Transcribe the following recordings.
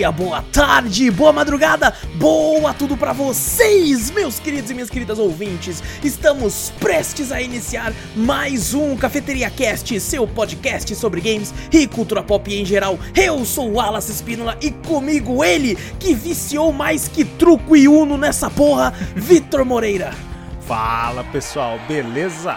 dia, boa tarde, boa madrugada, boa tudo pra vocês, meus queridos e minhas queridas ouvintes. Estamos prestes a iniciar mais um Cafeteria Cast, seu podcast sobre games e cultura pop em geral. Eu sou o Wallace Espínola e comigo ele, que viciou mais que truco e uno nessa porra, Vitor Moreira. Fala pessoal, beleza?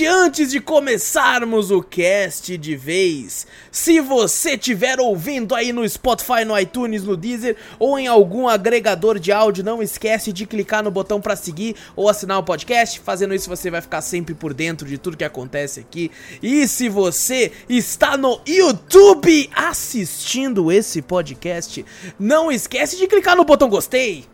Gente, antes de começarmos o cast de vez, se você estiver ouvindo aí no Spotify, no iTunes, no Deezer ou em algum agregador de áudio, não esquece de clicar no botão pra seguir ou assinar o podcast. Fazendo isso, você vai ficar sempre por dentro de tudo que acontece aqui. E se você está no YouTube assistindo esse podcast, não esquece de clicar no botão gostei.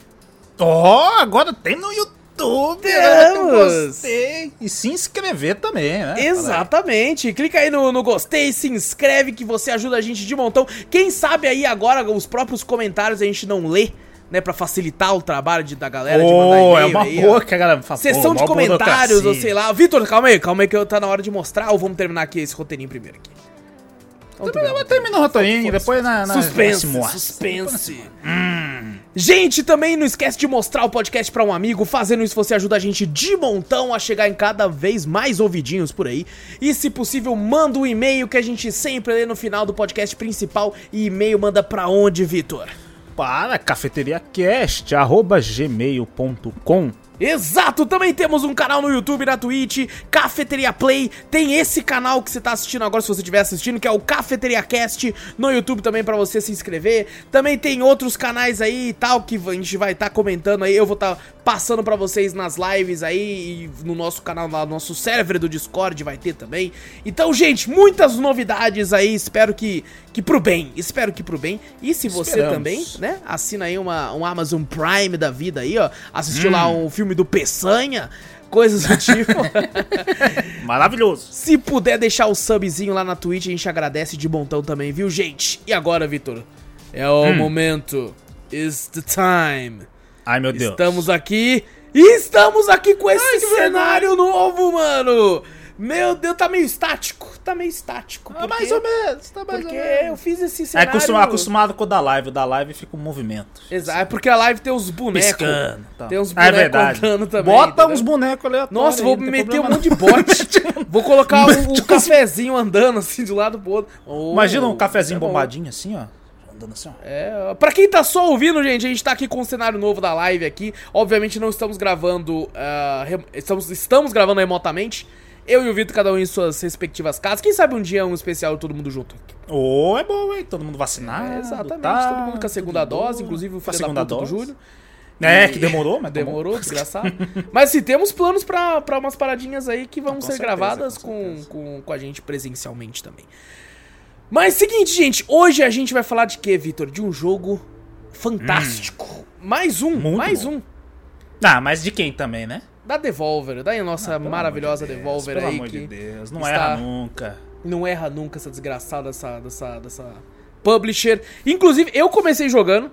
Ó, agora tem no YouTube, eu Temos. gostei. E se inscrever também, né? Exatamente. Clica aí no, no gostei, se inscreve que você ajuda a gente de montão. Quem sabe aí agora os próprios comentários a gente não lê, né, Pra facilitar o trabalho de, da galera de mandar Oh, e-mail é uma aí, boa ó. que a galera fala. Sessão de comentários, ou sei lá. Vitor, calma aí, calma aí que eu tá na hora de mostrar ou vamos terminar aqui esse roteirinho primeiro aqui. Termina- o roteirinho, depois na, na Suspense, se mostra. suspense. Gente, também não esquece de mostrar o podcast pra um amigo. Fazendo isso, você ajuda a gente de montão a chegar em cada vez mais ouvidinhos por aí. E, se possível, manda um e-mail que a gente sempre lê no final do podcast principal. E e-mail manda pra onde, Vitor? Para cafeteriacast.gmail.com Exato, também temos um canal no YouTube, na Twitch, Cafeteria Play. Tem esse canal que você tá assistindo agora, se você estiver assistindo, que é o Cafeteria Cast, no YouTube também pra você se inscrever. Também tem outros canais aí e tal que a gente vai estar comentando aí. Eu vou estar passando pra vocês nas lives aí e no nosso canal lá, no nosso server do Discord vai ter também. Então, gente, muitas novidades aí, espero que que pro bem, espero que pro bem. E se você Esperamos. também, né, assina aí uma, um Amazon Prime da vida aí, ó, assistiu lá um filme do Peçanha, coisas do tipo. Maravilhoso. Se puder deixar o subzinho lá na Twitch, a gente agradece de montão também, viu, gente? E agora, Vitor? É o momento. It's the time. Ai, meu Deus. Estamos aqui. E estamos aqui com esse cenário novo, mano. Meu Deus, tá meio estático. Tá meio estático. Ah, porque- mais ou menos, tá mais Porque ou menos. eu fiz esse É cenário... acostumado, acostumado com o da live. O da live fica um movimento. Exato, é porque a live tem uns bonecos. Piscando. tal. Tem uns Ah, é bonecos verdade. andando também. Bota entendeu? uns bonecos aleatórios. Nossa, vou aí, meter um monte de bote. vou colocar um, um cafezinho andando assim de um lado pro outro. Oh, Imagina um cafezinho é bom. bombadinho assim, ó. Andando assim, ó. É, pra quem tá só ouvindo, gente, a gente tá aqui com o cenário novo da live aqui. Obviamente não estamos gravando. ah, rem- estamos, estamos gravando remotamente. Eu e o Vitor, cada um em suas respectivas casas. Quem sabe um dia um especial todo mundo junto. Ô, é bom, hein? Todo mundo vacinado. É, exatamente, tá, todo mundo com a segunda dose, boa. inclusive o filho da puta do dose. Júlio. É, que demorou, mas tomou. Demorou, desgraçado. Mas se temos planos pra, pra umas paradinhas aí que vão Com ser certeza, gravadas com com, com, com a gente presencialmente também. Mas seguinte, gente, hoje a gente vai falar de quê, Vitor? De um jogo fantástico. Mais um, Hum. Mais bom. um. Ah, mas de quem também, né? Da Devolver, da nossa Ah, pelo maravilhosa amor de Deus, Devolver pelo aí amor que de Deus, não está- erra nunca. não erra nunca essa desgraçada dessa, dessa, dessa publisher. Inclusive, eu comecei jogando,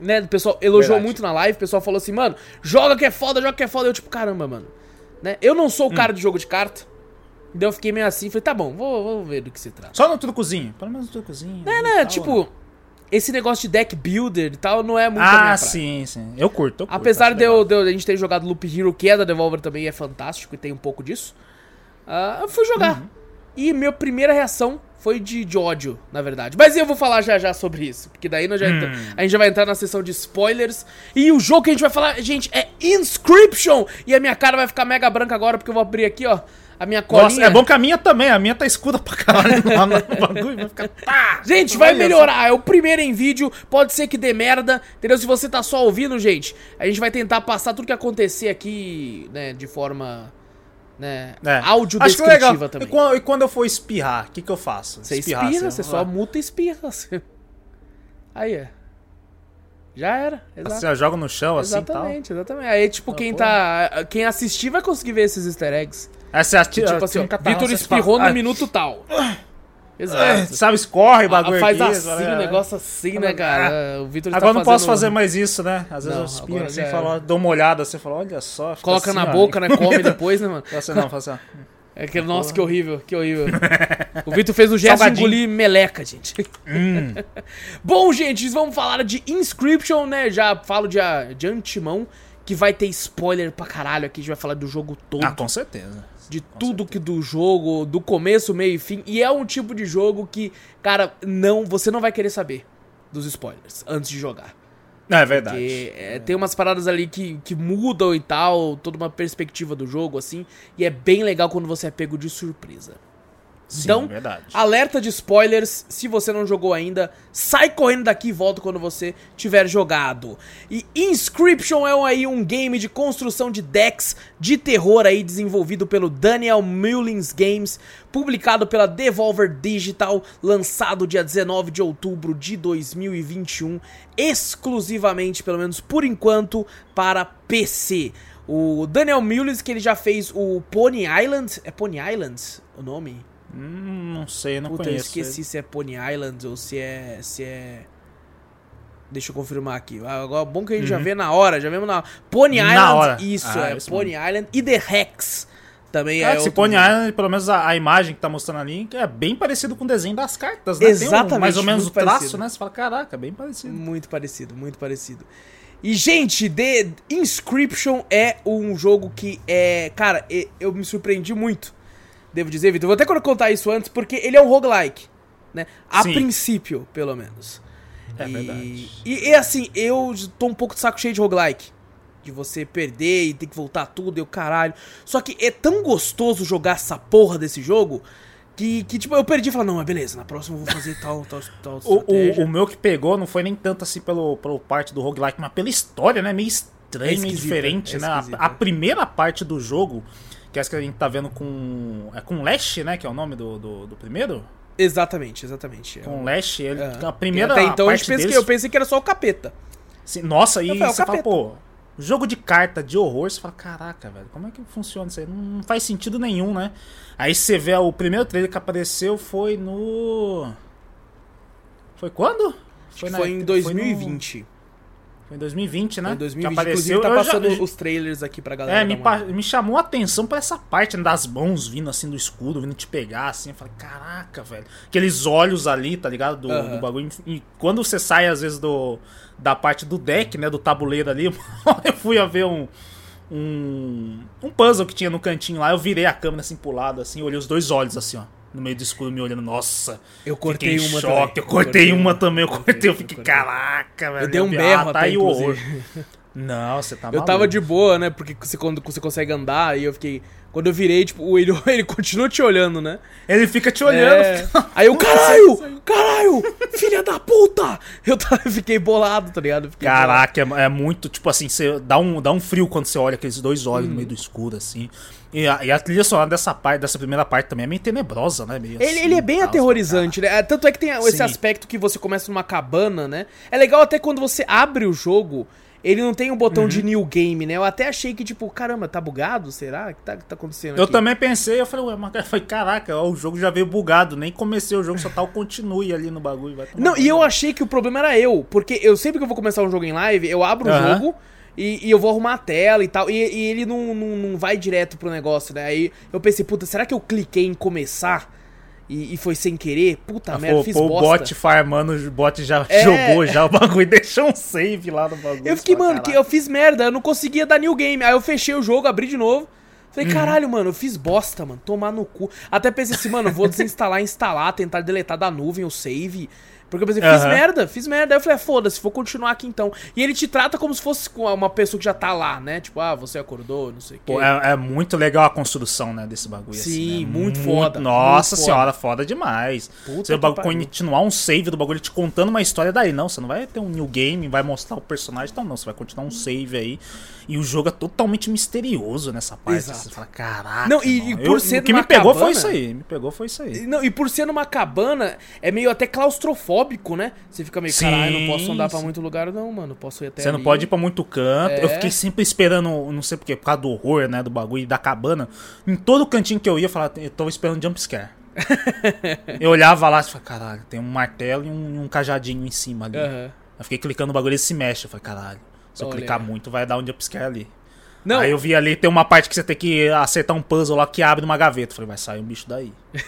né? O pessoal elogiou Verdade. muito na live, o pessoal falou assim, mano, joga que é foda, joga que é foda. Eu, tipo, caramba, mano. Né? Eu não sou o Hum. cara de jogo de carta. Daí eu fiquei meio assim, falei, tá bom, vou, vou ver do que se trata. Só no trucozinho. Pelo menos no trucozinho. É, né? Tipo, esse negócio de deck builder e tal não é muito Ah, sim, sim. Eu curto, eu curto. Apesar de, eu, de eu- a gente ter jogado Loop Hero, que é da Devolver também, é fantástico e tem um pouco disso. ah, eu fui jogar. Uhum. E minha primeira reação foi de, de ódio, na verdade. Mas eu vou falar já já sobre isso, porque daí nós já entra- a gente já vai entrar na sessão de spoilers. E o jogo que a gente vai falar, gente, é Inscription! E a minha cara vai ficar mega branca agora, porque eu vou abrir aqui, ó, a minha colinha. Nossa, é bom que a minha também. A minha tá escura pra caralho lá no bagulho. Vai ficar. Tá. Gente, vai melhorar. É o primeiro em vídeo. Pode ser que dê merda. Entendeu? Se você tá só ouvindo, gente, a gente vai tentar passar tudo que acontecer aqui, né, de forma. Né, É. áudio é descritiva também. E quando, eu for espirrar, o que, que eu faço? Você Espirrar, espirra, assim, você só muta e espirra. Você- Aí é. Já era. Exato. Assim, eu jogo no chão, assim e tal. exatamente, exatamente. Aí, tipo, quem pô. tá. Quem assistir vai conseguir ver esses easter eggs. Aí você atira, tipo assim, um Vitor espirrou fala, no minuto tal. Exato. "Ah", Sabe, escorre o bagulho Ah, faz aqui, assim, o negócio assim, né, cara? O Vitor Agora eu não posso fazendo- fazer mais isso, né? Às vezes Não, eu espirro agora assim, já falo, dou uma olhada, você fala, olha só. Coloca assim, na ó. boca, né? Come depois, né, mano? Você não, fala assim. É que, nossa, que horrível, que horrível. O Vitor fez o gesto de engolir meleca, gente. Hum. Bom, gente, vamos falar de Inscription, né? Já falo de, a- de antemão que vai ter spoiler pra caralho aqui. A gente vai falar do jogo todo, Ah, com certeza. De tudo que do jogo, do começo, meio e fim. E é um tipo de jogo que, cara, não, você não vai querer saber dos spoilers antes de jogar. É verdade. Porque é, tem umas paradas ali que, que mudam e tal, toda uma perspectiva do jogo, assim. E é bem legal quando você é pego de surpresa. Sim, então, verdade. Alerta de spoilers, se você não jogou ainda, sai correndo daqui e volta quando você tiver jogado. E Inscription é um, aí um game de construção de decks de terror aí desenvolvido pelo Daniel Mullins Games, publicado pela Devolver Digital, lançado dia 19 de outubro de 2021, exclusivamente, pelo menos por enquanto, para PC. O Daniel Mullins, que ele já fez o Pony Island, é Pony Island o nome? Hum, não sei, não Puta, eu conheço. esqueci se é Pony Island ou se é. se é. Deixa eu confirmar aqui. Ah, Agora, bom que a gente já vê na hora, já vemos na. Pony Uhum. Na Island, hora. isso, Ah, é Pony Island e The Hex. Também é. esse outro Pony. Island, pelo menos a, a imagem que tá mostrando ali, é bem parecido com o desenho das cartas, né? Tem um- Exatamente, mais ou menos o traço, parecido. né? Você fala, caraca, bem parecido. Muito parecido, muito parecido. E, gente, The Inscription é um jogo que é. Cara, eu me surpreendi muito. Devo dizer, Vitor. Vou até contar isso antes, porque ele é um roguelike. Né? A Sim. princípio, pelo menos. É e, verdade. E, e, assim, eu tô um pouco de saco cheio de roguelike. De você perder e ter que voltar tudo e o caralho. Só que é tão gostoso jogar essa porra desse jogo que, que tipo, eu perdi e falei, não, mas beleza, na próxima eu vou fazer tal, tal, tal O, o, o meu que pegou não foi nem tanto assim pelo, pelo parte do roguelike, mas pela história, né? Meio estranho, É meio diferente, é né? A, a primeira parte do jogo, que é essa que a gente tá vendo com. É com Lash, né? Que é o nome do, do, do primeiro? Exatamente, exatamente. Com Lash, ele, É. a primeira Até então parte pensa que, deles eu pensei que era só o capeta. Assim, nossa, e Eu falei, é você fala, capeta. pô, jogo de carta de horror, você fala, caraca, velho, como é que funciona isso aí? Não, faz sentido nenhum, né? Aí você vê o primeiro trailer que apareceu foi no. Foi quando? Foi, na- foi em no- 2020. Foi em 2020, né? Foi em 2020. Que apareceu. Inclusive tá eu já- passando os trailers aqui pra galera. É, me, pa- me chamou a atenção pra essa parte né, das mãos vindo assim do escudo, vindo te pegar, assim. Eu falei, caraca, velho. Aqueles olhos ali, tá ligado? Do, Aham. do bagulho. E quando você sai, às vezes, do, da parte do deck, né? Do tabuleiro ali, eu fui a ver um. Um, um puzzle que tinha no cantinho lá, eu virei a câmera assim pro lado, assim, olhei os dois olhos assim, ó. No meio do escuro, me olhando, nossa. Eu cortei em uma choque, também. eu cortei uma também, eu cortei, eu fiquei, cortei. caraca, velho. Eu dei um berro ah, tá até, aí o horror. Não, você tá Eu maluco. tava de boa, né? Porque você, quando você consegue andar, e eu fiquei. Quando eu virei, tipo, ele, ele continua te olhando, né? Ele fica te olhando. É. Aí eu, caralho! Caralho! Filha da puta! Eu, eu fiquei bolado, tá ligado? Eu fiquei bolado. Caraca, é, é muito, tipo assim, você dá um, dá um frio quando você olha aqueles dois olhos Hum. no meio do escuro, assim. E a, e a trilha sonora dessa parte, dessa primeira parte também é meio tenebrosa, né? Meio Ele, assim, ele é bem tal, aterrorizante, né? Tanto é que tem esse Sim. aspecto que você começa numa cabana, né? É legal até quando você abre o jogo, ele não tem um botão Uhum. de new game, né? Eu até achei que, tipo, caramba, tá bugado? Será? O que tá, que tá acontecendo Eu aqui? também pensei, eu falei, ué, mas eu falei, caraca, ó, o jogo já veio bugado, nem comecei o jogo, só tá o continue ali no bagulho. Não, e eu achei que o problema era eu, porque eu sempre que eu vou começar um jogo em live, eu abro o Aham. jogo e, e eu vou arrumar a tela e tal, e, e ele não, não, não vai direto pro negócio, né? Aí eu pensei, puta, será que eu cliquei em começar e, e foi sem querer? Puta Ah, merda, pô, fiz pô, o bosta. bot farmando, o bot já É. jogou já o bagulho, deixou um save lá no bagulho. Eu fiquei, mano, que eu fiz merda, eu não conseguia dar new game. Aí eu fechei o jogo, abri de novo. Falei, caralho, mano, eu fiz bosta, mano. Tomar no cu. Até pensei assim, mano, vou desinstalar, instalar, tentar deletar da nuvem o save. Porque eu pensei, fiz Aham. merda, fiz merda. Aí eu falei, ah, foda-se, vou continuar aqui então. E ele te trata como se fosse uma pessoa que já tá lá, né? Tipo, ah, você acordou, não sei o quê. Pô, é, é muito legal a construção, né, desse bagulho Sim, assim, né? muito foda, Nossa muito senhora, foda, demais. Puta você vai continuar um save do bagulho te contando uma história daí, não. Você não vai ter um new game, vai mostrar o personagem, então não. Você vai continuar um save aí. E o jogo é totalmente misterioso nessa parte. Exato. Você fala, caraca. Não, e- e por Eu- ser O que me pegou cabana- foi isso aí. Me pegou foi isso aí. Não, e por ser numa cabana, é meio até claustrofóbico, né? Você fica meio, caralho, não posso andar pra sim. muito lugar, não, mano. Posso ir até Você não ali." pode ir pra muito canto. Eu É. fiquei sempre esperando, não sei porquê, por causa do horror, né? Do bagulho da cabana. Em todo cantinho que eu ia, eu falava, eu tava esperando jumpscare. eu olhava lá e falava, caralho, tem um martelo e um, um cajadinho em cima ali. Aham. Eu fiquei clicando no bagulho e ele se mexe. Eu falei, caralho, se eu Olha. clicar muito, vai dar um jumpscare ali. Não, Aí eu vi ali, tem uma parte que você tem que acertar um puzzle lá que abre numa gaveta. Eu falei, vai sair um bicho daí.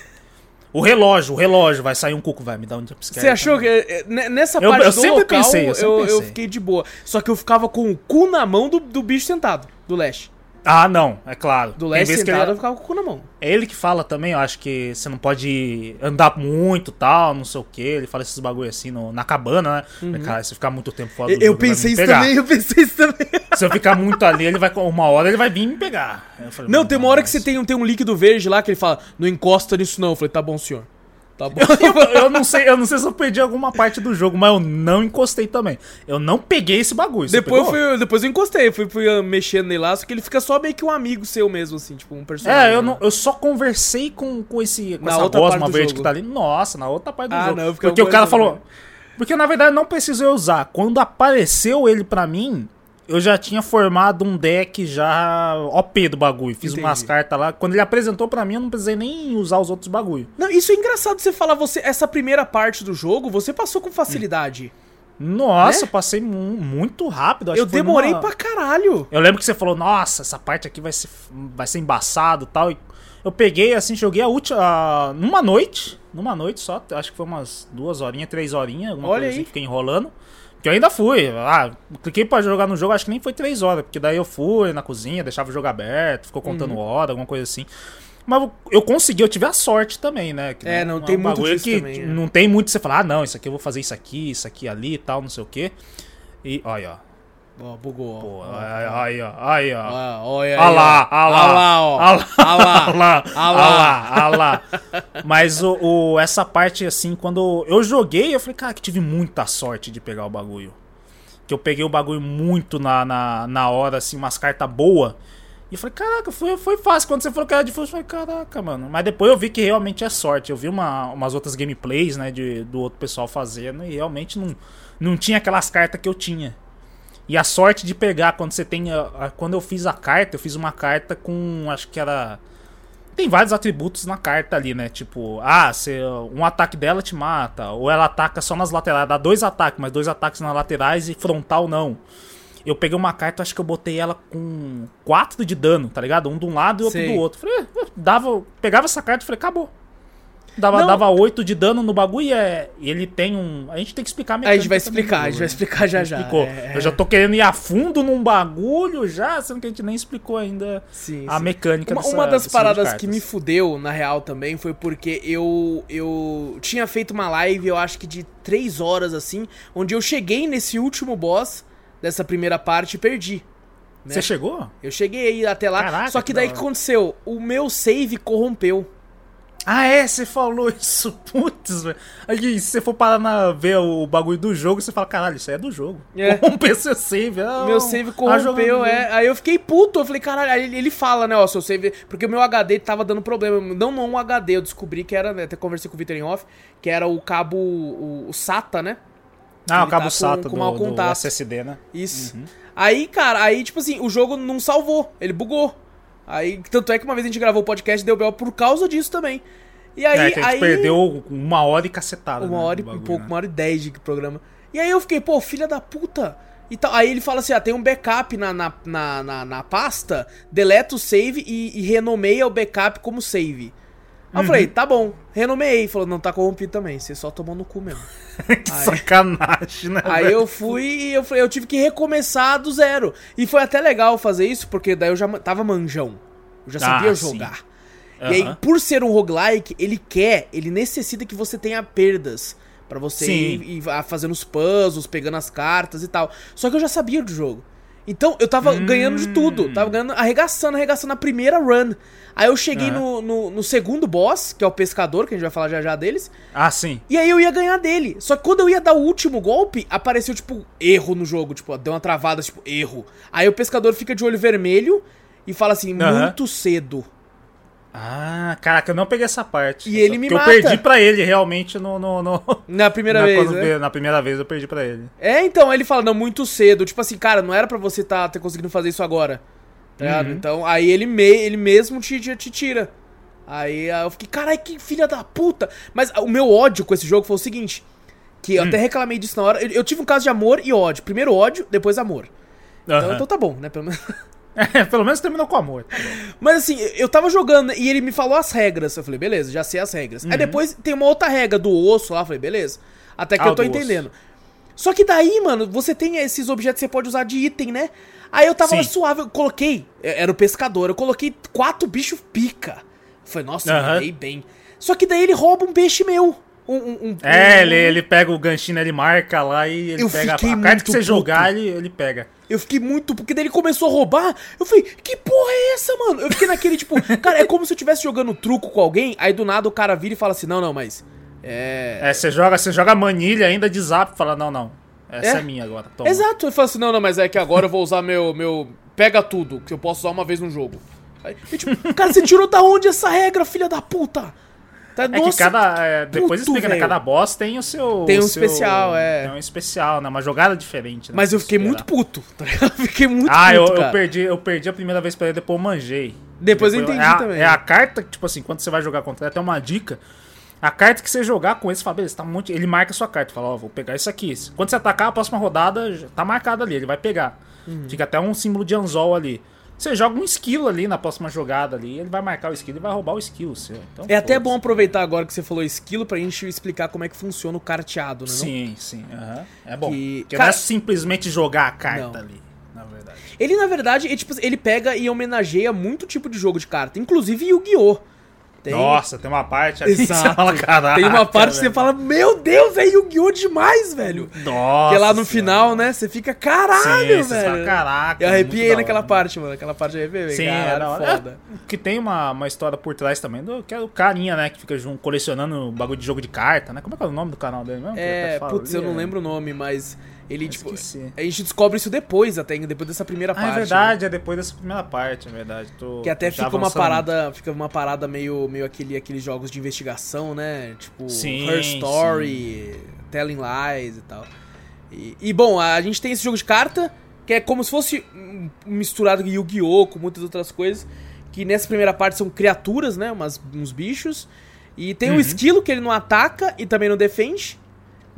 o relógio, o relógio, vai sair um cuco, vai me dar um jumpscare. Você achou também. que. é, né, Nessa Eu- parte eu do sempre local, pensei, eu sempre eu, eu pensei. fiquei de boa. Só que eu ficava com o cu na mão do, do bicho sentado, do Lash. Ah, não, é claro. Do que sentado, ele- eu ficava com o cu na mão. É ele que fala também, eu acho que você não pode andar muito tal, não sei o que. Ele fala esses bagulho assim no- na cabana, né? Mas, Cara, se ficar muito tempo fora do Uhum. Eu, eu jogo, vai pensei isso também, eu pensei isso também. Se eu ficar muito ali, ele vai. Uma hora ele vai vir me pegar. Eu falei, Não, tem uma hora que você tem, um- tem um líquido verde lá que ele fala, não encosta nisso não. Eu falei, tá bom, senhor. Tá bom. eu não sei, eu não sei se eu perdi alguma parte do jogo, mas eu não encostei também. Eu não peguei esse bagulho. Depois, eu fui, depois eu encostei, fui, fui ah, mexendo nele lá, só que ele fica só meio que um amigo seu mesmo, assim, tipo um personagem. É, eu, né? não, eu só conversei com, com, esse, com Na essa outra gosma verde jogo. que tá ali. Nossa, na outra parte do Ah, jogo. não, eu Porque o cara falou. Porque na verdade não precisei usar. Quando apareceu ele pra mim, eu já tinha formado um deck já OP do bagulho. Fiz Entendi. umas cartas lá. Quando ele apresentou pra mim, eu não precisei nem usar os outros bagulho. Não, isso é engraçado você falar, você, essa primeira parte do jogo, você passou com facilidade. Nossa, Né? eu passei mu- muito rápido. acho eu demorei numa- pra caralho. Eu lembro que você falou, nossa, essa parte aqui vai ser, vai ser embaçado e tal. E eu peguei, assim, joguei a última. numa noite. Numa noite só. Acho que foi umas duas horinhas, três horinhas. Alguma Olha coisa aí. assim, fiquei enrolando. Que eu ainda fui. Ah, cliquei pra jogar no jogo, acho que nem foi três horas. Porque daí eu fui na cozinha, deixava o jogo aberto, ficou contando Uhum. hora, alguma coisa assim. Mas eu- consegui, eu tive a sorte também, né? Que É, não tem um muito disso que também, é. Não tem muito você falar, ah, não, isso aqui eu vou fazer isso aqui, isso aqui ali e tal, não sei o quê. E olha, ó. Ó, bugou, ó. Pô, aí, ó, aí, ó. olha aí, lá, ó. olha lá, ó. olha lá, olha lá. Mas o, o- essa parte, assim, quando eu joguei, eu falei, cara, que tive muita sorte de pegar o bagulho. Que eu peguei o bagulho muito na, na, na hora, assim, umas cartas boas. E eu falei, caraca, foi, foi fácil. Quando você falou que era difícil, eu falei, caraca, mano. Mas depois eu vi que realmente é sorte. Eu vi uma, umas outras gameplays, né, de, do outro pessoal fazendo, e realmente não, não tinha aquelas cartas que eu tinha. E a sorte de pegar quando você tem. a- a- quando eu fiz a carta, eu fiz uma carta com. Acho que era. Tem vários atributos na carta ali, né? Tipo, ah, você, um ataque dela te mata. Ou ela ataca só nas laterais. Dá dois ataques, mas dois ataques nas laterais e frontal não. Eu peguei uma carta, acho que eu botei ela com 4 de dano, tá ligado? Um de um lado e outro Sei. do outro. Falei, eh, dava, pegava essa carta e falei, acabou. Dava, Não. dava 8 de dano no bagulho e, é, ele tem um. A gente tem que explicar a A gente vai também do explicar, a gente vai né? explicar já já. Explicou. É, Eu já tô querendo ir a fundo num bagulho já, sendo que a gente nem explicou ainda Sim, a sim. mecânica Uma, dessa- uma das paradas que me fudeu, na real, também, foi porque eu, eu tinha feito uma live, eu acho que de três horas, assim, onde eu cheguei nesse último boss dessa primeira parte e perdi. né? Você chegou? Eu cheguei aí até lá, Caraca, só que daí que aconteceu? O meu save corrompeu. Ah, é? Você falou isso. Putz, velho. Aí, se você for parar na ver o bagulho do jogo, você fala, caralho, isso aí é do jogo. É. Corrompeu seu save. Meu save corrompeu, é. Aí eu fiquei puto, eu falei, caralho, aí ele, fala, né, ó, seu save. Porque o meu HD tava dando problema. Não, não um HD, eu descobri que era, né, até conversei com o Vitor em off, que era o cabo, o, o SATA, né? Ah, o Ele cabo tá com- SATA com do, mau do contato. SSD, né? Isso. Aí, cara, aí, tipo assim, o jogo não salvou, ele bugou. Aí, tanto é que uma vez a gente gravou o podcast deu B.O. por causa disso também. E aí, é, que a gente aí perdeu uma hora e cacetada. uma né, hora e bagulho, pouco, né? uma hora e dez de programa. E aí eu fiquei, pô, filha da puta. E tal. Aí ele fala assim: ah, tem um backup na, na, na, na, na pasta, deleta o save e, e renomeia o backup como save. Aí eu falei, Uhum. tá bom, renomeei. Falou, não tá corrompido também, você só tomou no cu mesmo. que sacanagem, né? Aí velho? eu fui e eu, falei, eu tive que recomeçar do zero. E foi até legal fazer isso, porque daí eu já tava manjão. Eu já sabia Ah, sim. jogar. E aí, por ser um roguelike, ele quer, ele necessita que você tenha perdas. Pra você Sim. ir, ir fazendo os puzzles, pegando as cartas e tal. Só que eu já sabia do jogo. Então, eu tava Hum. ganhando de tudo. Tava ganhando, arregaçando, arregaçando a primeira run. Aí eu cheguei Aham. no, no, no segundo boss, que é o pescador, que a gente vai falar já já deles. Ah, sim. E aí eu ia ganhar dele. Só que quando eu ia dar o último golpe, apareceu, tipo, erro no jogo. Tipo, deu uma travada, tipo, erro. Aí o pescador fica de olho vermelho e fala assim, Aham. muito cedo. Ah, caraca, eu não peguei essa parte. E ele me Porque mata. eu perdi pra ele realmente no. no, no- Na primeira na, vez, né? na primeira vez eu perdi pra ele. É, então, aí ele fala, não, muito cedo. Tipo assim, cara, não era pra você tá, ter conseguido fazer isso agora. Tá ligado? Uhum. Então, aí ele, me, ele mesmo te, te, te tira. Aí eu fiquei, carai, que filha da puta. Mas o meu ódio com esse jogo foi o seguinte: que eu Hum. até reclamei disso na hora. Eu, eu tive um caso de amor e ódio. Primeiro ódio, depois amor. Então, então tá bom, né? Pelo menos. É, pelo menos terminou com amor. Mas assim, eu tava jogando e ele me falou as regras. Eu falei, beleza, já sei as regras. Aí depois tem uma outra regra do osso lá. Eu falei, beleza. Até que Uhum. Ah, eu tô do osso. entendendo. Só que daí, mano, você tem esses objetos que você pode usar de item, né? Aí eu tava Sim. suave, eu coloquei. é, Era o pescador, eu coloquei quatro bichos pica. Falei, nossa, Aham. eu bem. Só que daí ele rouba um peixe meu. Um, um, É, ele, ele pega o ganchinho, ele marca lá e ele Eu pega a, carta que você puto. jogar, ele, ele pega. Eu fiquei muito. Porque daí ele começou a roubar. Eu falei, que porra é essa, mano? Eu fiquei naquele tipo. Cara, é como se eu estivesse jogando truco com alguém. Aí do nada o cara vira e fala assim: não, não, mas. É. É, você joga, você joga manilha ainda de zap e fala, não, não. Essa é, É. minha agora. Toma. Exato. Eu falo assim: não, não, mas é que agora eu vou usar meu. meu pega tudo, que eu posso usar uma vez no jogo. Aí, e, tipo, cara, você tirou da onde essa regra, filha da puta? Tá, É que cada. é, depois puto, explica, né? Cada boss tem o seu. Tem um seu- especial, é. Tem um especial, né? Uma jogada diferente. Né, Mas eu fiquei muito puto, tá ligado? Eu Fiquei muito Ah, eu, puto, eu cara. perdi, eu perdi a primeira vez pra ele, depois eu manjei. Depois eu entendi é a, também. É a carta que, tipo assim, quando você vai jogar contra ele, até uma dica. A carta que você jogar com esse, você fala, beleza, tá um monte. Ele marca a sua carta, fala, ó, vou pegar isso aqui. Quando você atacar, a próxima rodada tá marcado ali, ele vai pegar. Uhum. Fica até um símbolo de anzol ali. Você joga um esquilo ali na próxima jogada ali, ele vai marcar o esquilo e vai roubar o esquilo seu. Então, É até bom aproveitar agora que você falou esquilo pra gente explicar como é que funciona o carteado, né? não? Sim, sim. aham. É bom. Que- Porque Cara- não é simplesmente jogar a carta Não. ali, na verdade. Ele, na verdade, ele, tipo, ele pega e homenageia muito tipo de jogo de carta, inclusive Yu-Gi-Oh! Tem- Nossa, tem uma parte ali que você Exato. fala, caraca. Tem uma parte que você velho. fala, meu Deus, é Yu-Gi-Oh! demais, velho! Nossa. Porque lá no final, né, você fica, caralho, Sim, você velho! fala, caraca. Eu muito arrepiei naquela parte, mano. Aquela parte eu arrepiei. Sim, é caralho, hora. foda. É, que tem uma, uma história por trás também, do, que é o carinha, né, que fica colecionando bagulho de jogo de carta, né? Como é que é o nome do canal dele mesmo? Que É, putz, eu não é- lembro o nome, mas ele, Eu tipo... esqueci. A gente descobre isso depois, até, depois dessa primeira Ah, parte. é né? verdade, é depois dessa primeira parte, é verdade. Tô- Que até fica uma parada, fica uma parada meio, meio aquele, aqueles jogos de investigação, né? Tipo, Sim, Her Story, Telling Lies e tal. E, e, bom, a gente tem esse jogo de carta, que é como se fosse misturado com Yu-Gi-Oh! com muitas outras coisas. Que nessa primeira parte são criaturas, né? Umas, uns bichos. E tem o Uhum. esquilo, que ele não ataca e também não defende.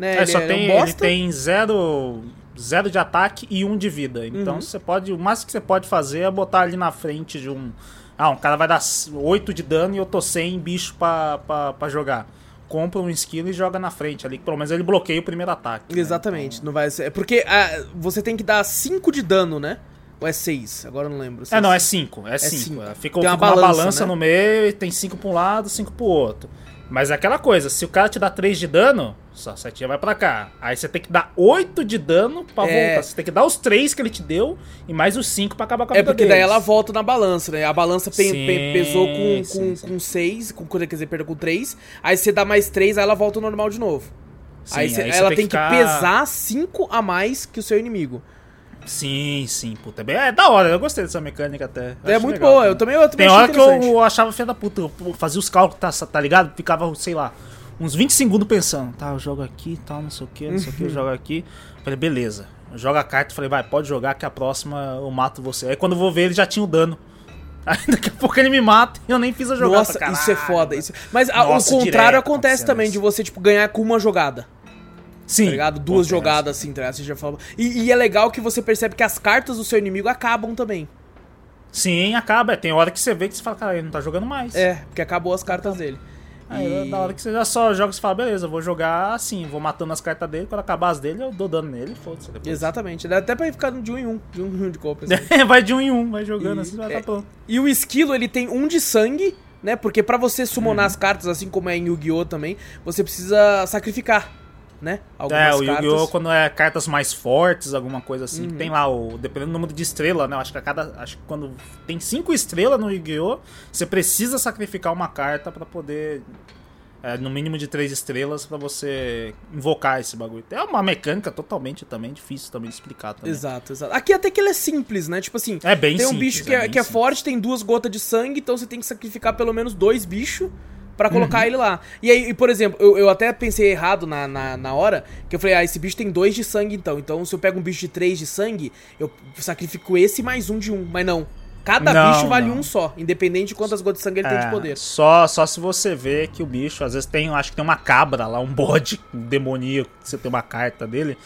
Né? É, só ele, tem, é um ele tem zero, zero de ataque e um de vida. Então Uhum. você pode. O máximo que você pode fazer é botar ali na frente de um. Ah, um cara vai dar 8 de dano e eu tô sem bicho pra, pra, pra jogar. Compra um esquilo e joga na frente ali. Pelo menos ele bloqueia o primeiro ataque. né? Exatamente, Então- não vai ser. É porque ah, você tem que dar 5 de dano, né? Ou é 6? Agora eu não lembro. É, não, é 5. É cinco. 5. Fica, Tem fica uma uma balança, balança, né? no meio e tem 5 pra um lado 5 pro outro. Mas é aquela coisa, se o cara te dá 3 de dano, só 7 vai pra cá. Aí você tem que dar 8 de dano pra É. voltar. Você tem que dar os 3 que ele te deu e mais os 5 pra acabar com a É vida porque daí deles. ela volta na balança, né? A balança pe- Sim, pe- pesou com, sim, com, sim. com 6, com, quer dizer, perdeu com 3. Aí você dá mais 3, aí ela volta ao normal de novo. Sim, aí, você- aí ela tem tem que que, ficar- pesar 5 a mais que o seu inimigo. Sim, sim, puta. É bem- É da hora, eu gostei dessa mecânica até. é muito legal, boa, né? eu também, eu também Tem hora que eu achava filha da puta, eu fazia os cálculos, tá, tá ligado? Ficava, sei lá, uns 20 segundos pensando, tá, eu jogo aqui, tal, não sei o que, não sei o que, eu Uhum. jogo aqui. Falei, beleza. Joga a carta, falei, vai, pode jogar que a próxima eu mato você. Aí quando eu vou ver, ele já tinha o dano. Aí daqui a pouco ele me mata e eu nem fiz a jogada. Nossa, isso é "Caralho, foda. velho." Isso... Mas ah, Nossa, o contrário acontece também, isso. de você, tipo, ganhar com uma jogada. Sim. Tá ligado? Duas jogadas assim, tá ligado? Você já fala... e, e é legal que você percebe que as cartas do seu inimigo acabam também. Sim, acaba. Tem hora que você vê que você fala, cara, ele não tá jogando mais. É, porque acabou as cartas dele. Aí, E- na hora que você já só joga, você fala, beleza, vou jogar assim, vou matando as cartas dele, quando acabar as dele, eu dou dano nele foda-se. Exatamente. Dá até pra ir ficar de um em um, de um em um de compra. assim. vai de um em um, vai jogando E- assim, vai é- tá pronto. E o esquilo, ele tem um de sangue, né? Porque pra você Uhum. summonar as cartas, assim como é em Yu-Gi-Oh! também, você precisa sacrificar, né? É, o Yu-Gi-Oh! cartas. Uhum. quando é cartas mais fortes, alguma coisa assim, tem lá o. Dependendo do número de estrela, né? Acho que a cada. Acho que quando tem cinco estrelas no Yu-Gi-Oh! Você precisa sacrificar uma carta pra poder. é, no mínimo de três estrelas pra você invocar esse bagulho. É uma mecânica totalmente também difícil também de explicar também. Exato, exato. Aqui até que ele é simples, né? Tipo assim, É bem tem um simples, bicho que é é, que é simples. forte, tem duas gotas de sangue, então você tem que sacrificar pelo menos dois bichos pra Uhum. colocar ele lá. E aí, e, por exemplo, eu, eu até pensei errado na, na, na hora, que eu falei, ah, esse bicho tem dois de sangue então. Então se eu pego um bicho de três de sangue, eu sacrifico esse mais um de um. Mas não. Cada Não, bicho vale não. um só, independente de quantas gotas de sangue ele tem de É, poder. Só, só se você vê que o bicho, às vezes tem, acho que tem uma cabra lá, um bode demoníaco, que você tem uma carta dele,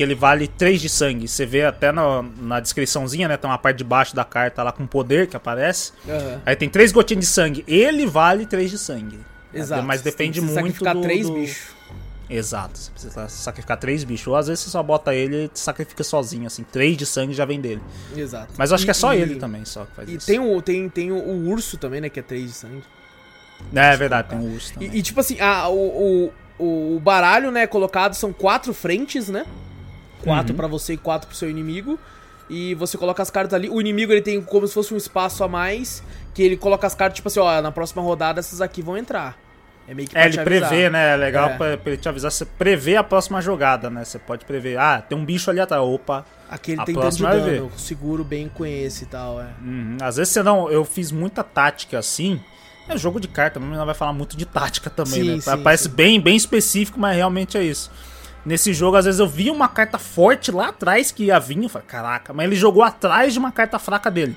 que ele vale 3 de sangue. Você vê até no- na descriçãozinha, né? Tem uma parte de baixo da carta lá com poder que aparece. Aham. Aí tem três gotinhas de sangue. Ele vale 3 de sangue. Exato. Mas depende muito sacrificar do, três do- bichos. Exato. Você precisa sacrificar três bichos. Ou às vezes você só bota ele e sacrifica sozinho, assim. 3 de sangue já vem dele. Exato. Mas eu acho E- que é só e- ele também, só que faz E isso. tem o, tem, tem o, o urso também, né? Que é três de sangue. É verdade, tem um urso também. E, e, tipo assim, a, o, o, o baralho, né, colocado são quatro frentes, né? Quatro Uhum. pra você e quatro pro seu inimigo. E você coloca as cartas ali. O inimigo ele tem como se fosse um espaço a mais. Que ele coloca as cartas, tipo assim, ó, na próxima rodada essas aqui vão entrar. É meio que É, pra ele te avisar. prevê, né? É legal É. Pra, pra ele te avisar. Você prevê a próxima jogada, né? Você pode prever. Ah, tem um bicho ali atrás. Opa. Aquele A tem tanto de próxima dano, seguro bem com esse e tal, é. Uhum. Às vezes você não. Eu fiz muita tática assim. É jogo de carta, mas não vai falar muito de tática também, Sim, né? sim, Parece sim. bem, bem específico, mas realmente é isso. Nesse jogo, às vezes eu via uma carta forte lá atrás que ia vir. Eu falei, caraca, mas ele jogou atrás de uma carta fraca dele.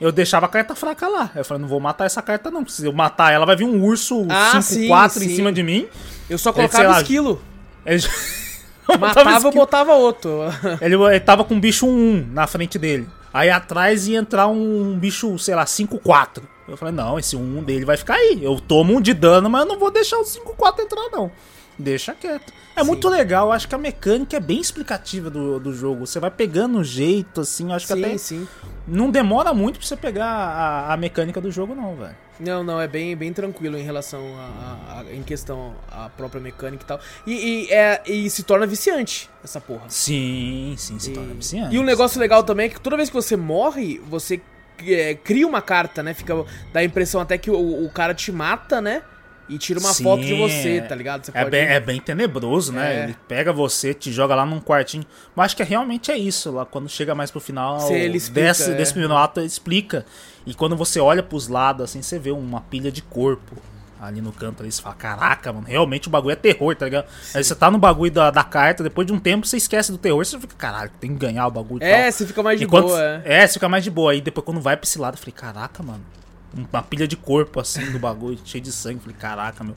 Eu deixava a carta fraca lá. Eu falei, não vou matar essa carta, não. Se eu matar ela, vai vir um urso Ah, 5-4 sim, em cima de mim. Eu só Ele, colocava lá, esquilo. Ele... Matava, esquilo. botava outro. Ele, ele tava com um bicho 1 na frente dele. Aí atrás ia entrar um bicho, sei lá, 5-4. Eu falei, não, esse 1 dele vai ficar aí. Eu tomo um de dano, mas eu não vou deixar o 5-4 entrar, não. Deixa quieto. É muito legal, acho que a mecânica é bem explicativa do, do jogo. Você vai pegando o jeito, assim, acho que sim, até sim. não demora muito pra você pegar a, a mecânica do jogo, não, velho. Não, não, é bem, bem tranquilo em relação a, a- a- em questão à própria mecânica e tal. E, e, é, e se torna viciante essa porra. Sim, sim, se torna viciante. E um negócio legal também é que toda vez que você morre, você é, cria uma carta, né? Fica, dá a impressão até que o, o cara te mata, né? E tira uma Sim, foto de você, tá ligado? Você É bem, é bem tenebroso, né? É. Ele pega você, te joga lá num quartinho. Mas acho que realmente é isso. Lá quando chega mais pro final, ele explica, desse, é. desse primeiro ato, ele explica. E quando você olha pros lados, assim, você vê uma pilha de corpo ali no canto ali. Você fala, caraca, mano, realmente o bagulho é terror, tá ligado? Aí você tá no bagulho da, da carta, depois de um tempo você esquece do terror, você fica, caralho, tem que ganhar o bagulho e É, tal. você fica mais de Enquanto- boa, é. É, você fica mais de boa. Aí depois quando vai pra esse lado, eu falei, caraca, mano. Uma pilha de corpo assim do bagulho, cheio de sangue. Falei, caraca, meu.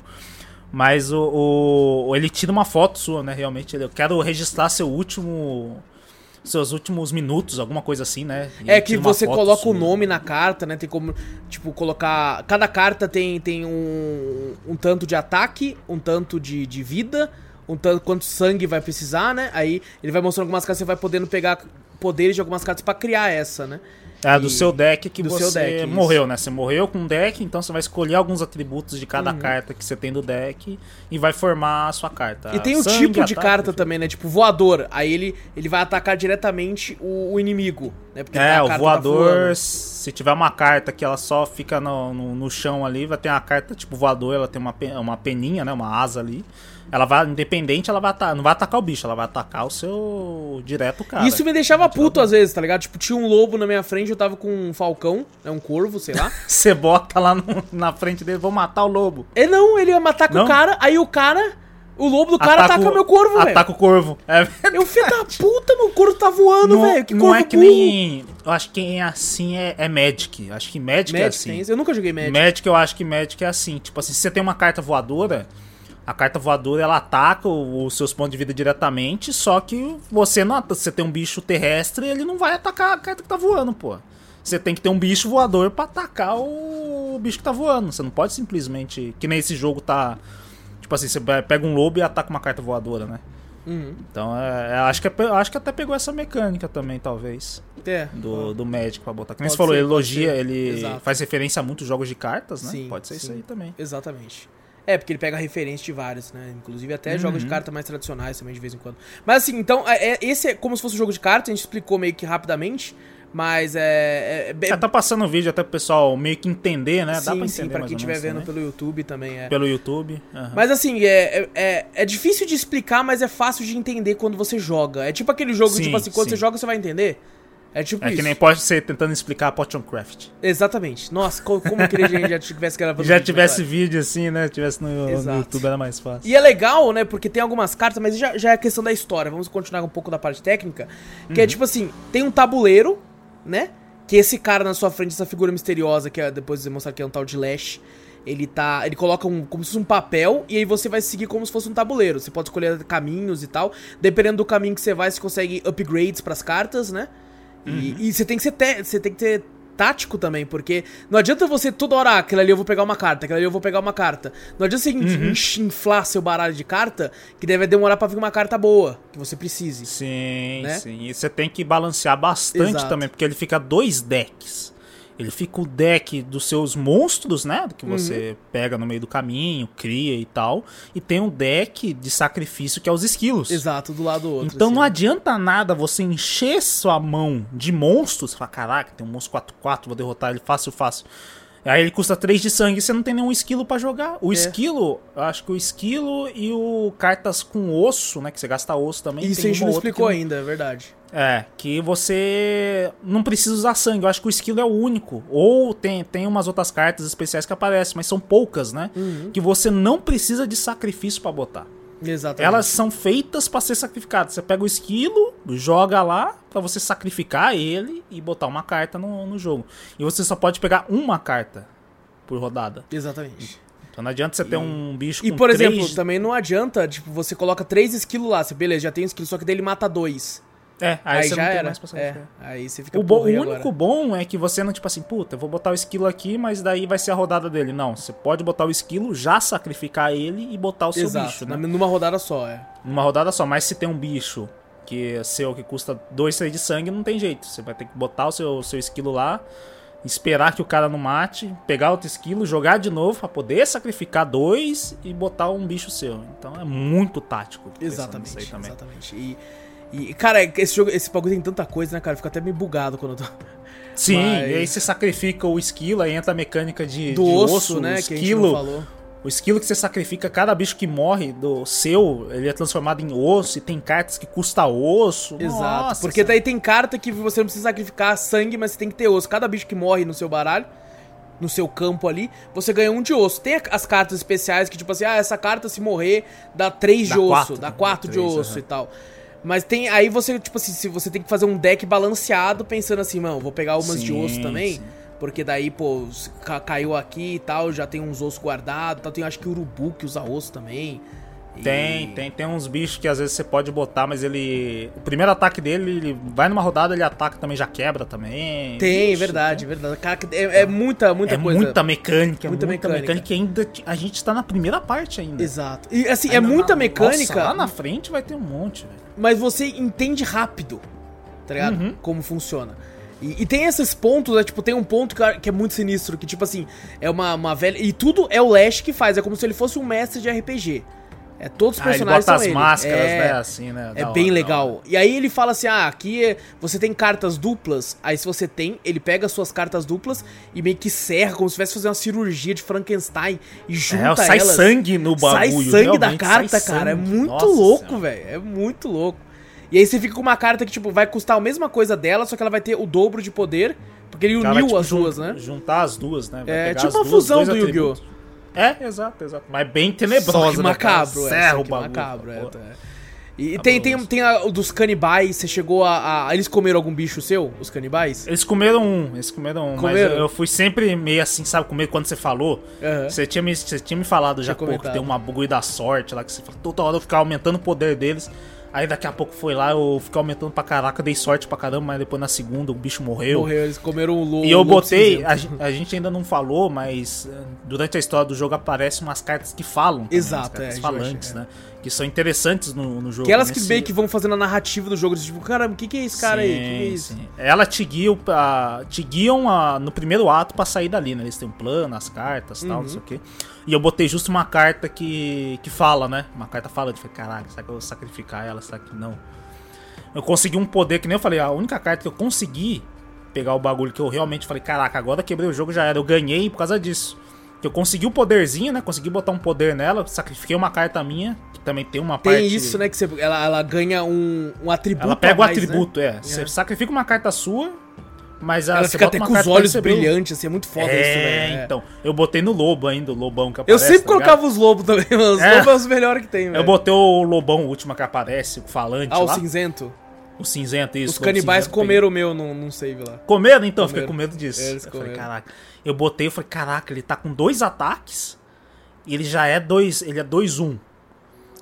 Mas o, o- ele tira uma foto sua, né? Realmente. Eu quero registrar seu último. Seus últimos minutos, alguma coisa assim, né? E É que você coloca o sua. nome na carta, né? Tem como, tipo, colocar. Cada carta tem, tem um, um tanto de ataque, um tanto de, de vida, um tanto quanto sangue vai precisar, né? Aí ele vai mostrando algumas cartas, você vai podendo pegar poderes de algumas cartas pra criar essa, né? É, do seu deck que você deck, isso. morreu, né? Você morreu com um deck, então você vai escolher alguns atributos de Uhum. cada carta que você tem do deck e vai formar a sua carta. E tem o Sangue, tipo de carta também, né? Tipo, voador. Aí ele, ele vai atacar diretamente o, o inimigo, né? Porque É, o tá voador, voando. se tiver uma carta que ela só fica no, no, no chão ali, vai ter uma carta tipo voador, ela tem uma, uma peninha, né? Uma asa ali. Ela vai, independente, ela vai ata- não vai atacar o bicho, ela vai atacar o seu direto cara. Isso me deixava puto às vezes, tá ligado? Tipo, tinha um lobo na minha frente, eu tava com um falcão, né? Um corvo, sei lá. Você bota lá no- na frente dele, vou matar o lobo. É não, ele ia matar com Não? o cara, aí o cara. O lobo do cara ataca, o- meu corvo, velho. Ataca o corvo. É Eu, filho da puta, meu corvo tá voando, não, velho. Que não corvo é que burro. nem. Eu acho que quem é assim é, é Magic. Eu acho que Magic, é Magic assim. tem? Eu nunca joguei Magic. Magic, eu acho que Magic é assim. Tipo assim, se você tem uma carta voadora, a carta voadora ela ataca os seus pontos de vida diretamente, só que você não. Você tem um bicho terrestre ele não vai atacar a carta que tá voando, pô. você tem que ter um bicho voador pra atacar o bicho que tá voando. Você não pode simplesmente. Que nem esse jogo tá. Tipo assim, você pega um lobo e ataca uma carta voadora, né? Uhum. Então, é, é, acho, que é, acho que até pegou essa mecânica também, talvez. É. Do, do Magic pra botar. Como Pode você falou, ser, ele elogia, ele Exato. faz referência a muitos jogos de cartas, né? Sim, pode ser isso sim. aí também. Exatamente. É, porque ele pega referência de vários, né? Inclusive até Uhum. jogos de carta mais tradicionais também, de vez em quando. Mas assim, então, é, é- esse é como se fosse um jogo de carta, a gente explicou meio que rapidamente, mas é... é, é Já tá passando o vídeo até pro pessoal meio que entender, né? Dá sim, pra entender sim, pra quem estiver vendo também. pelo YouTube também é. Pelo YouTube. aham. Mas assim, é, é, é, é difícil de explicar, mas é fácil de entender quando você joga. É tipo aquele jogo, Sim, tipo assim, quando sim. você joga, você vai entender. É tipo É isso. que nem pode ser tentando explicar a Potion Craft. Exatamente. Nossa, co- como queria que a gente já tivesse gravando Já vídeo, tivesse cara. vídeo assim, né? Tivesse no, no. YouTube era mais fácil. E é legal, né? Porque tem algumas cartas, mas já, já é questão da história. Vamos continuar um pouco da parte técnica. Que Uhum. é tipo assim: tem um tabuleiro, né? Que esse cara na sua frente, essa figura misteriosa, que é, depois eu mostrar que é um tal de Lash. Ele tá. Ele coloca um, como se fosse um papel e aí você vai seguir como se fosse um tabuleiro. Você pode escolher caminhos e tal. Dependendo do caminho que você vai, você consegue upgrades pras cartas, né? E, e você tem que ser te- você tem que ter tático também, porque não adianta você toda hora, ah, aquela ali eu vou pegar uma carta, aquela ali eu vou pegar uma carta. Não adianta você inch- inflar seu baralho de carta, que deve demorar pra vir uma carta boa, que você precise. Sim, Né? sim. E você tem que balancear bastante Exato. também, porque ele fica dois decks. Ele fica o deck dos seus monstros, né? Que Uhum. você pega no meio do caminho, cria e tal. E tem um deck de sacrifício que é os esquilos. Exato, do lado do outro. Então assim. não adianta nada você encher sua mão de monstros. Você fala, caraca, tem um monstro 4-4, vou derrotar ele fácil, fácil. Aí ele custa 3 de sangue e você não tem nenhum esquilo pra jogar. O É. esquilo, eu acho que o esquilo e o cartas com osso, né? Que você gasta osso também. Isso a gente não explicou que ainda, é verdade. É, que você não precisa usar sangue. Eu acho que o esquilo é o único. Ou tem, tem umas outras cartas especiais que aparecem, mas são poucas, né? Uhum. Que você não precisa de sacrifício pra botar. Exatamente. Elas são feitas pra ser sacrificadas. Você pega o esquilo, joga lá pra você sacrificar ele e botar uma carta no, no jogo. E você só pode pegar uma carta por rodada. Exatamente. Então não adianta você ter um bicho E com por três... exemplo, também não adianta, tipo, você coloca três esquilos lá, você, beleza, já tem um esquilo, só que daí ele mata dois. É, aí, Aí, você já não tem era. É, aí você fica O, bo- o único agora? bom é que você não, tipo assim, puta, eu vou botar o esquilo aqui, mas daí vai ser a rodada dele. Não, você pode botar o esquilo, já sacrificar ele e botar o seu Exato, bicho, né? numa rodada só, é. Numa rodada só, mas se tem um bicho que é seu, que custa 2, 3 de sangue, não tem jeito. Você vai ter que botar o seu, seu esquilo lá, esperar que o cara não mate, pegar outro esquilo, jogar de novo pra poder sacrificar dois e botar um bicho seu. Então é muito tático. Exatamente, aí também. exatamente. E, e, cara, esse jogo, esse bagulho tem tanta coisa, né, cara? Fica até meio bugado quando eu tô... Sim, Mas- e aí você sacrifica o esquilo, aí entra a mecânica de, Do de osso, né, o que a gente esquilo. não falou. O esquilo que você sacrifica, cada bicho que morre do seu, ele é transformado em osso e tem cartas que custa osso. Exato. Nossa Porque daí tem carta que você não precisa sacrificar sangue, mas você tem que ter osso. Cada bicho que morre no seu baralho, no seu campo ali, você ganha um de osso. Tem as cartas especiais que, tipo assim, ah, essa carta se morrer dá três Dá de osso, quatro, dá né? quatro de Três, osso aham. e tal. Mas tem. Aí você, tipo assim, se você tem que fazer um deck balanceado, pensando assim, mano, vou pegar umas de Sim, osso também. sim. Porque daí, pô, caiu aqui e tal, já tem uns ossos guardados. Tal. Tem acho que urubu que usa osso também. E- Tem, tem, tem uns bichos que às vezes você pode botar, mas ele. O primeiro ataque dele, ele vai numa rodada, ele ataca também, já quebra também. Tem, Ixi, verdade, verdade. Cara, é, é muita, muita é coisa. muita mecânica, Muita muita, mecânica. mecânica. e ainda a gente tá na primeira parte ainda. Exato. E assim, é Ainda muita na- mecânica, Nossa, lá na frente vai ter um monte, velho. mas você entende rápido, tá ligado? Uhum. Como funciona. E, e tem esses pontos, né? Tipo, tem um ponto que, que é muito sinistro, que tipo assim, é uma, uma velha... E tudo é o Lash que faz, é como se ele fosse um mestre de RPG. É, todos os Ah, ele personagens bota são as ele. máscaras, é, né? Assim, né? É bem hora, da legal. E aí ele fala assim: ah, aqui é- você tem cartas duplas. Aí se você tem, ele pega as suas cartas duplas e meio que serra, como se estivesse fazendo uma cirurgia de Frankenstein e junta É, sai elas. sangue no Sai bagulho. sangue da carta, sai cara. É muito Nossa louco, velho. É muito louco. E aí você fica com uma carta que, tipo, vai custar a mesma coisa dela, só que ela vai ter o dobro de poder. Porque ele cara vai, uniu tipo, as duas, né? Juntar as duas, né? Vai É, tipo as uma duas, fusão do Yu-Gi-Oh! É, exato, exato. Mas bem tenebrosa. Só que macabro, cara? é. Serra o bagulho. macabro, é. pô. tá. E tem, tem, tem a- o dos canibais, você chegou a, a- Eles comeram algum bicho seu, os canibais? Eles comeram um, eles comeram um, Comeram? mas eu, eu fui sempre meio assim, sabe, com medo quando você falou. Aham. Você, tinha me, você tinha me falado já pouco que tem uma bagulho da sorte lá, que você toda hora eu ficava aumentando o poder deles. Aí daqui a pouco foi lá, eu fiquei aumentando pra caraca, dei sorte pra caramba, mas depois na segunda o bicho morreu. Morreu, eles comeram o lobo. E eu botei, a, a gente ainda não falou, mas eh, durante a história do jogo aparecem umas cartas que falam. também, Exato, as cartas é, falantes, é. né? Que são interessantes no, no jogo. Aquelas que Nesse- meio que vão fazendo a narrativa do jogo. Tipo, caramba, o que, que é esse cara aí? O que, que é Sim, isso? sim. Ela te guia, te guiam a- no primeiro ato pra sair dali, né? Eles têm um plano, as cartas e tal, Uhum. não sei o quê. E eu botei justo uma carta que, que fala, né? Uma carta fala, eu falei, caralho, será que eu vou sacrificar ela? Será que não? Eu consegui um poder, que nem eu falei, a única carta que eu consegui pegar o bagulho que eu realmente falei, caraca, agora quebrei o jogo, já era. Eu ganhei por causa disso. Que eu consegui o poderzinho, né? Consegui botar um poder nela, sacrifiquei uma carta minha, que também tem uma Tem parte... isso, né? Que você, ela, ela ganha um, um atributo. Ela pega mais, o atributo, né? é. Você sacrifica uma carta sua, mas a, Ela fica até com os olhos o- brilhantes, assim, é muito foda é, isso, velho. então. Eu botei no lobo ainda, o lobão que Eu aparece. sempre tá colocava os lobos também, os É. lobos é os melhores que tem, velho. Eu botei o lobão, o último que aparece, o falante Ah, o lá. cinzento? O cinzento, isso. Os canibais cinzento, comeram o meu num, num save lá. Comeram, então, eu fiquei Comeram. com medo disso. É, eu falei, comeram. caraca. Eu botei, eu falei, caraca, ele tá com dois ataques ele já é dois, ele é 2-1.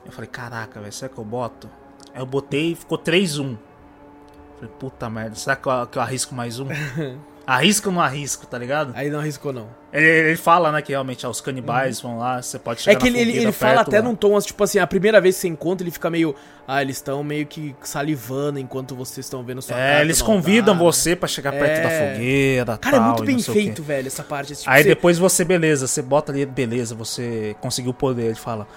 Eu falei, caraca, velho, será que eu boto? Aí eu botei e ficou 3-1. Falei, puta merda, será que eu, que eu arrisco mais um? arrisco ou não arrisco, tá ligado? Aí não arriscou, não. Ele, ele fala, né, que realmente ah, os canibais vão lá, você pode chegar É que ele, ele, ele fala perto até lá. num tom, tipo assim, a primeira vez que você encontra, ele fica meio. Ah, eles estão meio que salivando enquanto vocês estão vendo sua É, eles convidam altar, né? você pra chegar perto da É. fogueira, Cara, é tal, muito e bem feito, velho, essa parte. Tipo, Aí você- depois você, beleza, você bota ali, beleza, você conseguiu o poder. Ele fala,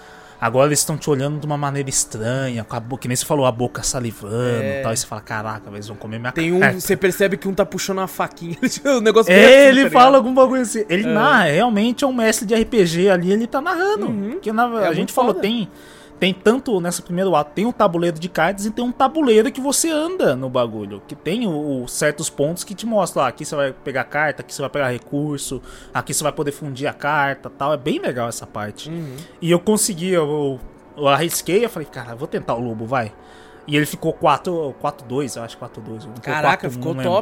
agora eles estão te olhando de uma maneira estranha, com a boca, que nem você falou, a boca salivando É. e tal. Aí você fala, caraca, eles vão comer minha Tem um, carta. você percebe que um tá puxando uma faquinha. o negócio É, assim, ele tá fala algum bagulho assim. Ele narra, realmente é um mestre de RPG ali, ele tá narrando. Porque na, É a gente falou, foda. tem, tem tanto nessa primeiro ato, tem um tabuleiro de cartas e tem um tabuleiro que você anda no bagulho. Que tem o, o certos pontos que te mostram, ah, aqui você vai pegar carta, aqui você vai pegar recurso, aqui você vai poder fundir a carta tal. É bem legal essa parte. Uhum. E eu consegui, eu, eu arrisquei, eu falei, cara, vou tentar o lobo, vai. E ele ficou 4-2, eu acho 4-2. não ficou Caraca, 4-1, ficou não lembro.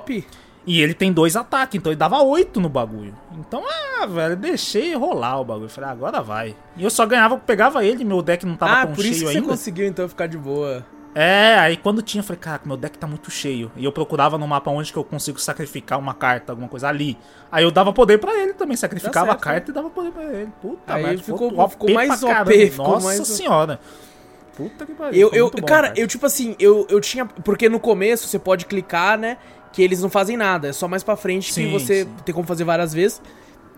E ele tem dois ataques, então ele dava oito no bagulho. Então, ah, velho, deixei rolar o bagulho. Falei, ah, agora vai. E eu só ganhava, pegava ele, meu deck não tava ah, tão por cheio isso que você ainda. conseguiu então ficar de boa. É, aí quando tinha, eu falei, caraca, meu deck tá muito cheio. E eu procurava no mapa onde que eu consigo sacrificar uma carta, alguma coisa ali. Aí eu dava poder pra ele também, sacrificava certo, a carta e dava poder pra ele. Puta Aí merda, ficou- OP ficou mais OP, caramba. ficou Nossa mais- senhora. Puta que pariu. Eu, ficou eu bom, cara, eu tipo assim, eu, eu tinha. Porque no começo você pode clicar, né? Que eles não fazem nada. É só mais pra frente Sim, que você sim. tem como fazer várias vezes.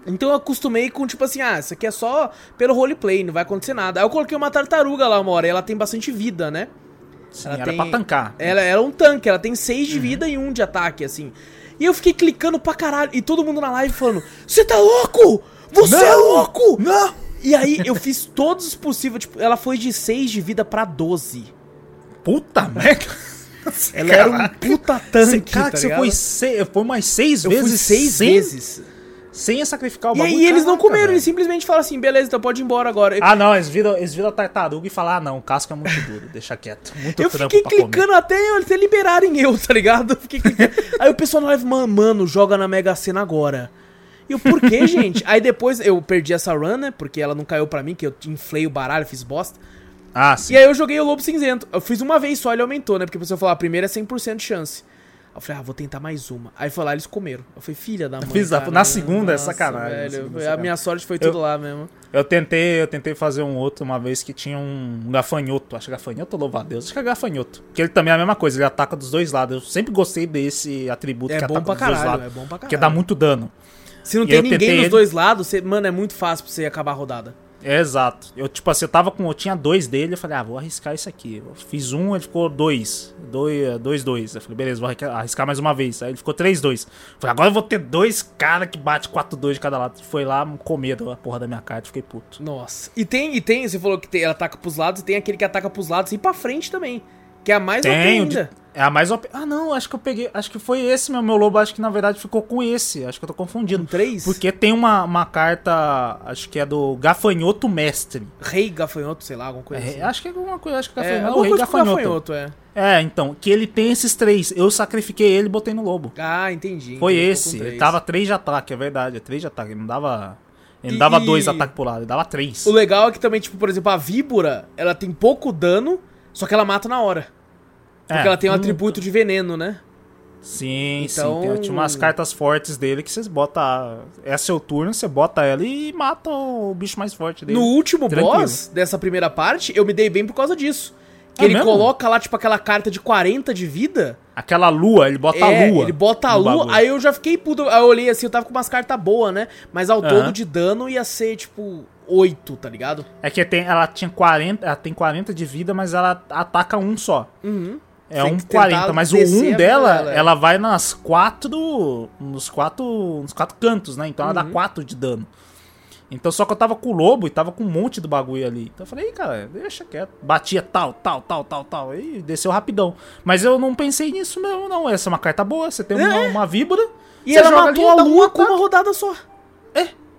Então eu acostumei com, tipo assim, ah, isso aqui é só pelo roleplay, não vai acontecer nada. Aí eu coloquei uma tartaruga lá uma hora e ela tem bastante vida, né? Sim, ela era tem- pra tancar. Ela, ela é um tanque, ela tem 6 Uhum. de vida e 1 de ataque, assim. E eu fiquei clicando pra caralho. E todo mundo na live falando: Você tá louco? Você é louco! Não! E aí eu fiz todos os possíveis. Tipo, ela foi de 6 de vida pra 12. Puta merda. Ela era um puta tanque. Você, cara, tá você foi, se- foi mais seis Eu vezes seis sem, vezes. sem sacrificar o E bagulho. aí eles não Caraca, comeram, velho. eles simplesmente falaram assim: beleza, então pode ir embora agora. Ah, não, eles viram, eles viram a tartaruga e falaram: ah, não, o casco é muito duro, deixa quieto. Muito eu fiquei pra comer. clicando até, até liberarem eu, tá ligado? Eu clicando. aí o pessoal na live, "Man- mano, joga na Mega Sena agora. E eu, por quê, gente? Aí depois eu perdi essa run, né? Porque ela não caiu pra mim, que eu inflei o baralho, fiz bosta. Ah, sim. E aí eu joguei o Lobo Cinzento. Eu fiz uma vez só, ele aumentou, né? Porque a pessoa falou, a primeira é 100% de chance. Eu falei, ah, vou tentar mais uma. Aí foi lá, eles comeram. Eu falei, filha da mãe. fiz cara, na segunda é nossa, sacanagem, na Velho, segunda é a sacanagem. minha sorte foi tudo lá mesmo. Eu tentei, eu tentei fazer um outro uma vez que tinha um gafanhoto. Acho que é gafanhoto, louva a Deus. Acho que é gafanhoto. Que ele também é a mesma coisa, ele ataca dos dois lados. Eu sempre gostei desse atributo É que bom ataca pra dos dois caralho, lados. é bom pra Porque caralho. dá muito dano. Se não E tem eu ninguém nos ele- dois lados, você- mano, é muito fácil pra você acabar a rodada. É, exato. Eu, tipo assim, eu tava com. Eu tinha dois dele, eu falei, ah, vou arriscar isso aqui. Eu fiz um, ele ficou dois. Dois, dois, dois. Eu falei, beleza, vou arriscar- mais uma vez. Aí ele ficou três, dois. Eu falei, agora eu vou ter dois caras que bate quatro, dois de cada lado. Foi lá, comer a porra da minha carta, fiquei puto. Nossa. E tem, e tem, você falou que tem, ela ataca pros lados, e tem aquele que ataca pros lados e pra frente também. Que é a mais OP Tem, o de- ainda. é a mais OP. Ah, não, acho que eu peguei. Acho que foi esse, meu. Meu lobo, acho que na verdade ficou com esse. Acho que eu tô confundindo. Com três? Porque tem uma, uma carta, acho que é do Gafanhoto Mestre. Rei gafanhoto, sei lá, alguma coisa assim. É, acho que é alguma coisa, acho que É, gafanhoto, alguma o rei gafanhoto. gafanhoto, é. É, então, que ele tem esses três. Eu sacrifiquei ele e botei no lobo. Ah, entendi. Foi tô esse. Ele três. tava 3 de ataque, é verdade. É 3 de ataque. Ele não dava. Ele não E- dava e- 2 ataques pro lado, ele dava 3. O legal é que também, tipo, por exemplo, a víbora, ela tem pouco dano, Só que ela mata na hora. Porque É, ela tem um atributo de veneno, né? Sim, Então- sim. Tem, tinha umas cartas fortes dele que vocês botam. É seu turno, você bota ela e mata o bicho mais forte dele. No último Tranquilo. boss dessa primeira parte, eu me dei bem por causa disso. Que É ele mesmo? coloca lá, tipo, aquela carta de 40 de vida. Aquela lua, ele bota é, a lua. ele bota a lua, bagulho. aí eu já fiquei puto. Aí eu olhei assim, eu tava com umas cartas boas, né? Mas ao Aham. todo de dano ia ser, tipo, 8, tá ligado? É que tem, ela tinha 40, ela tem 40 de vida, mas ela ataca um só. Uhum. É Tem um que tentar 40, mas o descer a 1 vida dela, dela, é. ela vai nas quatro. Nos quatro. Nos quatro cantos, né? Então ela Uhum. dá 4 de dano. Então só que eu tava com o lobo e tava com um monte do bagulho ali. Então eu falei, "Ih, cara, deixa quieto. Batia tal, tal, tal, tal, tal. E desceu rapidão. Mas eu não pensei nisso mesmo, não. Essa é uma carta boa. Você tem uma, É. uma víbora. E ela matou ali, a lua com uma rodada só.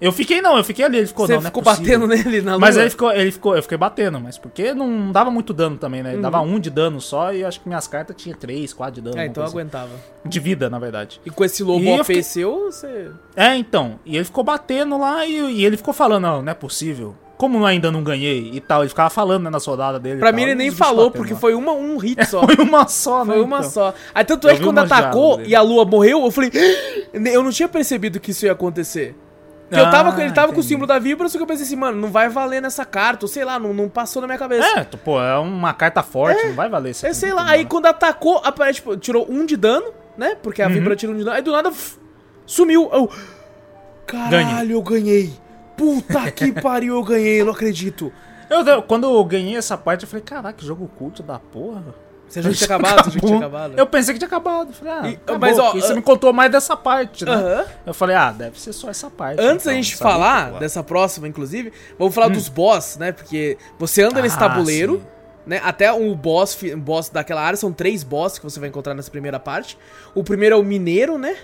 Eu fiquei, não, eu fiquei ali. Ele ficou, Você não, não é ficou possível. batendo nele na lua. Mas ele ficou, ele ficou, eu fiquei batendo, mas porque não dava muito dano também, né? Ele Dava Uhum. um de dano só e eu acho que minhas cartas tinha três, quatro de dano. É, então coisa aguentava. De vida, na verdade. E com esse lobo eu OP fiquei- seu, você... É, então. E ele ficou batendo lá e, e ele ficou falando, não, não é possível. Como eu ainda não ganhei e tal, ele ficava falando né, na soldada dele. Pra mim ele nem falou, batendo porque lá. foi uma, um hit só. Foi uma só, né? Foi uma então. só. Aí tanto é Eu que vi quando uma atacou e a lua morreu, eu falei. Eu não tinha percebido que isso ia acontecer. Porque eu tava, Ah, ele tava com o entendi. símbolo da vibra, só que eu pensei assim, mano, não vai valer nessa carta, ou sei lá, não, não passou na minha cabeça. É, pô, é uma carta forte, não vai valer isso É, sei lá, aí quando atacou, aparece, tipo, tirou um de dano, né? Porque a Uhum. vibra tira um de dano. Aí do nada, f- sumiu. Eu, caralho, eu ganhei. Puta que pariu, eu ganhei, eu não acredito. Eu, quando eu ganhei essa parte, eu falei, caraca, que jogo cult da porra. Você já tinha acabado? Você já tinha acabado? Eu pensei que tinha acabado. Falei, ah, E- acabou, mas, ó, você ah- me contou mais dessa parte, né? Aham. Eu falei, ah, deve ser só essa parte. Antes da então, gente não sabia falar que- dessa próxima, inclusive, vamos falar dos boss, né? Porque você anda nesse Ah, tabuleiro, sim. né? Até o boss, fi- boss daquela área, são três boss que você vai encontrar nessa primeira parte. O primeiro é o mineiro, né?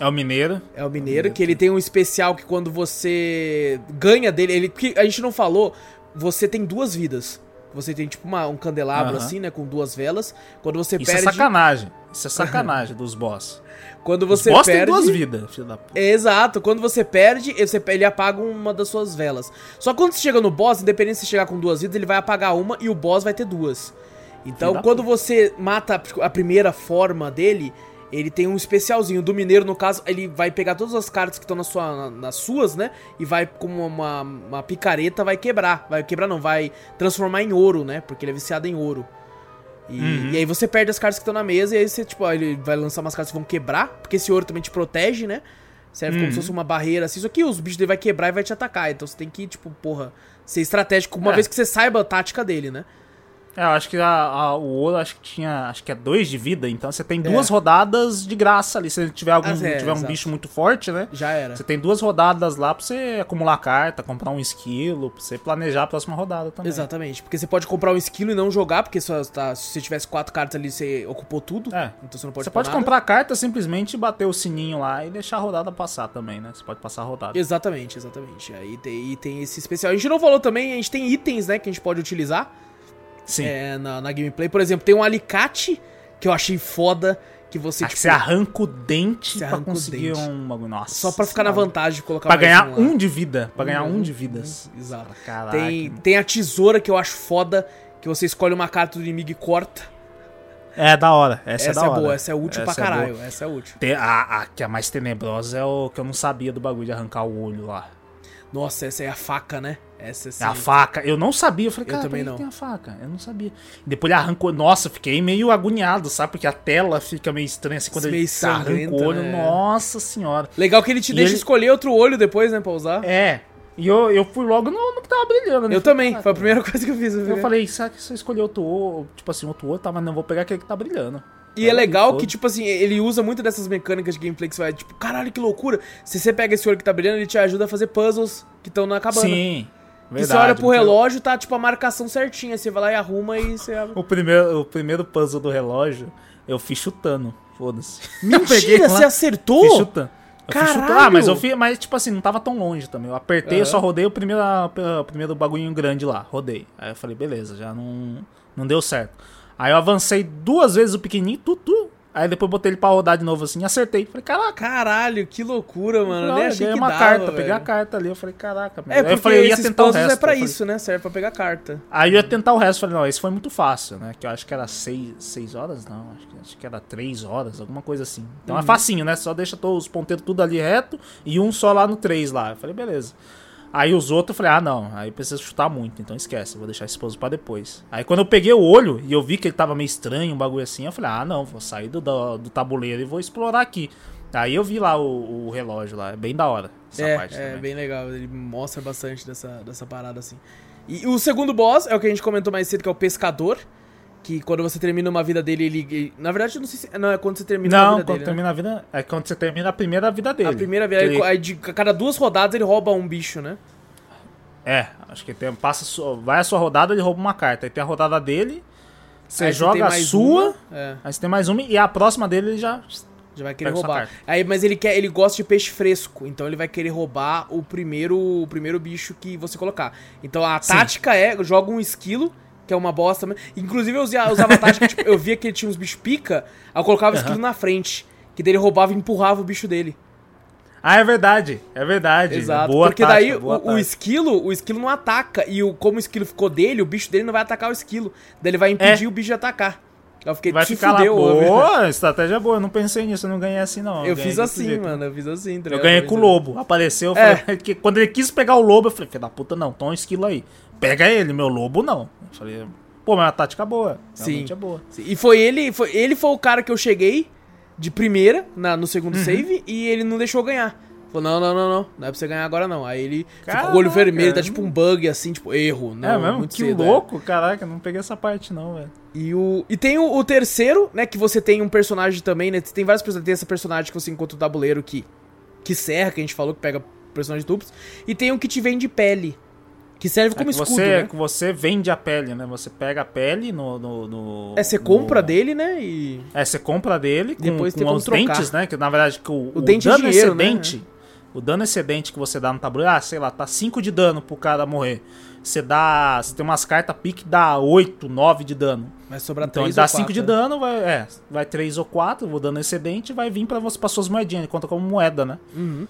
É o mineiro. É o mineiro, que ele tem um especial que quando você ganha dele, ele que a gente não falou, você tem duas vidas. Você tem tipo uma- um candelabro Aham. assim, né, com duas velas. Quando você Isso perde, é sacanagem. Isso é sacanagem dos boss. quando Os você boss tem perde, duas vidas, filho da puta. Exato, quando você perde, ele, apaga uma das suas velas. Só que quando você chega no boss, independente se você chegar com duas vidas, ele vai apagar uma e o boss vai ter duas. Então, quando você mata a primeira forma dele, ele tem um especialzinho. Do mineiro, no caso, ele vai pegar todas as cartas que estão na sua, nas suas, né? E vai, como uma, uma picareta, vai quebrar. Vai quebrar, não, vai transformar em ouro, né? Porque ele é viciado em ouro. E, Uhum. e aí você perde as cartas que estão na mesa e aí você, tipo, ó, ele vai lançar umas cartas que vão quebrar, porque esse ouro também te protege, né? Serve como Uhum. se fosse uma barreira assim, só que os bichos dele vai quebrar e vai te atacar. Então você tem que, tipo, porra, ser estratégico uma É. vez que você saiba a tática dele, né? É, eu acho que a- a- o ouro acho que tinha. Acho que é dois de vida, então você tem duas É. rodadas de graça ali. Se tiver algum Ah, é, tiver um exato. bicho muito forte, né? Já era. Você tem duas rodadas lá pra você acumular carta, comprar um esquilo, pra você planejar a próxima rodada também. Exatamente, porque você pode comprar um esquilo e não jogar, porque só tá, se você tivesse quatro cartas ali, você ocupou tudo. É. Então você não pode Você pode nada. comprar carta simplesmente bater o sininho lá e deixar a rodada passar também, né? Você pode passar a rodada. Exatamente, exatamente. Aí tem, tem esse especial. A gente não falou também, a gente tem itens, né, que a gente pode utilizar Sim. é, na, na gameplay. Por exemplo, tem um alicate que eu achei foda, que você, Acho que tipo, você arranca o dente pra conseguir dente. um bagulho. Nossa. só pra ficar na vantagem de colocar Pra ganhar lá. um de vida. Pra ganhar Uhum. um de vidas. Exato. Caraca. Tem, tem a tesoura que eu acho foda, que você escolhe uma carta do inimigo e corta. É da hora. Essa, Essa, é da é hora. boa, essa é útil Essa pra é caralho. boa. essa é útil. Tem a, a que é mais tenebrosa é o que eu não sabia do bagulho de arrancar o olho lá. Nossa, essa é a faca, né? Essa sim. É a faca. Eu não sabia. Eu falei, Eu cara, também por que não. tem a faca? Eu não sabia. Depois ele arrancou. Nossa, eu fiquei meio agoniado, sabe? Porque a tela fica meio estranha assim quando Meio ele arranca o olho. né? Nossa senhora. Legal que ele te E deixa ele- escolher outro olho depois, né, pra usar. É. E eu, eu fui logo no, no que tava brilhando. né? eu também, "Caraca, foi a primeira coisa que eu fiz. Eu falei, será que se eu escolher outro olho, tipo assim, outro olho, tá, mas não vou pegar aquele que tá brilhando. E é Aí, legal que, tipo assim, ele usa muito dessas mecânicas de gameplay que você vai, tipo, caralho, que loucura. Se você pega esse olho que tá brilhando, ele te ajuda a fazer puzzles que estão na cabana. Sim. E Verdade. você olha pro porque relógio, tá, tipo, a marcação certinha. Você vai lá e arruma e você. O primeiro, o primeiro puzzle do relógio, eu fiz chutando. Foda-se. Mentira, você acertou? Fiz chutando. Eu fiz Caralho! chutando. Ah, mas eu fiz, mas tipo assim, não tava tão longe também. Eu apertei, eu Aham. só rodei o primeiro, o primeiro bagulhinho grande lá. Rodei. Aí eu falei, beleza, já não, não deu certo. Aí eu avancei duas vezes o pequenininho, tu, tu, Aí depois botei ele pra rodar de novo assim, acertei. Falei, caraca. Caralho, que loucura, mano. Eu nem achei ganhei que uma dava, carta, velho. peguei a carta ali. Eu falei, caraca, É, Aí porque eu falei, eu ia tentar o puzzles resto. é pra eu falei- isso, né? Serve pra pegar carta. Aí eu ia tentar o resto, falei, não, esse foi muito fácil, né? Que eu acho que era 6 seis horas, não, acho que, acho que era 3 horas, alguma coisa assim. Então Uhum. é facinho, né? Só deixa todos os ponteiros tudo ali reto e um só lá no 3 lá. Eu falei, beleza. Aí os outros eu falei, ah não, aí precisa chutar muito, então esquece, vou deixar esse puzzle pra depois. Aí quando eu peguei o olho e eu vi que ele tava meio estranho, um bagulho assim, eu falei, ah não, vou sair do, do, do tabuleiro e vou explorar aqui. Aí eu vi lá o, o relógio lá, é bem da hora essa é, parte é também. bem legal. Ele mostra bastante dessa, dessa parada assim. E o segundo boss é o que a gente comentou mais cedo, que é o pescador. Que quando você termina uma vida dele, ele. na verdade, eu não sei se. Não, é quando você termina a Não, vida quando dele. né? termina a vida. É quando você termina a primeira vida dele. A primeira vida. Ele- Aí, de a cada duas rodadas ele rouba um bicho, né? É, acho que tem, passa, a vai a sua rodada, ele rouba uma carta. Aí tem a rodada dele, você Aí joga a sua, uma, é, aí você tem mais uma, e a próxima dele ele já. já vai querer roubar. Aí, mas ele quer, ele gosta de peixe fresco, então ele vai querer roubar o primeiro, o primeiro bicho que você colocar. Então a Sim. tática é joga um esquilo, que é uma bosta. Inclusive eu usava, usava a tática, tipo, eu via que ele tinha uns bichos pica, aí eu colocava o Aham. esquilo na frente, que daí ele roubava e empurrava o bicho dele. Ah, é verdade, é verdade. Exato. Boa porque tática, daí boa o, o esquilo, o esquilo não ataca. E o, como o esquilo ficou dele, o bicho dele não vai atacar o esquilo. Daí ele vai impedir o bicho de atacar. Eu fiquei Vai ficar fudeu, lá. Boa, estratégia boa. Eu não pensei nisso, eu não ganhei assim, não. Eu ganhei fiz assim, jeito. mano. Eu fiz assim. tá Eu ganhei Eu com o fiz- lobo. Apareceu, eu É. falei, quando ele quis pegar o lobo, eu falei, filho da puta, não, toma um esquilo aí. Pega ele, meu lobo não. Eu falei, pô, mas a tática é boa. Realmente Sim. é boa. E foi ele, foi, ele foi o cara que eu cheguei de primeira na, no segundo Uhum. save e ele não deixou ganhar. Falou, não, não, não, não, não é pra você ganhar agora não. Aí ele ficou com o olho Caraca. vermelho, tá tipo um bug assim, tipo, erro. Não, é mesmo? muito Que cedo, é. louco, caraca, não peguei essa parte não, velho. E, o, e tem o, o terceiro, né? Que você tem um personagem também, né? Tem vários personagens. Tem esse personagem que você encontra no tabuleiro que, que serra, que a gente falou, que pega personagens duplos. E tem um que te vende pele. Que serve É como que escudo, você, né? que você vende a pele, né? Você pega a pele no. no, no- É, você no- compra dele, né? E. É, você compra dele com, Depois com os trocar. dentes, né? Que na verdade que o, o dente é dano dinheiro, né? excedente. O dano excedente que você dá no tabuleiro, ah, sei lá, tá 5 de dano pro cara morrer. Você dá. Você tem umas cartas pique que dá 8, 9 de dano. Vai sobrar Então ele três dá ou 5 quatro, de né? dano, vai, é, vai 3 ou 4, o dano excedente vai vir pra, você, pra suas moedinhas, ele conta como moeda, né? Uhum.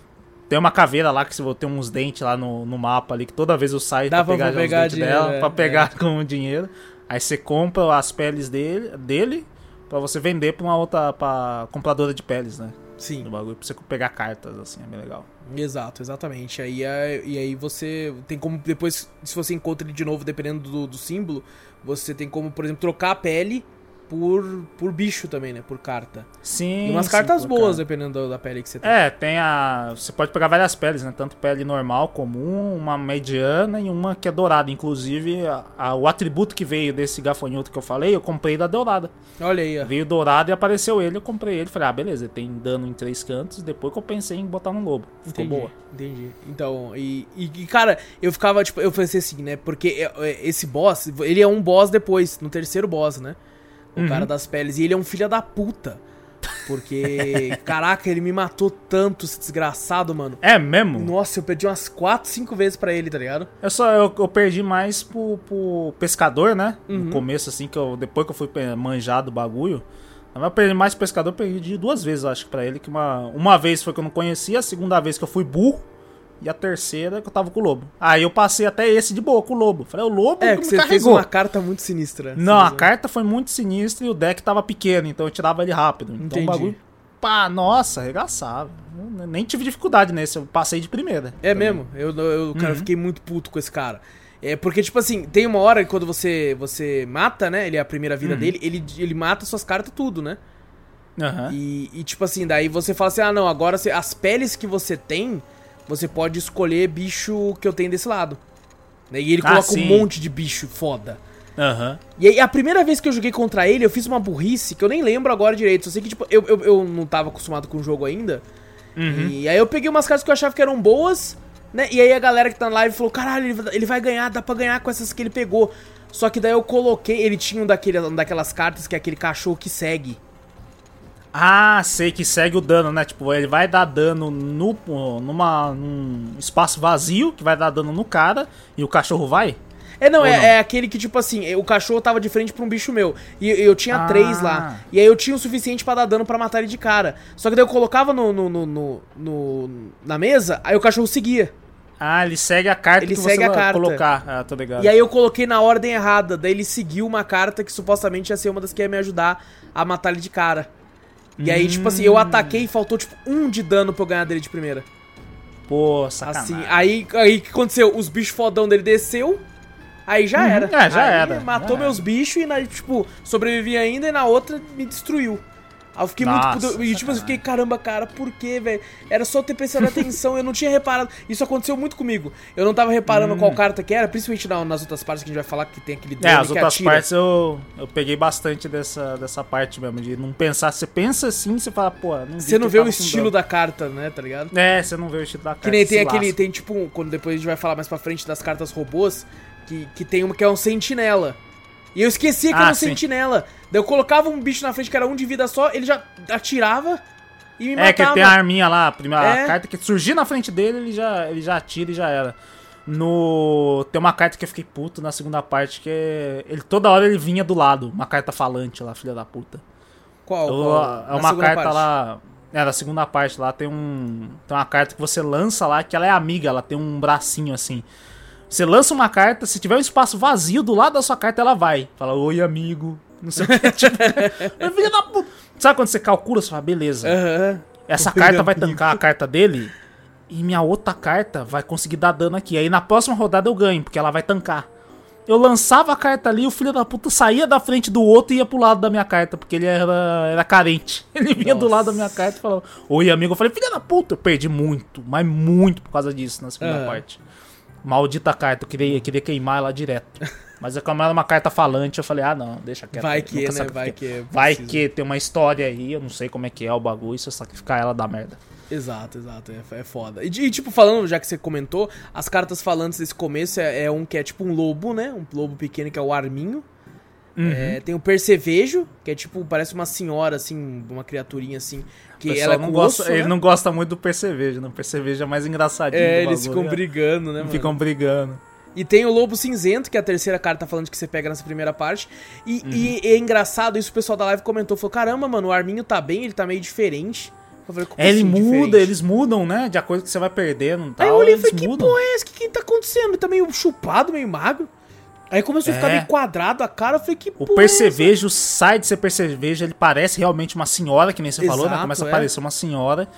Tem uma caveira lá que se você tem uns dentes lá no, no mapa ali, que toda vez eu saio Dá pra pra pegar, os pegar dentes dinheiro, dela, é, pra pegar com dinheiro. Aí você compra as peles dele, dele pra você vender pra uma outra pra compradora de peles, né? Sim. Do bagulho, pra você pegar cartas, assim, é bem legal. Exato, exatamente. Aí, é- e aí você tem como depois, se você encontra ele de novo, dependendo do, do símbolo, você tem como, por exemplo, trocar a pele por, por bicho também, né? Por carta. Sim. E umas sim, cartas boas, cara. dependendo da, da pele que você tem. É, tem a. Você pode pegar várias peles, né? Tanto pele normal, comum, uma mediana e uma que é dourada. Inclusive, a- a- o atributo que veio desse gafanhoto que eu falei, eu comprei da dourada. Olha aí, ó. Veio dourado e apareceu ele, eu comprei ele. Falei, ah, beleza, ele tem dano em três cantos. Depois que eu pensei em botar no lobo. Ficou Entendi, boa. entendi. Então, e, e, e, cara, eu ficava, tipo, eu pensei assim, né? Porque é- é- esse boss, ele é um boss depois, no terceiro boss, né? O Uhum. cara das peles. E ele é um filho da puta. Porque, caraca, ele me matou tanto, esse desgraçado, mano. É mesmo? Nossa, eu perdi umas 4, 5 vezes pra ele, tá ligado? Eu só eu, eu perdi mais pro, pro pescador, né? Uhum. No começo, assim, que eu, depois que eu fui pe- manjar do bagulho. Mas eu perdi mais pro pescador, eu perdi duas vezes, acho que pra ele. Que uma, uma vez foi que eu não conhecia, a segunda vez que eu fui burro. E a terceira que eu tava com o lobo. Aí eu passei até esse de boa com o lobo. Falei, o lobo É, que que você fez carregou. uma carta muito sinistra. Não, a carta foi muito sinistra e o deck tava pequeno, então eu tirava ele rápido. Então Entendi. o bagulho. Pá, nossa, arregaçava. Eu nem tive dificuldade nesse, eu passei de primeira. É Também. mesmo, eu, eu cara, eu Uhum. fiquei muito puto com esse cara. É porque, tipo assim, tem uma hora que quando você, você mata, né? Ele é a primeira vida Uhum. dele, ele, ele mata suas cartas tudo, né? Aham. E, e, tipo assim, daí você fala assim: ah, não, agora você- as peles que você tem, você pode escolher bicho que eu tenho desse lado. Né? E ele Ah, coloca um sim. monte de bicho foda. Aham. E aí, a primeira vez que eu joguei contra ele, eu fiz uma burrice que eu nem lembro agora direito. Só sei que, tipo, eu, eu, eu não tava acostumado com o jogo ainda. Uhum. E aí eu peguei umas cartas que eu achava que eram boas, né? E aí a galera que tá na live falou: caralho, ele, vai- ele vai ganhar, dá pra ganhar com essas que ele pegou. Só que daí eu coloquei, ele tinha um, daquele, um daquelas cartas que é aquele cachorro que segue. Ah, sei que segue o dano, né? Tipo, ele vai dar dano no, numa, num espaço vazio, que vai dar dano no cara, e o cachorro vai? É, não, é, não? é aquele que, tipo assim, o cachorro tava de frente pra um bicho meu. E eu tinha Ah. três lá. E aí eu tinha o suficiente pra dar dano pra matar ele de cara. Só que daí eu colocava no, no, no, no- na mesa, aí o cachorro seguia. Ah, ele segue a carta Ele que segue você a carta. colocar. Ah, tô ligado. E aí eu coloquei na ordem errada. Daí ele seguiu uma carta que supostamente ia ser uma das que ia me ajudar a matar ele de cara. E aí, tipo assim, eu ataquei e faltou, tipo, um de dano pra eu ganhar dele de primeira. Pô, sacanagem. Assim, aí aí o que aconteceu? Os bichos fodão dele desceu. Aí já era. é, já Aí era, Matou já meus bichos e, na, tipo, sobrevivi ainda e na outra me destruiu. Aí eu fiquei Nossa, muito. puto- E tipo, eu fiquei, caramba, cara, por quê, velho? Era só ter prestado atenção, eu não tinha reparado. Isso aconteceu muito comigo. Eu não tava reparando qual carta que era, principalmente na- nas outras partes que a gente vai falar que tem aquele É, drone as que outras atira. partes eu, eu peguei bastante dessa, dessa parte mesmo, de não pensar. Você pensa assim, você fala, pô, não Você não que vê o estilo dano. da carta, né, tá ligado? É, você não vê o estilo da carta. Que nem tem aquele. lasca. Tem tipo, um- quando depois a gente vai falar mais pra frente das cartas robôs, que, que tem uma que é um sentinela. E eu esquecia que Ah, era um sim. sentinela. Daí eu colocava um bicho na frente que era um de vida só, ele já atirava e me É, que matava. tem a arminha lá, a, primeira, É. carta que surgir na frente dele, ele já, ele já atira e já era. No. Tem uma carta que eu fiquei puto na segunda parte, que é. Ele, toda hora ele vinha do lado, uma carta falante lá, filha da puta. Qual? Eu- qual? é Na uma carta parte. lá. É, da segunda parte lá tem um. Tem uma carta que você lança lá, que ela é amiga, ela tem um bracinho assim. Você lança uma carta, se tiver um espaço vazio do lado da sua carta, ela vai. Fala, oi, amigo. Não sei o que. tipo, filha da puta. Sabe quando você calcula, você fala, beleza. Aham. Essa carta vai amigo. tancar a carta dele e minha outra carta vai conseguir dar dano aqui. Aí na próxima rodada eu ganho, porque ela vai tancar. Eu lançava a carta ali, o filho da puta saía da frente do outro e ia pro lado da minha carta, porque ele era, era carente. Ele vinha do Nossa. lado da minha carta e falava, oi amigo. Eu falei, filha da puta, eu perdi muito, mas muito por causa disso na segunda Aham. parte. Maldita carta, eu queria, eu queria queimar ela direto. Mas é como era uma carta falante, eu falei, ah não, deixa quieto. Vai que, né? Vai que. Vai precisa. que tem uma história aí, eu não sei como é que é o bagulho, se eu sacrificar ela dá merda. Exato, exato. É, é foda. E, e, tipo, falando, já que você comentou, as cartas falantes desse começo é, é um que é tipo um lobo, né? Um lobo pequeno que é o Arminho. Uhum. É, tem o Percevejo, que é tipo, parece uma senhora, assim, uma criaturinha assim. Que O ela é não gosta, osso, ele né? não gosta muito do percevejo, não. O percevejo é mais engraçadinho. É, eles bagulho, ficam né? brigando, né, mano? Ficam brigando. E tem o Lobo Cinzento, que é a terceira carta falando que você pega nessa primeira parte. E, Uhum. e é engraçado, isso o pessoal da live comentou. Falou, caramba, mano, o Arminho tá bem, ele tá meio diferente. Falei, É, ele assim, muda, diferente? eles mudam, né? De acordo com que você vai perdendo e tal. Aí eu olhei e falei, que mudam. porra é essa? Que, que tá acontecendo? Ele tá meio chupado, meio magro. Aí começou a ficar É. meio quadrado a cara, eu falei, que O é percevejo sai de ser percevejo, ele parece realmente uma senhora, que nem você falou, né? Exato, Começa é. a parecer uma senhora.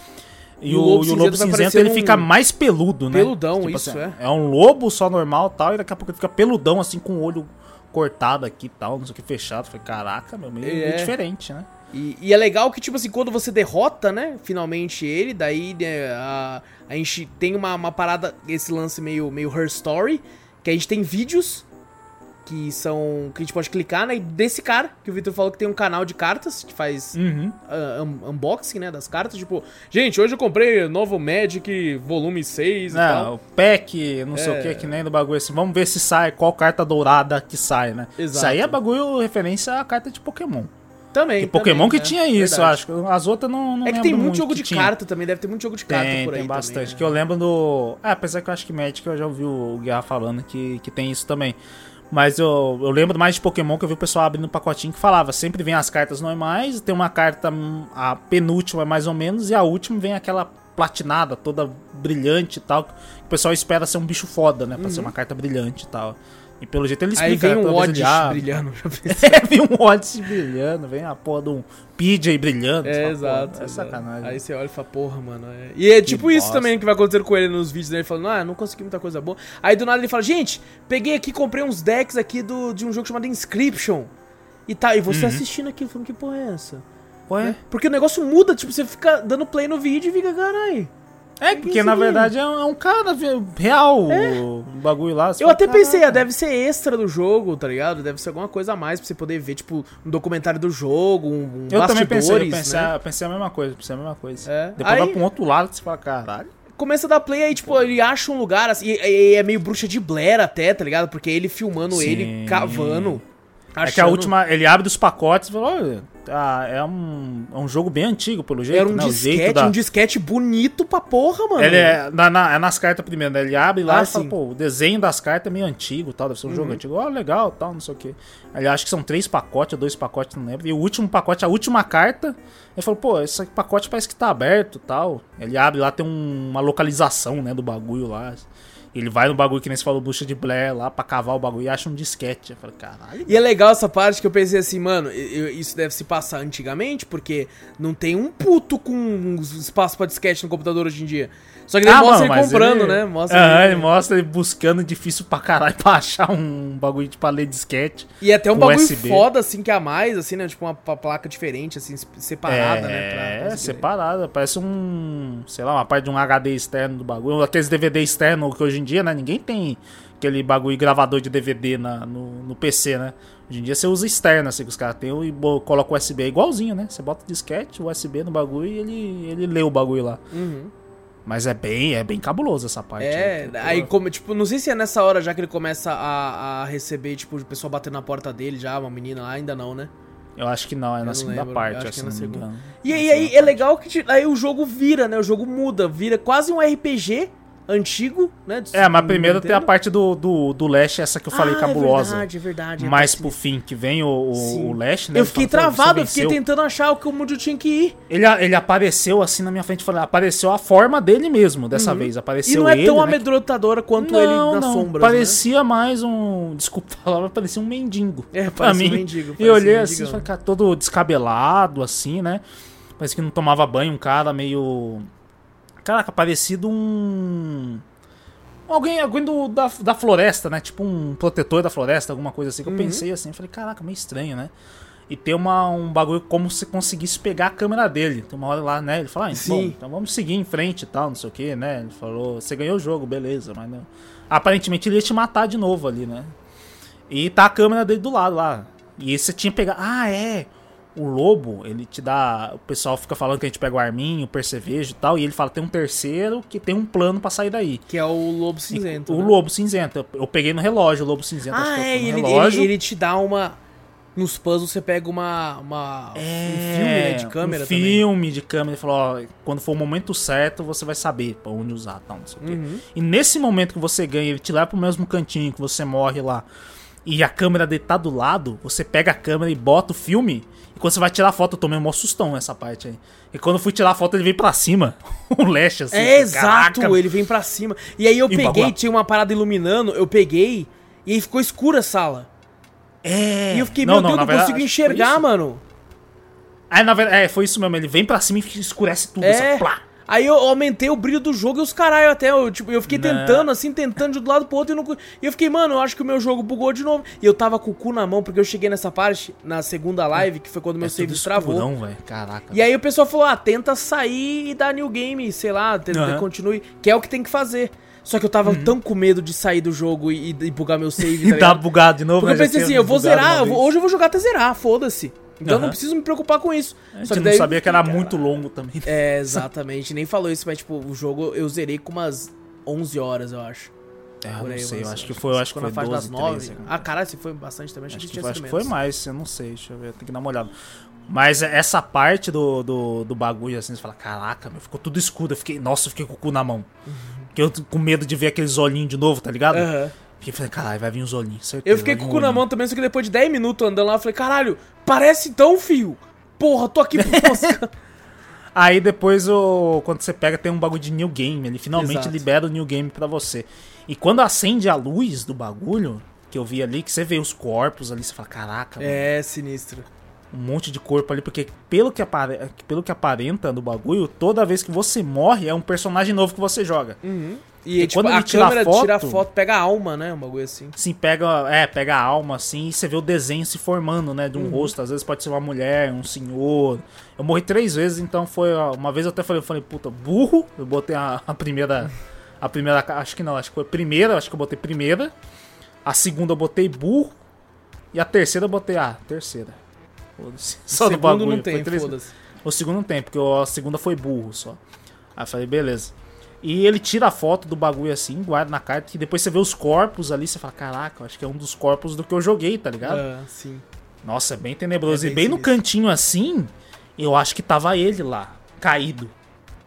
E, E o lobo e o lobo cinzento ele um fica mais peludo, né? peludão, isso, é. É um lobo só normal e tal, e daqui a pouco ele fica peludão, assim, com o olho cortado aqui e tal, não sei o que, fechado. Falei, caraca, meu, meio, meio É. diferente, né? E, e é legal que, tipo assim, quando você derrota, né, finalmente ele, daí né, a, a gente tem uma, uma parada, esse lance meio, meio Her Story, que a gente tem vídeos que são. que a gente pode clicar, né? E desse cara, que o Victor falou que tem um canal de cartas, que faz Uhum. ah, un- unboxing, né, das cartas. Tipo, gente, hoje eu comprei novo Magic volume 6 e É, tal. o pack, não sei É. o que, que nem do bagulho assim. Vamos ver se sai, qual carta dourada que sai, né? Exato. Isso aí é bagulho referência à carta de Pokémon. Também. E Pokémon também, que né? tinha isso, eu Verdade. acho. As outras não, não É que tem muito jogo de tinha. carta também, deve ter muito jogo de carta Tem, por aí. tem bastante. também, né? Que eu lembro do. É, apesar que eu acho que Magic eu já ouvi o Guerra falando que, que tem isso também. Mas eu, eu lembro mais de Pokémon que eu vi o pessoal abrindo um pacotinho que falava. Sempre vem as cartas normais, tem uma carta, a penúltima mais ou menos, e a última vem aquela platinada, toda brilhante e tal. Que o pessoal espera ser um bicho foda, né? Pra ser uma carta brilhante e tal. E pelo jeito ele Uhum. Aí explica. vem né, um abre. brilhando. É, vem um Odyssey brilhando, vem a porra de um PJ brilhando. É, exato. porra, É sacanagem. Aí você olha e fala, porra, mano. é- E é tipo isso bosta. também que vai acontecer com ele nos vídeos dele, falando, ah, não consegui muita coisa boa. Aí do nada ele fala, gente, peguei aqui, comprei uns decks aqui do, de um jogo chamado Inscription. E tá, e você Uhum. assistindo aquilo, falando, que porra é essa? Ué? Né? Porque o negócio muda, tipo, você fica dando play no vídeo e fica, caralho. É, que porque na verdade é um, é um cara real, o bagulho lá. Eu fala, até pensei, ah, deve ser extra do jogo, tá ligado? Deve ser alguma coisa a mais pra você poder ver, tipo, um documentário do jogo, um, um Eu também pensei, eu pensei, né? eu pensei a mesma coisa, pensei a mesma coisa. É. Depois Aí- vai pra um outro lado que você fala, caralho. começa a dar play, aí, tipo, ele acha um lugar, assim, e, e é meio bruxa de Blair até, tá ligado? Porque ele filmando Sim. ele cavando. É que a última, ele abre os pacotes e fala, ah, é, um, é um jogo bem antigo, pelo jeito, Era um né? Disquete, da... um disquete bonito pra porra, mano. Ele é, na, na- é nas cartas primeiro, né? Ele abre lá Ah, e fala, sim. pô, o desenho das cartas é meio antigo, tal, deve ser um jogo antigo. Ó, legal, tal, não sei o quê. Ele acha que são três pacotes, ou dois pacotes, não lembro. E o último pacote, a última carta, ele falou, pô, esse pacote parece que tá aberto, tal. Ele abre lá, tem um- uma localização, né, do bagulho lá. Ele vai no bagulho que nem você falou, bucha de Blair lá, pra cavar o bagulho e acha um disquete. Eu falei, caralho. E é legal essa parte que eu pensei assim, mano, isso deve se passar antigamente, porque não tem um puto com espaço pra disquete no computador hoje em dia. Só que mostra Ah, mano, ele comprando, ele- né? Mostra Aham, ele- ele mostra ele buscando difícil pra caralho pra achar um bagulho de pra ler disquete. E até um bagulho USB. foda, assim, que é a mais, assim, né? Tipo uma placa diferente, assim, separada, né? pra É, conseguir ler. separada. Parece um. Sei lá, uma parte de um HD externo do bagulho. Aqueles DVD externo que hoje em dia, né? Ninguém tem aquele bagulho gravador de DVD na, no, no PC, né? Hoje em dia você usa externo, assim, que os caras têm e coloca o USB. É igualzinho, né? Você bota o disquete, o USB no bagulho e ele, ele lê o bagulho lá. Uhum. Mas é bem, é bem cabuloso essa parte. É, né? aí, como, tipo, não sei se é nessa hora já que ele começa a, a receber, tipo, o pessoal batendo na porta dele já, uma menina lá, ainda não, né? Eu acho que não, é na segunda lembro, parte, acho que é na segunda. E aí, aí é legal que aí o jogo vira, né? O jogo muda, vira quase um RPG antigo, né? É, mas primeiro tem a parte do, do, do Lash, essa que eu falei Ah, cabulosa. É verdade, é verdade. é pro fim, que vem o, o, o Lash, né? Eu fiquei fala, "Pô, você travado, eu fiquei venceu." tentando achar como onde eu tinha que ir. Ele, ele apareceu assim na minha frente, falei, apareceu a forma dele mesmo dessa vez. E Apareceu não é ele, tão né? amedrontadora quanto não, ele nas não, sombras, né? Parecia mais um. Desculpa a palavra, parecia um mendigo. É, pra parecia um mim. mendigo, E eu olhei um assim, falei, cara, todo descabelado, assim, né? Parece que não tomava banho, um cara meio. Caraca, parecido um. Alguém, alguém do, da, da floresta, né? Tipo um protetor da floresta, alguma coisa assim. Que Uhum. eu pensei assim, falei, caraca, meio estranho, né? E tem uma, um bagulho como se conseguisse pegar a câmera dele. Tem uma hora lá, né? Ele fala, ah, então, bom, então vamos seguir em frente e tal, não sei o que, né? Ele falou, você ganhou o jogo, beleza, mas não. Aparentemente ele ia te matar de novo ali, né? E tá a câmera dele do lado lá. E você tinha pegado. Ah, é! O lobo, ele te dá. O pessoal fica falando que a gente pega o arminho, o percevejo e tal. E ele fala: tem um terceiro que tem um plano pra sair daí. Que é o Lobo E Cinzento. o né? lobo cinzento. Eu, eu peguei no relógio o lobo cinzento. acho Ah, que eu é, e ele, relógio. ele, ele te dá uma. Nos puzzles você pega uma. uma um filme né, de câmera um também. filme de câmera. Ele falou: ó, quando for o momento certo, você vai saber pra onde usar, tal, não sei o quê. Uhum. E nesse momento que você ganha, ele te leva pro mesmo cantinho que você morre lá. E a câmera dele tá do lado, você pega a câmera e bota o filme. E quando você vai tirar a foto, eu tomei um maior sustão nessa parte aí. E quando eu fui tirar a foto, ele veio pra cima. o Lash, assim. É, assim, exato, caraca. ele vem pra cima. E aí eu E peguei, bagulho. tinha uma parada iluminando, eu peguei e aí ficou escura a sala. É. E eu fiquei, Não, meu não, Deus, não verdade, consigo enxergar, mano. Aí, na verdade, é, foi isso mesmo. Ele vem pra cima e escurece tudo. É. Assim, plá. Aí eu aumentei o brilho do jogo e os caralho até. Eu, tipo, eu fiquei Não. tentando, assim, tentando de um lado pro outro e não. E eu fiquei, mano, eu acho que o meu jogo bugou de novo. E eu tava com o cu na mão, porque eu cheguei nessa parte, na segunda live, que foi quando meu É save tudo travou. escurão, velho. Caraca. E aí o pessoal falou, ah, tenta sair e dar new game, sei lá, tenta, Aham. continue, que é o que tem que fazer. Só que eu tava tão com medo de sair do jogo e, e bugar meu save, E tá bugado de novo, Porque eu né? Já pensei assim, eu vou zerar, eu hoje eu vou jogar até zerar, foda-se. Então eu não preciso me preocupar com isso. A gente Só que não daí- sabia que era muito longo também. É, exatamente, nem falou isso, mas tipo, o jogo eu zerei com umas 11 horas, eu acho. É, eu não aí, sei, eu acho que foi, eu acho que foi na fase 12, das 9. 13. Ah, caralho, se foi bastante também, achei Acho que que, tinha foi, acho que foi mais, eu não sei, deixa eu ver, tem que dar uma olhada. Mas essa parte do, do, do bagulho, assim, você fala, caraca, meu, ficou tudo escuro. Eu fiquei, nossa, eu fiquei com o cu na mão. Porque eu com medo de ver aqueles olhinhos de novo, tá ligado? Fiquei falei, caralho, vai vir os olhinhos, certeza. Eu fiquei com o cu na mão também, só que depois de 10 minutos andando lá, eu falei, caralho, parece tão fio. Porra, tô aqui mosca. Aí depois, o, quando você pega, tem um bagulho de new game. Ele finalmente Exato. libera o new game pra você. E quando acende a luz do bagulho, que eu vi ali, que você vê os corpos ali, você fala, caraca, mano, é, sinistro. Um monte de corpo ali, porque pelo que, pelo que aparenta no bagulho, toda vez que você morre, é um personagem novo que você joga. E, E tipo, quando a tira câmera foto- tira a foto, pega a alma, né? Um bagulho assim. Assim, pega, é, pega a alma, assim, e você vê o desenho se formando, né, de um rosto. Às vezes pode ser uma mulher, um senhor. Eu morri três vezes, então foi, uma vez eu até falei, eu falei, puta, burro. Eu botei a, a primeira, a primeira, acho que não, acho que foi a primeira, acho que eu botei primeira. A segunda eu botei burro. E a terceira eu botei, ah, terceira. Foda-se. Só do Segundo bagulho. não tem, foi três- foda-se. o segundo não tem, porque a segunda foi burro só. Aí eu falei, beleza. E ele tira a foto do bagulho assim, guarda na carta, e depois você vê os corpos ali, você fala, caraca, eu acho que é um dos corpos do que eu joguei, tá ligado? Ah, sim. Nossa, é bem tenebroso. É e bem bem no cantinho assim, eu acho que tava ele lá, caído.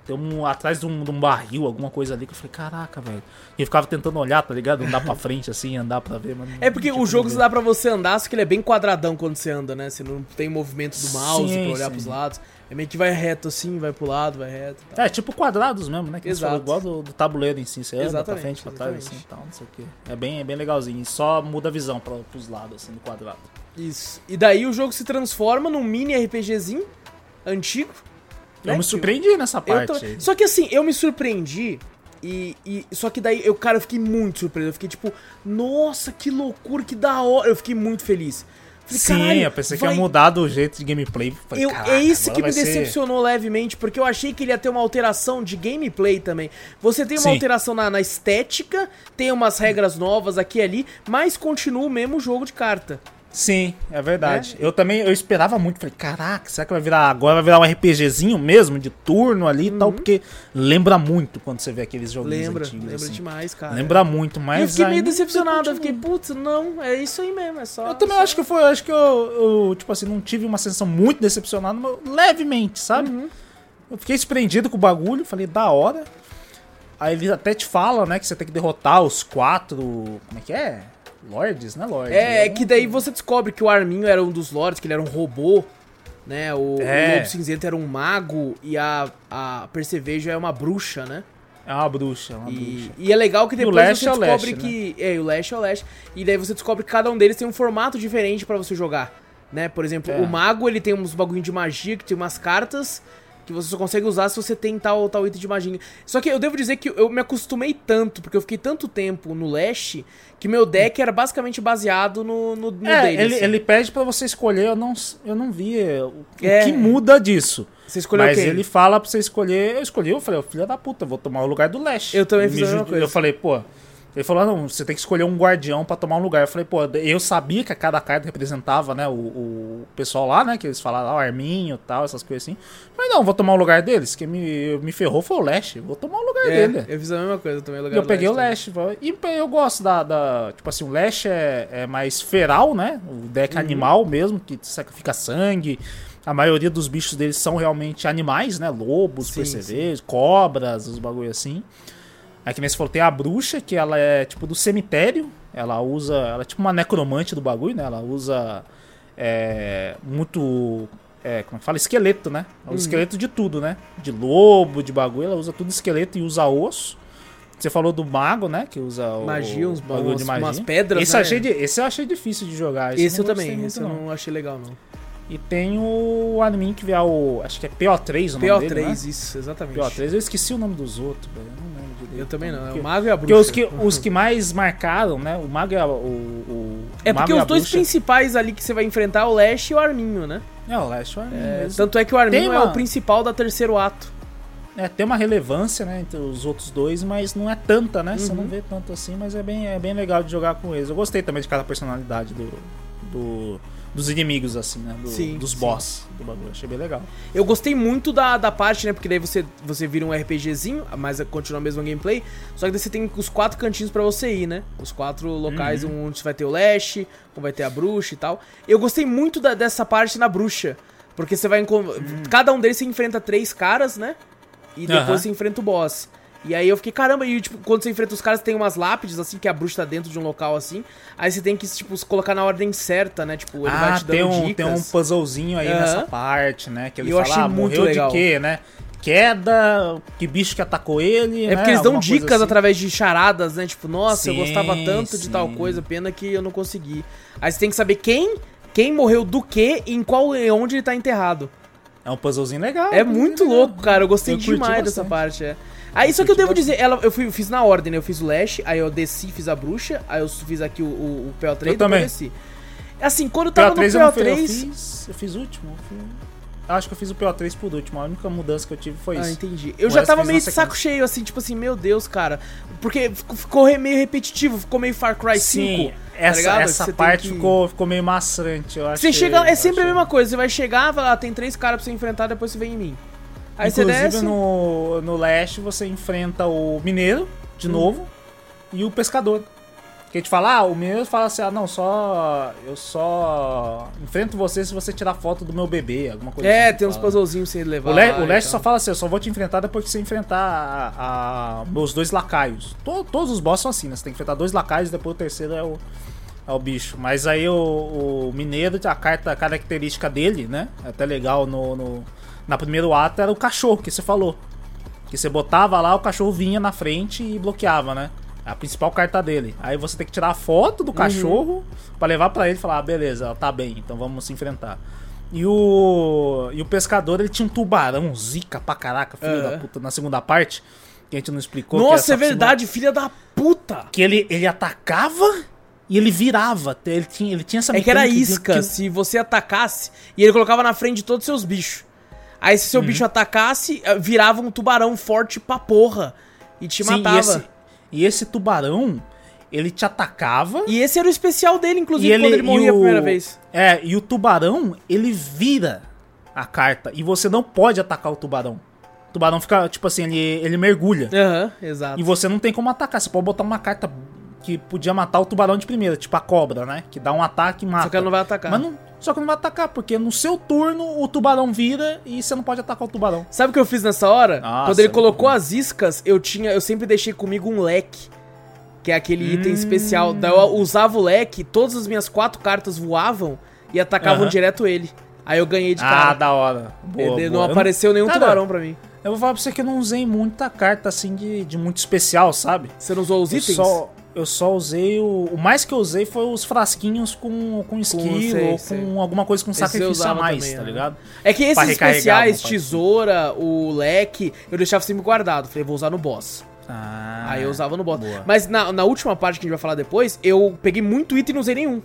Tem um atrás de um, de um barril, alguma coisa ali, que eu falei, caraca, velho. E eu ficava tentando olhar, tá ligado? Andar pra frente assim, andar pra ver, mas É porque o jogo dá pra você andar, só que ele é bem quadradão quando você anda, né? Você não tem movimento do mouse Sim, pra olhar sim. pros lados. É meio que vai reto assim, vai pro lado, vai reto. É, tipo quadrados mesmo, né? Que Exato. Igual do, do tabuleiro em si. Você anda pra frente, pra trás, assim tal, não sei o quê. É bem, é bem legalzinho. E só muda a visão pra, pros lados, assim, do quadrado. Isso. E daí o jogo se transforma num mini RPGzinho antigo. Eu né? me Que- surpreendi nessa Eu parte. aí. Só que assim, eu me surpreendi. E, e- só que daí, eu, cara, eu fiquei muito surpreso. Eu fiquei tipo, nossa, que loucura, que da hora. Eu fiquei muito feliz. Falei, Sim, "Caralho, eu pensei que vai- ia mudar do jeito de gameplay. Falei, Eu, "Caraca, é isso que me vai ser- decepcionou levemente, porque eu achei que ele ia ter uma alteração de gameplay também. Você tem uma Sim. alteração na, na estética, tem umas regras novas aqui e ali, mas continua o mesmo jogo de carta. Sim, é verdade. Né? Eu também, eu esperava muito. Falei, caraca, será que vai virar agora? Vai virar um RPGzinho mesmo, de turno ali e tal? Porque lembra muito quando você vê aqueles joguinhos Uhum. Lembra, antigos. lembra assim. demais, cara. Lembra muito, mas. Eu fiquei meio decepcionado, eu fiquei, putz, não, é isso aí mesmo, é só... Eu também só- acho que foi, acho que eu, eu, tipo assim, não tive uma sensação muito decepcionada, mas levemente, sabe? Uhum. Eu fiquei surpreendido com o bagulho, falei, da hora. Aí ele até te fala, né, que você tem que derrotar os quatro. Como é que é? Lords, né, Lords? É, é que daí você descobre que o Arminho era um dos lords, que ele era um robô, né? O, É. o Lobo Cinzento era um mago e a, a Percevejo é uma bruxa, né? É uma bruxa, é uma E, bruxa. e é legal que depois você é descobre Lash, que. É, e o Lash é o Lash. E daí você descobre que cada um deles tem um formato diferente pra você jogar. Né? Por exemplo, É. o mago ele tem uns bagulho de magia, que tem umas cartas que você só consegue usar se você tem tal tal item de magia. Só que eu devo dizer que eu me acostumei tanto, porque eu fiquei tanto tempo no Lash, que meu deck era basicamente baseado no, no, no É, dele. ele, assim. ele pede pra você escolher, eu não, eu não vi o, o É. que muda disso. Você escolheu Mas quem? ele fala pra você escolher, eu escolhi, eu falei, ô, filho da puta, vou tomar o lugar do Lash. Eu também fiz me a mesma coisa. Eu falei, pô, ele falou, ah, não, você tem que escolher um guardião pra tomar um lugar. Eu falei, pô, eu sabia que cada carta representava, né, o, o pessoal lá, né, que eles falaram lá, o Arminho e tal, essas coisas assim. Mas não, vou tomar o lugar deles, quem me, me ferrou foi o Lash, vou tomar o lugar É, dele. eu fiz a mesma coisa também. E lugar eu do peguei o Lash Lash. E eu gosto da, da- Tipo assim, o Lash é, é mais feral, né? O Uhum. deck animal mesmo, que sacrifica sangue. A maioria dos bichos deles são realmente animais, né? Lobos, percevejos, cobras, os bagulho assim. Aí que nem você falou, tem a bruxa, que ela é tipo do cemitério. Ela usa. Ela é tipo uma necromante do bagulho, né? Ela usa. é, muito. É, como é que fala? Esqueleto, né? Ela Uhum. usa esqueleto de tudo, né? De lobo, de bagulho. Ela usa tudo esqueleto e usa osso. Você falou do mago, né? Que usa o Magia, uns bagulho de magia. umas pedras, esse, né? eu achei esse eu achei difícil de jogar. Esse eu não gostei também, muito, esse eu não achei legal, não. E tem o anime que vier o. Acho que é PO3 o nome PO3, dele, né? isso, exatamente. PO3, eu esqueci o nome dos outros, velho. Eu também não, é Porque- o mago e a Porque bruxa. os que, os que mais marcaram, né? O mago é o. o É o porque e os a dois bruxa- principais ali que você vai enfrentar é o Lash e o Arminho, né? É, o Last One. É, mesmo. tanto é que o Arminho Tem é uma- o principal da terceiro ato. É, tem uma relevância, né, entre os outros dois, mas não é tanta, né? Você Uhum. não vê tanto assim, mas é bem, é bem legal de jogar com eles. Eu gostei também de cada personalidade do, do- dos inimigos, assim, né? do- Sim, dos sim. boss do bagulho. Achei bem legal. Eu gostei muito da, da parte, né? Porque daí você, você vira um RPGzinho, mas continua a mesma gameplay. Só que daí você tem os quatro cantinhos pra você ir, né? Os quatro locais Uhum. onde vai ter o Lash, onde vai ter a bruxa e tal. Eu gostei muito da- dessa parte na bruxa. Porque você vai. encon- Cada um deles você enfrenta três caras, né? E depois Uhum. Você enfrenta o boss. E aí eu fiquei, caramba, e tipo, quando você enfrenta os caras, tem umas lápides, assim, que a bruxa tá dentro de um local assim. Aí você tem que, tipo, se colocar na ordem certa, né? Tipo, ele vai ah, te dando tem um, dicas. tem um puzzlezinho aí Aham. nessa parte, né? Que ele eu fala, achei ah, muito morreu legal. de quê, né? Queda, que bicho que atacou ele, É né? porque eles dão dicas assim. através de charadas, né? Tipo, nossa, eu Sim, gostava tanto de tal sim. coisa, pena que eu não consegui. Aí você tem que saber quem, quem morreu do que e em qual e onde ele tá enterrado. É um puzzlezinho legal. É muito legal. louco, cara. Eu gostei Eu demais dessa parte, é. Aí só que eu devo dizer, ela, eu fui, fiz na ordem, né? Eu fiz o Lash, aí eu desci, fiz a bruxa, aí eu fiz aqui o, o, o PO3 Eu depois também. desci. Assim, quando eu tava PO3 no eu, não fiz, eu PO3. fiz. Eu fiz o último. eu fiz- eu Acho que eu fiz o PO3 por último. A única mudança que eu tive foi Ah, isso. entendi. Eu O já tava meio de saco cheio, assim, tipo assim, meu Deus, cara. Porque ficou, meio repetitivo, ficou meio Far Cry 5. Sim, tá essa, ligado? essa parte que- ficou, ficou meio maçante, eu acho. Você chega, é sempre a mesma coisa, você vai chegar, vai lá, tem três caras pra você enfrentar, depois você vem em mim. Aí você Inclusive desce. no, no leste você enfrenta o mineiro, de Hum. novo, e o pescador. Que a gente fala, ah, o mineiro fala assim, ah, não, só. Eu só enfrento você se você tirar foto do meu bebê, alguma coisa É, assim. tem uns puzzlezinhos você levar. O, le o leste só fala assim, eu só vou te enfrentar depois que você enfrentar a, a- meus dois lacaios. To- todos os boss são assim, né? Você tem que enfrentar dois lacaios e depois o terceiro é o, é o bicho. Mas aí o, o mineiro, a carta a característica dele, né? É até legal no, no, na primeiro ato era o cachorro que você falou. Que você botava lá, o cachorro vinha na frente e bloqueava, né? É A principal carta dele. Aí você tem que tirar a foto Uhum. do cachorro pra levar pra ele e falar, ah, beleza, ela tá bem, então vamos se enfrentar. E o. E o pescador, ele tinha um tubarão zica pra caraca, filho Aham. da puta, na segunda parte. Que a gente não explicou. Nossa, é verdade, filha da puta. Que ele, ele atacava e ele virava. Ele tinha, ele tinha essa É que era isca, que- se você atacasse, e ele colocava na frente de todos os seus bichos. Aí se seu Uhum. bicho atacasse, eh, virava um tubarão forte pra porra. E te Sim, matava. E esse, e esse tubarão, ele te atacava. E esse era o especial dele, inclusive, ele, quando ele morria a o- primeira vez. É, e o tubarão, ele vira a carta. E você não pode atacar o tubarão. O tubarão fica, tipo assim, ele, ele mergulha. Aham, exato. E você não tem como atacar. Você pode botar uma carta que podia matar o tubarão de primeira, tipo a cobra, né? Que dá um ataque e mata. Só que ela não vai atacar. Mas não, só que não vai atacar, porque no seu turno o tubarão vira e você não pode atacar o tubarão. Sabe o que eu fiz nessa hora? Nossa, Quando ele colocou as iscas, eu tinha, eu sempre deixei comigo um leque. Que é aquele item Hum. especial. Daí eu usava o leque, todas as minhas quatro cartas voavam e atacavam direto ele. Aí eu ganhei de ah, cara. da hora. Boa, boa. não Eu apareceu nenhum Cara, tubarão pra mim. Eu vou falar pra você que eu não usei muita carta assim de, de muito especial, sabe? Você não usou os Eu itens? só, eu só usei o. O mais que eu usei foi os frasquinhos com, com sei, ou sei. com alguma coisa com Esse sacrifício a mais, também, tá né? ligado? É que esses especiais, tesoura, o leque, eu deixava sempre guardado. Falei, vou usar no boss. Ah, Aí eu usava no boss. boa. Mas na, na última parte que a gente vai falar depois, eu peguei muito item e não usei nenhum.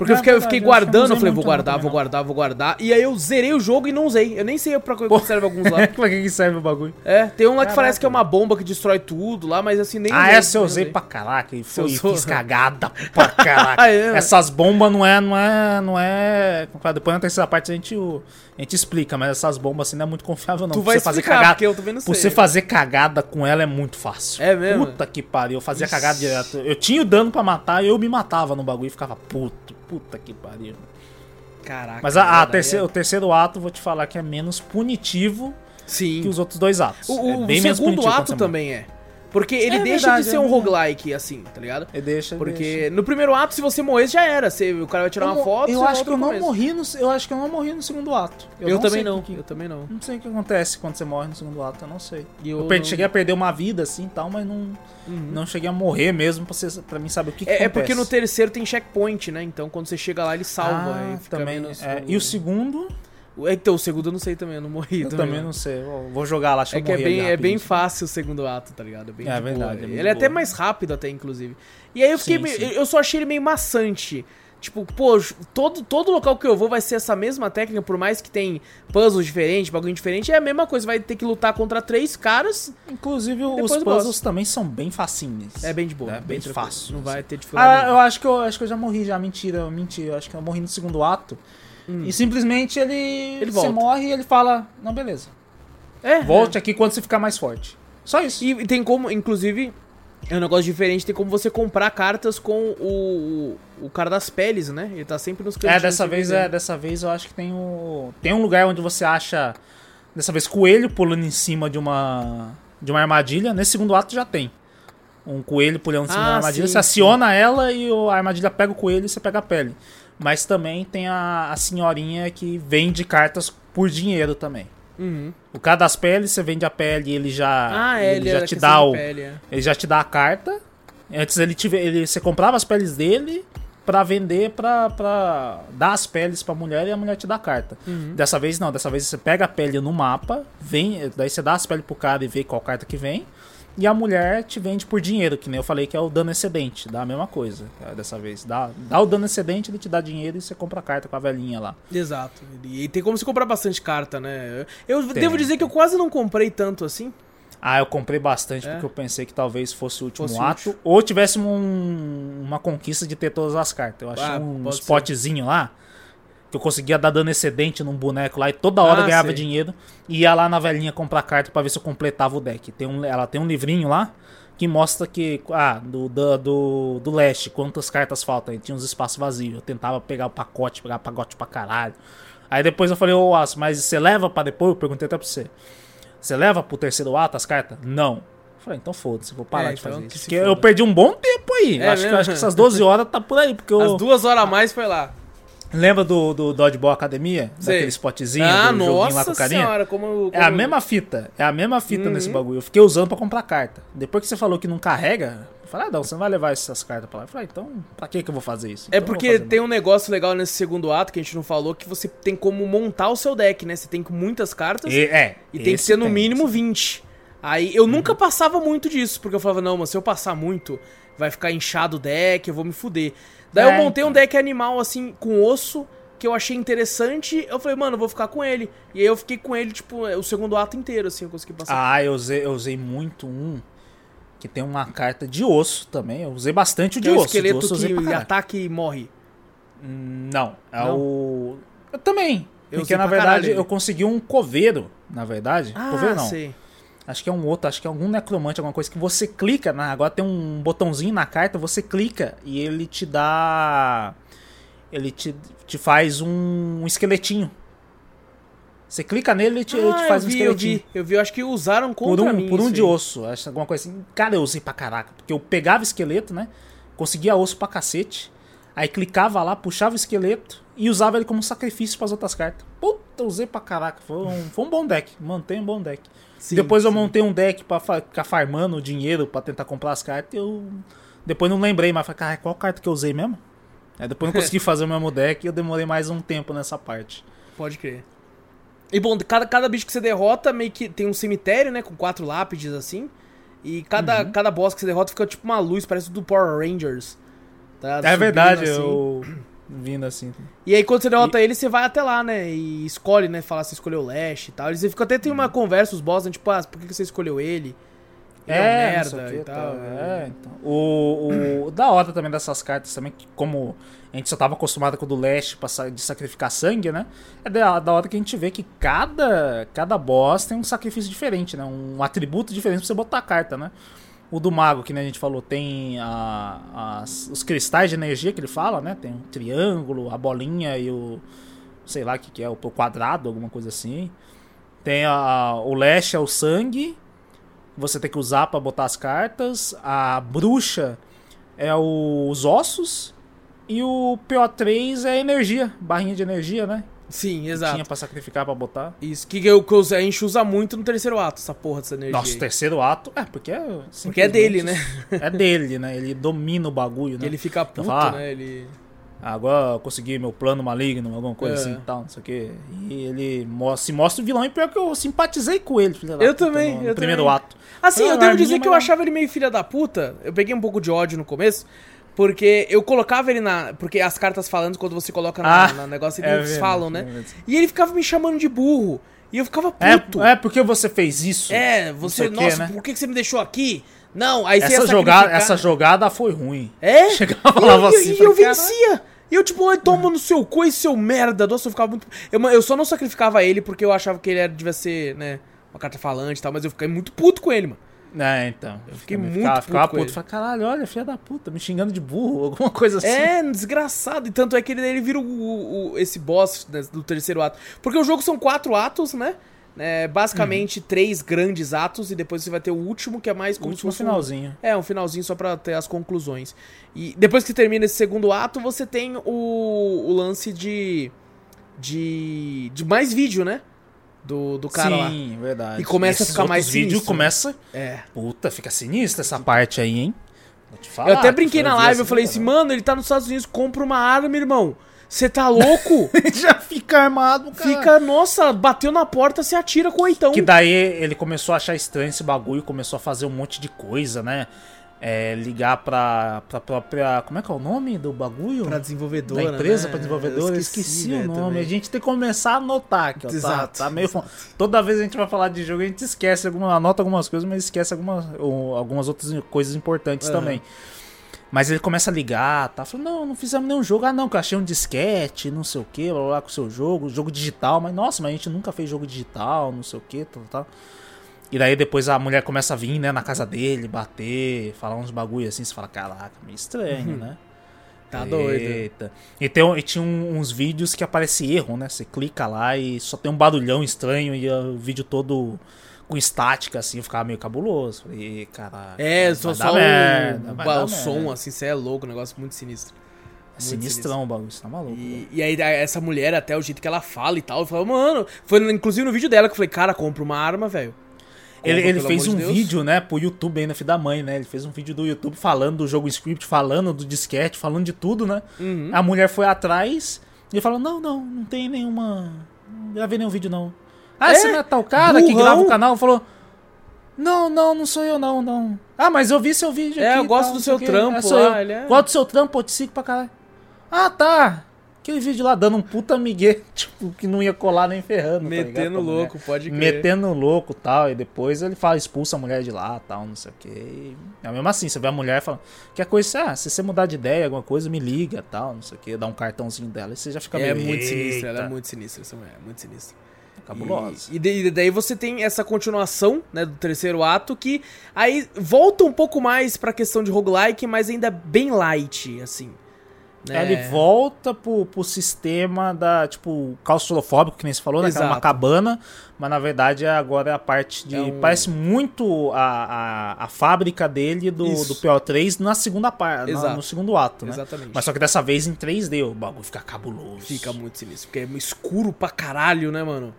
Porque eu fiquei, eu fiquei guardando, eu falei, vou guardar, vou guardar, vou guardar. E aí eu zerei o jogo e não usei. Eu nem sei pra que serve alguns lá. pra que serve o bagulho? É, tem um lá que parece que é uma bomba que destrói tudo lá, mas assim, nem Ah, essa eu usei pra caraca e foi, fiz cagada pra caraca. Ah, é? Essas bombas não é, não é, não é... Depois na terceira parte a gente, a gente explica, mas essas bombas assim não é muito confiável não. Tu vai você fazer cagada, você fazer cagada com ela é muito fácil. É mesmo? Puta que pariu, eu fazia cagada direto. Eu tinha o dano pra matar e eu me matava no bagulho e ficava puto, puta que pariu. Caraca. Mas a, a terceiro, é. o terceiro ato, vou te falar que é menos punitivo Sim. que os outros dois atos. O, é o bem menos segundo ato também é. Porque ele É deixa verdade, de ser é um roguelike, assim, tá ligado? Ele deixa, Porque deixa. no primeiro ato, se você morrer, já era. Você, o cara vai tirar Eu uma foto Eu acho que eu não começo. morri no, eu acho que eu não morri no segundo ato. Eu, também sei não. o que- Eu também não. Não sei o que acontece quando você morre no segundo ato, eu não sei. E Eu, eu perdi- não- cheguei a perder uma vida assim e tal, mas não, não cheguei a morrer mesmo pra, você, pra mim saber o que, que É, é acontece. porque no terceiro tem checkpoint, né? Então quando você chega lá, ele salva. Ah, aí fica também. menos- é. E o segundo, Então, o segundo eu não sei também, eu não morri. eu também não sei. Vou jogar lá, deixa É que é bem, é bem fácil o segundo ato, tá ligado? É bem É de verdade, é muito ele é até mais rápido até, inclusive. E aí eu fiquei Sim, meio- sim. eu só achei ele meio maçante. Tipo, pô, todo, todo local que eu vou vai ser essa mesma técnica, por mais que tem puzzles diferentes, bagulho diferente, é a mesma coisa, vai ter que lutar contra três caras, Inclusive, os puzzles também são bem facinhos. é bem de boa. É bem tranquilo. fácil, Não vai ter dificuldade. Ah, eu acho que eu acho que eu já morri já. Mentira, mentira. Eu acho que eu morri no segundo ato. E simplesmente ele. Hum. Ele você volta. morre e ele fala: Não, beleza. é, Volte aqui quando você ficar mais forte. Só isso. E tem como, inclusive, é um negócio diferente, tem como você comprar cartas com o, o, o cara das peles, né? Ele tá sempre nos É, cantinhos dessa se vez, é, dessa vez eu acho que tem o. Tem um lugar onde você acha. Dessa vez, coelho pulando em cima de uma. De uma armadilha. Nesse segundo ato já tem. Um coelho pulando em cima Ah, de uma armadilha. sim, você aciona ela e o- a armadilha pega o coelho e você pega a pele. Mas também tem a, a senhorinha que vende cartas por dinheiro também. Uhum. O cara das peles, você vende a pele e ele já. Ah, é, ele, ele já te dá o. pele, é. Ele já te dá a carta. Antes ele tive, ele você comprava as peles dele pra vender pra, pra dar as peles pra mulher e a mulher te dá a carta. Uhum. Dessa vez não, dessa vez você pega a pele no mapa, vem, daí você dá as peles pro cara e vê qual carta que vem. E a mulher te vende por dinheiro, que nem eu falei que é o dano excedente, dá a mesma coisa é, dessa vez. Dá, dá o dano excedente, ele te dá dinheiro e você compra a carta com a velhinha lá. Exato. E tem como você comprar bastante carta, né? Eu Tem, devo dizer que eu quase não comprei tanto assim. Ah, eu comprei bastante É? porque eu pensei que talvez fosse o último Fosse ato. Ou tivéssemos um- uma conquista de ter todas as cartas. Eu achei Ah, um pode ser. spotzinho lá. Que eu conseguia dar dano excedente num boneco lá e toda hora Ah, eu ganhava sei. dinheiro. E ia lá na velhinha comprar carta pra ver se eu completava o deck. Tem um, ela tem um livrinho lá que mostra que, ah, do, do, do, do leste, quantas cartas faltam. E tinha uns espaços vazios. Eu tentava pegar o pacote, pegar pacote pra caralho. Aí depois eu falei, ô Aço, mas você leva pra depois? Eu perguntei até pra você. Você leva pro terceiro ato as cartas? Não. Eu falei, então foda-se, vou parar É, de então fazer que isso. Porque foda. eu perdi um bom tempo aí. É acho, que, acho que essas 12 horas tá por aí. Porque eu. As duas horas a mais foi lá. Lembra do, do Dodgeball Academia? Sei. Daquele spotzinho ah, do joguinho lá com nossa o carinha? senhora, como, É a como- mesma fita. É a mesma fita Uhum. nesse bagulho. Eu fiquei usando pra comprar carta. Depois que você falou que não carrega, eu falei, ah, não, você não vai levar essas cartas pra lá. Eu falei, ah, então, pra que que eu vou fazer isso? É Então porque tem um negócio legal nesse segundo ato que a gente não falou, que você tem como montar o seu deck, né? Você tem muitas cartas E, é. e tem que esse ser no tem. mínimo 20. Aí eu nunca passava muito disso, porque eu falava, não, mas se eu passar muito, vai ficar inchado o deck, eu vou me fuder. Daí eu É, montei um deck animal, assim, com osso, que eu achei interessante. Eu falei, mano, eu vou ficar com ele. E aí eu fiquei com ele, tipo, o segundo ato inteiro, assim, eu consegui passar. Ah, eu usei, eu usei muito um que tem uma carta de osso também. Eu usei bastante o de é o osso. de esqueleto osso eu que ataca e morre. Não, é Não? o. Eu também. Eu porque na verdade caralho eu consegui um coveiro, na verdade. Ah, coveiro não. sei. Acho que é um outro, acho que é algum necromante, alguma coisa que você clica, na, agora tem um botãozinho na carta, você clica e ele te dá. Ele te, te faz um, esqueletinho. Você clica nele ele te, ele te Ah, faz eu um vi, eu esqueletinho. vi, eu vi, eu acho que usaram Por contra um, mim por um de aí. osso, acho alguma coisa assim. Cara, eu usei pra caraca. Porque eu pegava esqueleto, né? Conseguia osso pra cacete. Aí clicava lá, puxava o esqueleto e usava ele como sacrifício pras outras cartas. Puta, usei pra caraca. Foi um, foi um bom deck. Mantém um bom deck. Sim, Depois eu sim. montei um deck pra ficar farmando dinheiro pra tentar comprar as cartas. Eu depois não lembrei, mas falei, cara, qual carta que eu usei mesmo? Aí depois não consegui fazer o mesmo deck e eu demorei mais um tempo nessa parte. Pode crer. E bom, cada, cada bicho que você derrota meio que tem um cemitério, né? Com quatro lápides assim. E cada, Uhum. cada boss que você derrota fica tipo uma luz, parece do Power Rangers. Tá É subindo verdade, assim. eu vindo assim. E aí quando você derrota ele, você vai até lá, né? E escolhe, né? Falar se escolheu o Lash e tal. Eles ficam até tem uma conversa, os boss, né? Tipo, ah, por que você escolheu ele? Ele é, É, merda o e que, tal. É, então. O, o da hora também dessas cartas também, que como a gente só tava acostumado com o do sa- de sacrificar sangue, né? É da, da hora que a gente vê que cada, cada boss tem um sacrifício diferente, né? Um atributo diferente pra você botar a carta, né? O do mago, que né, a gente falou, tem a- as- os cristais de energia que ele fala, né? Tem o triângulo, a bolinha e o. sei lá o que, que é, o quadrado, alguma coisa assim. Tem a, o Lash é o sangue. Você tem que usar pra botar as cartas. A bruxa é o- os ossos. E o PO3 é energia, barrinha de energia, né? Sim, Que exato. Tinha pra sacrificar pra botar. Isso, que, eu, que eu- a gente usa muito no terceiro ato, essa porra dessa energia. Nossa, terceiro ato. É, porque é. Porque é dele, né? É dele, né? Ele domina o bagulho, né? Ele fica puto, fala, ah, né? Ele... Agora eu consegui meu plano maligno, alguma coisa É. assim e tal, não sei o que. E ele mo- se mostra o vilão e pior que eu simpatizei com ele, filha da Eu puta, também, no, no eu primeiro também. ato. Assim, Ah, eu devo arminha, dizer que eu mas- achava ele meio filha da puta. Eu peguei um pouco de ódio no começo. Porque eu colocava ele na. Porque as cartas falando, quando você coloca na, Ah, na negócio, é eles verdade, falam, né? é. E ele ficava me chamando de burro. E eu ficava puto. É, é porque você fez isso. É, você. nossa, né? por que você me deixou aqui? Não, aí você Essa jogada, essa jogada foi ruim. É? Chegava eu, falava e- assim. e eu "Caralho". vencia. E eu, tipo, toma no seu cu e seu merda. Nossa, eu ficava muito. Eu, eu só não sacrificava ele porque eu achava que ele era, devia ser, né, uma carta falante e tal, mas eu fiquei muito puto com ele, mano. É, então. Eu fiquei muito ficava, puto ficava com puto. Falei, caralho, olha, filha da puta, me xingando de burro, alguma coisa assim. É, desgraçado. E tanto é que ele, ele vira o, o- o- esse boss né, do terceiro ato. Porque o jogo são quatro atos, né? É, basicamente três grandes atos e depois você vai ter o último que é mais O como se último fosse um- finalzinho. É, um finalzinho só pra ter as conclusões. E depois que termina esse segundo ato, você tem o, o lance de, de. de mais vídeo, né? Do, do cara lá. Sim, verdade. E começa a Esses ficar mais outros vídeos sinistro, começa. É. Puta, fica sinistra essa parte aí, hein? Vou te falar, eu até que brinquei na live, eu falei jogada. assim, mano, ele tá nos Estados Unidos, compra uma arma, irmão. Você tá louco? Já fica armado, cara. Fica, nossa, bateu na porta, você atira com oitão. Que daí ele começou a achar estranho esse bagulho, começou a fazer um monte de coisa, né? É, ligar pra, pra própria. Como é que é o nome do bagulho? Pra desenvolvedora, da empresa né? pra desenvolvedora, eu esqueci, o velho, nome. também. A gente tem que começar a anotar aqui, ó. Tá- Exato, Tá, meio fo- Toda vez a gente vai falar de jogo, a gente esquece alguma, anota algumas coisas, mas esquece algumas, algumas outras coisas importantes Aham. também. Mas ele começa a ligar, tá? Falando, não, não fizemos nenhum jogo. Ah, não, que eu achei um disquete, não sei o que, blá, blá, blá, com o seu jogo, jogo digital. Mas, nossa, mas a gente nunca fez jogo digital, não sei o que, tal, tal. E daí depois a mulher começa a vir, né, na casa dele, bater, falar uns bagulho assim. Você fala, caraca, meio estranho, né? Tá doido. Eita. E, tem, e tinha uns vídeos que aparece erro, né? Você clica lá e só tem um barulhão estranho e o vídeo todo com estática, assim, ficava meio cabuloso. Falei, caralho. É, só, só merda, o, o som, merda. assim, você é louco, um negócio muito sinistro. É sinistrão o bagulho, você tá maluco. E, e aí essa mulher, até o jeito que ela fala e tal, eu falei, mano, foi inclusive no vídeo dela que eu falei, cara, compra uma arma, velho. Ele, Compra, ele pelo fez um de vídeo, né, pro YouTube ainda, filho da mãe, né? Ele fez um vídeo do YouTube falando do jogo script, falando do disquete, falando de tudo, né? Uhum. A mulher foi atrás e falou: Não, não, não tem nenhuma. Não gravei nenhum vídeo, não. Ah, É, você não é tal cara que burrão. grava o canal? Falou: Não, não, não sou eu, não, não. Ah, mas eu vi seu vídeo É, aqui. eu e gosto tal, do seu trampo É, sou lá, eu. ele é- Gosto do seu trampo, pô, te sigo pra caralho. Ah, tá. Aquele vídeo lá dando um puta migué, tipo, que não ia colar nem ferrando. tá Metendo a mulher. louco, pode crer. Metendo louco tal, e depois ele fala, expulsa a mulher de lá tal, não sei o que. É mesmo assim, você vê a mulher e fala, que coisa, ah, se você mudar de ideia, alguma coisa, me liga tal, não sei o que, dá um cartãozinho dela e você já fica É meio. muito sinistra, ela é muito sinistra, essa mulher, é muito sinistra. Cabulosa. E, e daí- e daí você tem essa continuação, né, do terceiro ato, que aí volta um pouco mais pra questão de roguelike, mas ainda bem light, assim. Aí Ele volta pro, pro sistema da, tipo, claustrofóbico, que nem você falou, né? Que era uma Exato. cabana, mas na verdade agora é a parte de. É um- Parece muito a, a, a fábrica dele do, Isso. do PO3 na segunda parte, Exato. no segundo ato, né? Exatamente. Mas só que dessa vez em 3D, o bagulho fica cabuloso. Fica muito sinistro, porque é escuro pra caralho, né, mano?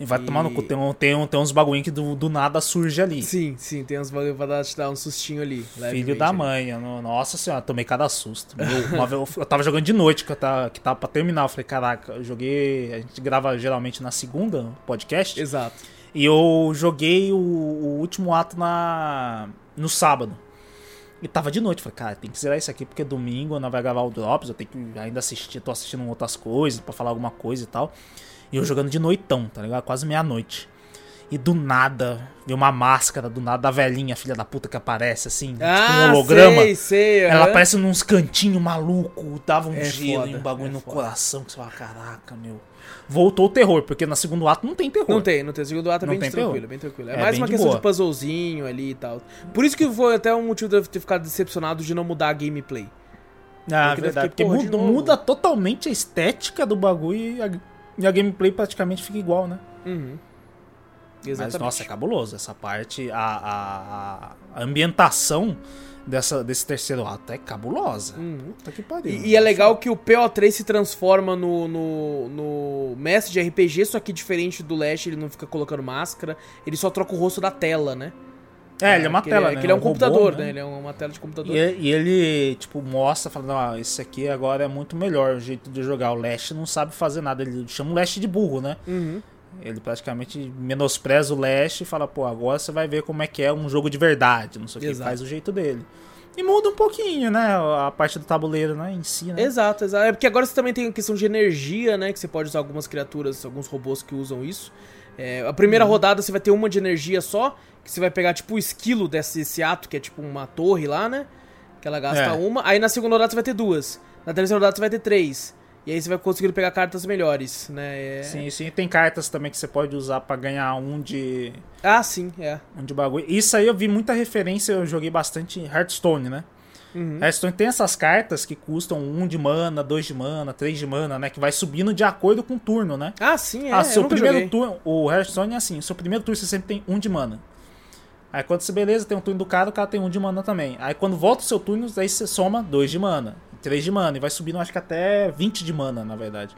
E vai E- tomar no cu. Tem, tem, tem uns bagulhinhos que do, do nada surge ali. Sim, sim, tem uns bagulho pra dar, te dar um sustinho ali. Filho da ali. mãe, nossa senhora, tomei cada susto. Meu, vez eu, tava jogando de noite, que, eu tava, que tava pra terminar. Eu falei, caraca, eu joguei. A gente grava geralmente na segunda, podcast. Exato. E eu joguei o, o último ato na no sábado. E tava de noite. Falei, cara, tem que zerar isso aqui porque domingo não vai gravar o Drops. Eu tenho que ainda assistir, tô assistindo outras coisas pra falar alguma coisa e tal. E eu jogando de noitão, tá ligado? Quase meia-noite. E do nada, veio uma máscara do nada da velhinha, filha da puta, que aparece assim, tipo Ah, um holograma. sei, sei. Ela aparece nos cantinhos maluco, dava um É gelo foda, e um bagulho é no foda. coração que você fala, caraca, meu. Voltou o terror, porque no segundo ato não tem terror. Não tem, não tem. O segundo ato é Não bem tranquilo, terror. bem tranquilo. É, É mais uma de questão boa. de puzzlezinho ali e tal. Por isso que foi até um motivo de eu ter ficado decepcionado de não mudar a gameplay. Ah, Porque verdade. fiquei, Porque muda, muda totalmente a estética do bagulho e a, e a gameplay praticamente fica igual, né? Uhum. Mas, nossa, é cabuloso. Essa parte, a, a, a ambientação dessa, desse terceiro ato é cabulosa. Uhum. Puta que pariu. E, e é legal que o PO3 se transforma no, no, no mestre de RPG, só que diferente do Lash, ele não fica colocando máscara, ele só troca o rosto da tela, né? É, ele é uma que tela, ele, né? Que ele é um, robô, computador, né? Ele é uma tela de computador. E, e ele, tipo, mostra, falando, ó, esse aqui agora é muito melhor o jeito de jogar. O Lash não sabe fazer nada, ele chama o Lash de burro, né? Uhum. Ele praticamente menospreza o Lash e fala, pô, agora você vai ver como é que é um jogo de verdade, não sei o que, faz o jeito dele. E muda um pouquinho, né, a parte do tabuleiro, né, em si, né? Exato, exato. É porque agora você também tem a questão de energia, né? Que você pode usar algumas criaturas, alguns robôs que usam isso. É, a primeira Uhum. rodada você vai ter uma de energia só, que você vai pegar tipo o esquilo desse esse ato, que é tipo uma torre lá, né? Que ela gasta É. uma. Aí na segunda rodada você vai ter duas. Na terceira rodada você vai ter três. E aí você vai conseguir pegar cartas melhores, né? É- Sim, sim, tem cartas também que você pode usar pra ganhar um de Ah, sim, é. um de bagulho. Isso aí eu vi muita referência, eu joguei bastante Hearthstone, né? Uhum. Hearthstone tem essas cartas que custam um de mana, dois de mana, três de mana, né? Que vai subindo de acordo com o turno, né? Ah, sim, é. ah, eu seu primeiro turno. O Hearthstone é assim: seu primeiro turno você sempre tem um de mana. Aí quando você beleza, tem um turno do cara, o cara tem um de mana também. Aí quando volta o seu turno, aí você soma dois de mana, três de mana, e vai subindo, acho que até 20 de mana, na verdade.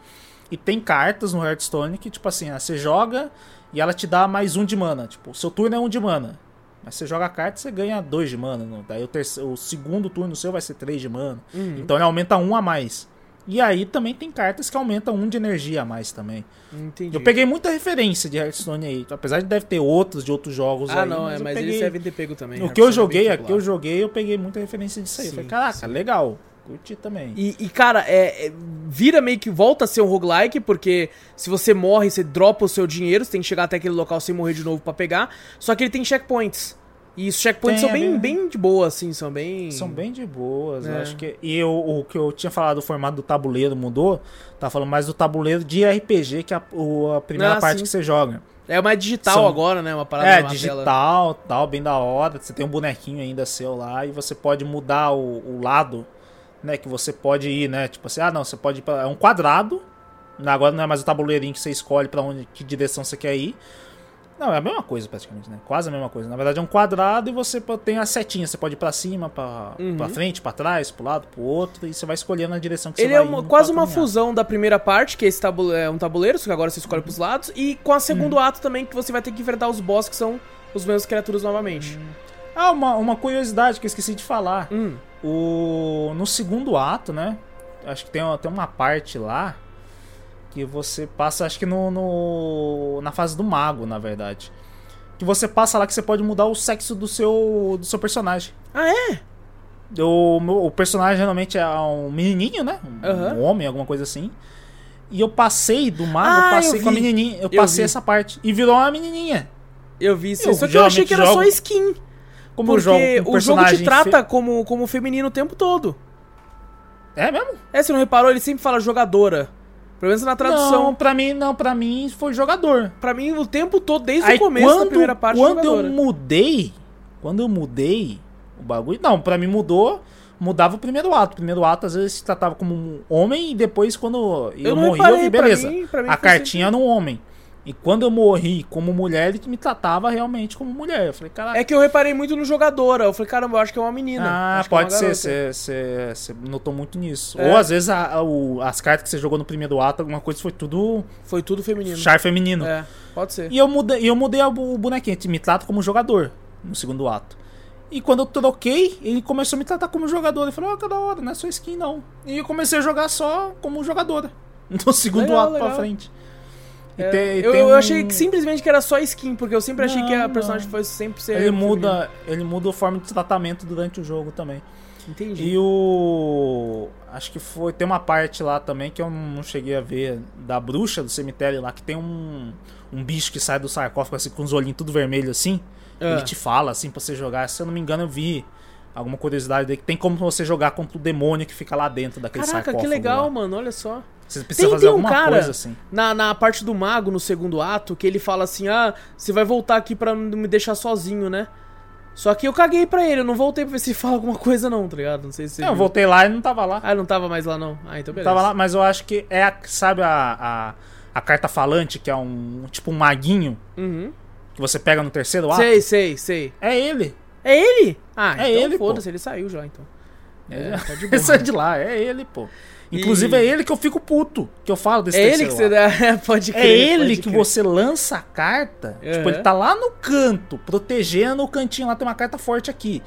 E tem cartas no Hearthstone que, tipo assim, ah, você joga e ela te dá mais um de mana. Tipo, o seu turno é um de mana. Mas você joga a carta e você ganha dois de mana. Daí o, terceiro, o segundo turno seu vai ser três de mana. Uhum. Então ele aumenta um a mais. E aí também tem cartas que aumentam um de energia a mais também. Entendi. Eu peguei muita referência de Hearthstone aí. Apesar de deve ter outros de outros jogos Ah, aí. não, é, eu mas peguei... eles devem ter pego também. O que eu é joguei, bem aqui eu joguei, eu peguei muita referência disso aí. Eu Sim, falei, caraca, sim. legal. Curti também. E, e, cara, é, é- vira meio que volta a ser um roguelike, porque se você morre, você dropa o seu dinheiro, você tem que chegar até aquele local sem morrer de novo pra pegar. Só que ele tem checkpoints. E os checkpoints Tem, são bem, é bem- de boa, assim, são bem... São bem de boas, eu É. acho que. E eu- o que eu tinha falado do formato do tabuleiro mudou, tá falando mais do tabuleiro de RPG, que é a, o- a primeira Ah, parte sim. que você joga. É mais digital São- agora, né? Uma parada É, numa tela. digital, tal, bem da hora. Você tem um bonequinho ainda seu lá e você pode mudar o, o lado, né? Que você pode ir, né? Tipo assim, ah, não, você pode ir pra. É um quadrado. Agora não é mais o tabuleirinho que você escolhe pra onde, que direção você quer ir. Não, é a mesma coisa praticamente, né? Quase a mesma coisa. Na verdade é um quadrado e você tem as setinhas. Você pode ir pra cima, pra, Uhum. pra frente, pra trás, pro lado, pro outro. E você vai escolhendo a direção que Ele você é vai uma- indo quase uma caminhar. fusão da primeira parte, que é, esse tabu é um tabuleiro, só que agora você escolhe pros lados, e com a segundo Uhum. ato também, que você vai ter que enfrentar os boss, que são os mesmos criaturas novamente. Ah, uma, uma curiosidade que eu esqueci de falar. Hum. O, no segundo ato, né? Acho que tem, tem uma parte lá que você passa, acho que no, no- na fase do mago, na verdade. Que você passa lá que você pode mudar o sexo do seu, do seu personagem. Ah, é? O, meu- o personagem geralmente é um menininho, né? Um, Aham. um homem, alguma coisa assim. E eu passei do mago, Ah, eu passei eu com a menininha. Eu, Eu passei vi. essa parte. E virou uma menininha. Eu vi isso. Eu Só que eu achei que era só jogo- skin. Como Porque jogo o jogo te trata fe- como, como feminino o tempo todo. É mesmo? É, você não reparou? Ele sempre fala jogadora. Pelo menos na tradução. Não, pra mim, não, pra mim foi jogador. Pra mim, o tempo todo, desde Aí o começo quando, da primeira parte, quando jogadora. eu mudei, quando eu mudei o bagulho, não, pra mim mudou, mudava o primeiro ato. O primeiro ato às vezes se tratava como um homem e depois quando eu, Eu eu vi, pra beleza. mim- pra mim a cartinha era um homem. E quando eu morri como mulher, ele me tratava realmente como mulher. Eu falei, caraca. É que eu reparei muito no jogadora. Eu falei, caramba, eu acho que é uma menina. Ah, Acho é pode ser, garota. você- notou muito nisso. É. Ou às vezes a- a- o- as cartas que você jogou no primeiro ato, alguma coisa foi tudo Foi tudo feminino. char feminino. É, pode ser. E eu mudei, eu mudei o bonequinho, me trata como jogador no segundo ato. E quando eu troquei, ele começou a me tratar como jogador. Ele falou, ó, que da hora, não é só skin não. E eu comecei a jogar só como jogadora. No segundo Legal, ato legal. pra frente. E É, tem- e eu, tem eu achei que simplesmente que era só skin, porque eu sempre achei que a personagem não. fosse sempre ser. Ele muda, ele muda a forma de tratamento durante o jogo também. Entendi. E o. Acho que foi. Tem uma parte lá também que eu não cheguei a ver da bruxa do cemitério lá, que tem um. Um bicho que sai do sarcófago assim, com os olhinhos tudo vermelho assim. Ah. Ele te fala assim pra você jogar. Se eu não me engano, eu vi alguma curiosidade dele que tem como você jogar contra o demônio que fica lá dentro daquele Caraca, sarcófago. que legal, lá. mano, olha só. Você precisa Tem- fazer tem um alguma cara- coisa assim. Na, na parte do mago, no segundo ato, que ele fala assim: Ah, você vai voltar aqui pra não me deixar sozinho, né? Só que eu caguei pra ele, eu não voltei pra ver se fala alguma coisa, não, tá ligado? Não sei se. você É, eu voltei lá e não tava lá. Ah, ele não tava mais lá, não. Ah, então beleza. Tava lá, mas eu acho que é, a, sabe a, a, a carta falante, que é um tipo um maguinho Uhum. que você pega no terceiro ato? Sei, sei, sei. É ele. É ele? Ah, É então ele, pô. foda-se, ele saiu já, então. É, tá de boa. Esse é de lá, é ele, pô. Inclusive E- é ele que eu fico puto, que eu falo desse É ele que você dá. pode crer. É ele que crer. você lança a carta. Uhum. Tipo, ele tá lá no canto, protegendo o cantinho lá, tem uma carta forte aqui.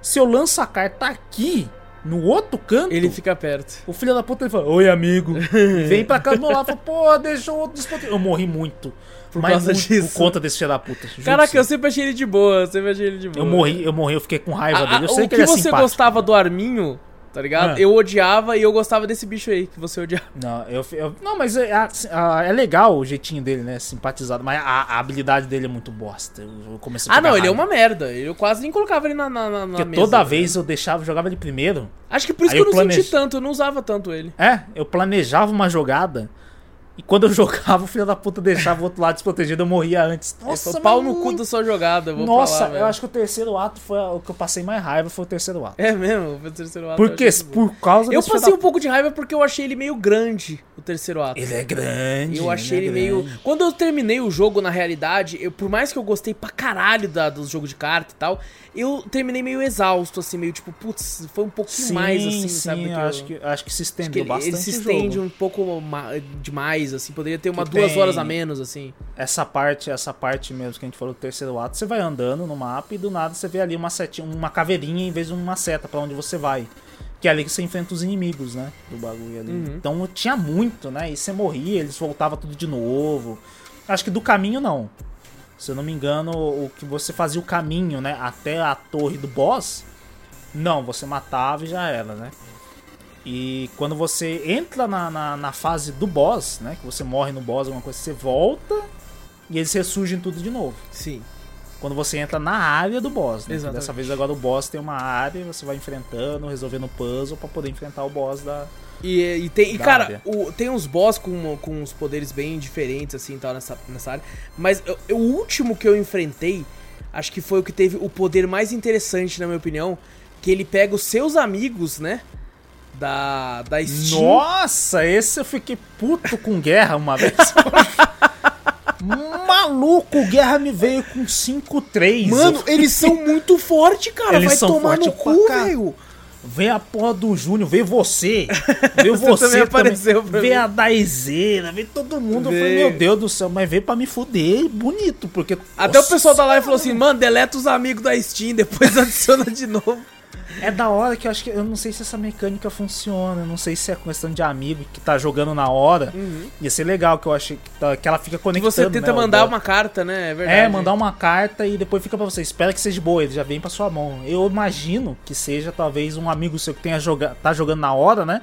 Se eu lanço a carta aqui, no outro canto, Ele fica perto. o filho da puta ele fala, oi amigo. Vem pra cá do meu lado e fala, pô, deixou o outro desprotegido. Eu morri muito. Por mas causa muito disso. por conta desse filho da puta. Caraca, pra eu sempre achei ele de boa, eu sempre achei ele de boa. eu morri, eu morri, eu fiquei com raiva Ah, dele. Eu sei o que, que, é você gostava do Arminho, tá ligado? Ah. Eu odiava e eu gostava desse bicho aí, que você odiava. Não, eu, eu- não, mas é, a- é legal o jeitinho dele, né? Simpatizado. Mas a, a habilidade dele é muito bosta. Eu, eu comecei a Ah, não, ele é raiva. uma merda. Eu quase nem colocava ele na, na, na Porque mesa. toda tá vez eu deixava, jogava ele primeiro. Acho que por isso que eu eu não senti tanto, eu não usava tanto ele. É, eu planejava uma jogada. E quando eu jogava, o filho da puta deixava o outro lado desprotegido, eu morria antes. Nossa, Nossa, pau no cu da sua jogada, eu Nossa, falar, velho. eu acho que o terceiro ato foi o que eu passei mais raiva, foi o terceiro ato. É mesmo, o terceiro ato. eu muito bom. por causa Eu passei um da- pouco de raiva porque eu achei ele meio grande, o terceiro ato. Ele é grande. Eu achei ele é meio. Quando eu terminei o jogo, na realidade, eu, por mais que eu gostei pra caralho da, do jogo de carta e tal, eu terminei meio exausto, assim, meio tipo, putz, foi um pouquinho Sim, mais, assim, sim, sabe? eu acho que, acho que se acho que estendeu ele, bastante ele se estende jogo. um pouco ma- demais, assim, poderia ter uma Que duas horas a menos, assim. Essa parte, essa parte mesmo que a gente falou do terceiro ato, você vai andando no mapa e do nada você vê ali uma setinha, uma caveirinha em vez de uma seta pra onde você vai. Que é ali que você enfrenta os inimigos, né? Do bagulho ali. Uhum. Então tinha muito, né? E você morria, eles voltavam tudo de novo. Acho que do caminho não. Se eu não me engano, o que você fazia o caminho, né? Até a torre do boss. Não, você matava e já era, né? E quando você entra na, na, na fase do boss, né? Que você morre no boss, alguma coisa, você volta e eles ressurgem tudo de novo. Sim. quando você entra na área do boss. Né? Exatamente. Dessa vez agora o boss tem uma área, você vai enfrentando, resolvendo puzzle pra poder enfrentar o boss da. E, e tem, e cara, o- tem uns boss com, com uns poderes bem diferentes, assim, tal, nessa, nessa área. Mas eu- eu- o último que eu enfrentei, acho que foi o que teve o poder mais interessante, na minha opinião. Que ele pega os seus amigos, né? Da, da Steam. Nossa, esse eu fiquei puto com guerra uma vez. Maluco, Guerra me veio com 5-3. Mano, eles são muito fortes, cara. Eles Vai são tomar no cu, velho. Veio a porra do Júnior, veio você. Veio Você você, também apareceu Veio mim. a Daizeira, veio todo mundo. Eu falei, meu Deus do céu, mas veio pra me fuder, bonito, porque. Até Nossa, o pessoal da live falou assim, mano, deleta os amigos da Steam, depois adiciona de novo. É da hora que eu acho que. Eu não sei se essa mecânica funciona. Eu não sei se é questão de amigo que tá jogando na hora. Ia ser legal, que eu achei que, tá- que ela fica Que conectando. você tenta né, mandar uma carta, né? É verdade. É, mandar uma carta e depois fica pra você. Espera que seja boa, ele já vem pra sua mão. Eu imagino que seja talvez um amigo seu que tenha joga tá jogando na hora, né?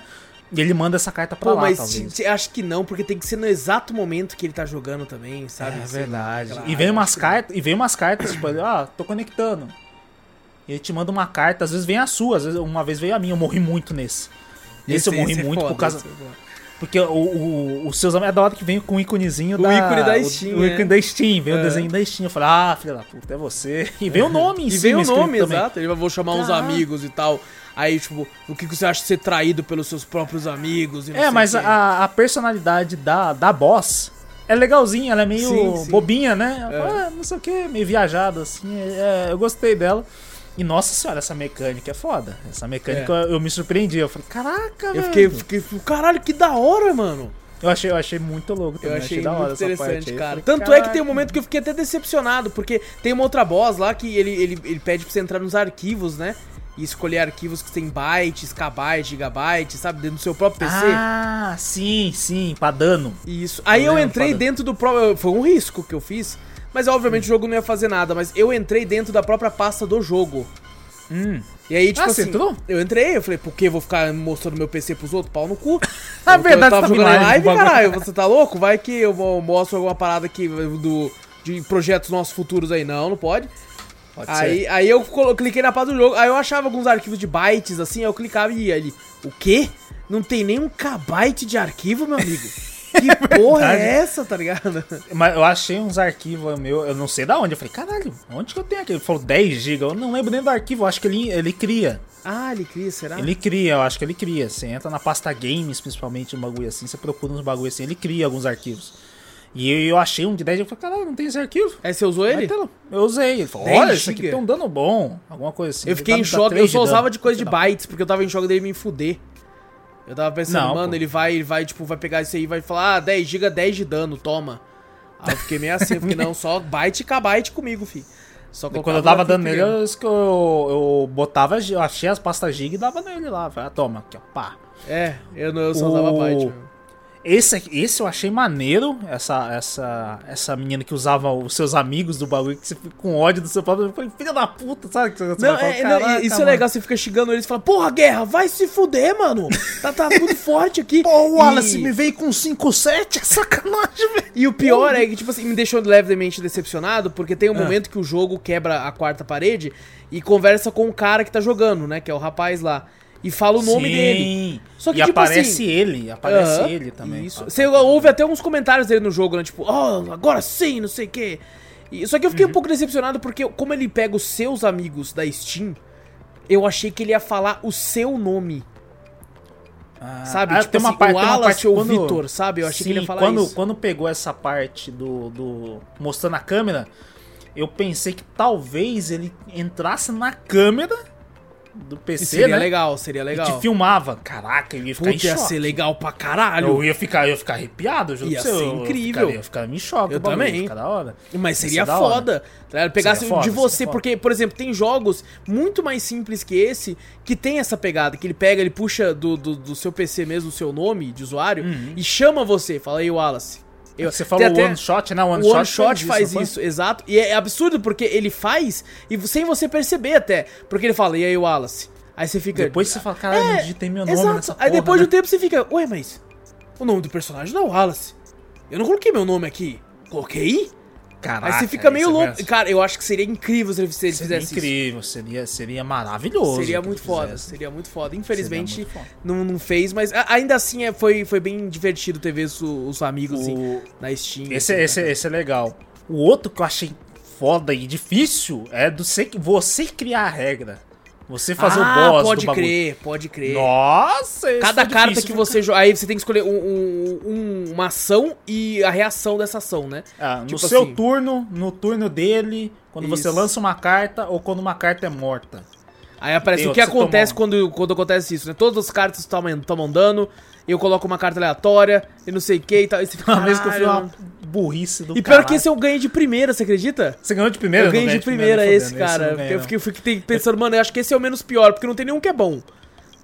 E ele manda essa carta pra Pô, lá, mas talvez. acho que não, porque tem que ser no exato momento que ele tá jogando também, sabe? É Assim, verdade. claro, e vem umas acho que cartas, e vem umas cartas, tipo, ah, tô conectando. E ele te manda uma carta, às vezes vem a sua, às vezes uma vez veio a minha, eu morri muito nesse. Esse, eu morri esse é muito foda, por causa. esse é. Porque o, o, os seus amigos. É da hora que vem com o íconezinho O da. ícone da o- Steam, O, é. ícone da Steam, vem É. o desenho da Steam. Eu falei, ah, filha da puta, é você. E vem o nome em E cima vem o nome, exato. Ele vai vou chamar uns Caraca. amigos e tal. Aí, tipo, o que você acha de ser traído pelos seus próprios amigos? e É, mas o a, a personalidade da, da boss é legalzinha, ela é meio Sim, sim. bobinha, né? É. fala, ah, não sei o que, meio viajada, assim. é, eu gostei dela. E nossa senhora, essa mecânica é foda. Essa mecânica eu, eu me surpreendi. Eu falei, caraca, Eu velho. fiquei, fiquei, caralho, que da hora, mano. Eu achei, eu achei muito louco também. Eu achei da hora muito essa parte aí. Eu cara. Tanto é que tem um momento que eu fiquei até decepcionado, porque tem uma outra boss lá que ele, ele, ele pede pra você entrar nos arquivos, né? E escolher arquivos que tem bytes, kbytes, gigabytes, sabe? Dentro do seu próprio PC. Ah, sim, sim, pra dano. Isso. Aí Eu eu, entrei dentro do próprio. Foi um risco que eu fiz. Mas obviamente o jogo não ia fazer nada. Mas eu entrei dentro da própria pasta do jogo. Hum. E aí, tipo Ah, você assim. entrou? Eu entrei, eu falei, por que eu vou ficar mostrando meu PC pros outros? Pau no cu. Na verdade, eu tava em jogando live, caralho. Você tá louco? Vai que eu mostro alguma parada aqui do, de projetos nossos futuros aí. Não, não pode. Pode Aí, aí eu cliquei na pasta do jogo, aí eu achava alguns arquivos de bytes, assim, aí eu clicava e ia ali. O quê? Não tem nem um kbyte de arquivo, meu amigo? Que porra é essa, tá ligado? Mas eu achei uns arquivos meu, eu não sei da onde. Eu falei, caralho, onde que eu tenho aqui? Ele falou 10 GB. Eu não lembro nem do arquivo, eu acho que ele, ele cria. Ah, ele cria, será? Ele cria, eu acho que ele cria. Você entra na pasta games, principalmente, um bagulho assim, você procura uns bagulho assim, ele cria alguns arquivos. E eu, achei um de 10 eu falei, caralho, não tem esse arquivo. Aí você usou ele? Aí tá. Eu usei. Ele falou, 10 olha, isso aqui tem um dano bom. Alguma coisa assim. Eu fiquei Ele em choque, eu 3 só usava de coisa de bytes, porque eu tava em choque dele me fuder. Eu tava pensando, Não, mano, pô. ele vai, ele vai, tipo, vai pegar isso aí e vai falar, ah, 10 GB, 10 de dano, toma. Aí eu fiquei meio assim, porque não, só byte e kbyte comigo, fi. Só Quando eu dava dano nele, eu, eu, eu botava, eu achei as pastas giga e dava nele lá. Falei, ah, toma, aqui, ó, pá. É, eu, não, eu só O- byte mesmo. Esse, esse eu achei maneiro, essa, essa, essa menina que usava os seus amigos do bagulho, que você fica com ódio do seu próprio. Eu falei, filha da puta, sabe? Você Não, falar, é, não, "Caraca, isso é mano." legal, você fica xingando eles e fala, porra, guerra, vai se fuder, mano. Tá, tá muito forte aqui. Pô, o Wallace E- me veio com 5-7, é sacanagem, velho. E o pior é que, tipo assim, me deixou levemente decepcionado, porque tem um Ah. momento que o jogo quebra a quarta parede e conversa com o cara que tá jogando, né? Que é o rapaz lá. E fala o nome dele. Só que, e tipo aparece assim- ele, aparece Aham, ele também. Isso. Você ouve até uns comentários dele no jogo, né? Tipo, oh, agora sim, não sei o quê. E- Só que eu fiquei um Uhum. pouco decepcionado porque, como ele pega os seus amigos da Steam, eu achei que ele ia falar o seu nome. Ah, Sabe? ah, tipo tem uma assim, parte, o Wallace parte ou o quando- Vitor, sabe? Eu achei que ele ia Sim, falar quando, isso. Quando pegou essa parte do, do. mostrando a câmera, eu pensei que talvez ele entrasse na câmera do E PC, seria né? legal, seria E legal. te filmava. Caraca, eu ia ficar Puta, ia choque. ser legal pra caralho. Eu ia ficar, eu ia ficar arrepiado, eu Ia ser eu- incrível. Eu ia ficar em choque. Eu bagulho, também. ia da hora. Mas Ia seria foda. Tá? Pegasse de você, porque, por exemplo, tem jogos muito mais simples que esse que tem essa pegada, que ele pega, ele puxa do, do, do seu PC mesmo o seu nome de usuário e chama você. Fala aí, Wallace. Eu, Você falou até- one shot, né? One o shot, One Shot faz não foi? isso, exato. E é absurdo porque ele faz e sem você perceber até. Porque ele fala, e aí, Wallace? Aí você fica. Depois você fala, caralho, não digitei meu nome exato. nessa Aí porra, depois de né? um tempo você fica, ué, mas o nome do personagem não é Wallace. Eu não coloquei meu nome aqui. Coloquei? Caraca, Aí você fica meio isso louco. mesmo. Cara, eu acho que seria incrível se ele, se ele Seria fizesse incrível, seria, seria isso. maravilhoso. Seria muito foda, fizesse. seria muito foda. Infelizmente, muito foda. não, não fez, mas ainda assim é, foi, foi bem divertido ter visto os amigos assim, O- na Steam. Esse, assim, esse, cara. esse é legal. O outro que eu achei foda e difícil é do você criar a regra. Você fazer ah, o boss pode crer, pode crer. Nossa, Cada foi carta difícil, que você joga. Aí você tem que escolher um- um- um- uma ação e a reação dessa ação, né? Ah, no tipo seu assim. turno, no turno dele, quando você Isso. lança uma carta ou quando uma carta é morta. Aí aparece o que você acontece quando, quando acontece isso, né? Todas as cartas tomam, tomam dano, eu coloco uma carta aleatória e não sei o que e tal. E você fica, Uma vez que eu "Caralho". uma burrice do E pior caralho. que esse eu ganhei de primeira, você acredita? Você ganhou de primeira? eu ganhei de primeira nem esse, fodendo, cara. eu ganhei, eu não. fiquei, fiquei pensando, mano, eu acho que esse é o menos pior, porque não tem nenhum que é bom.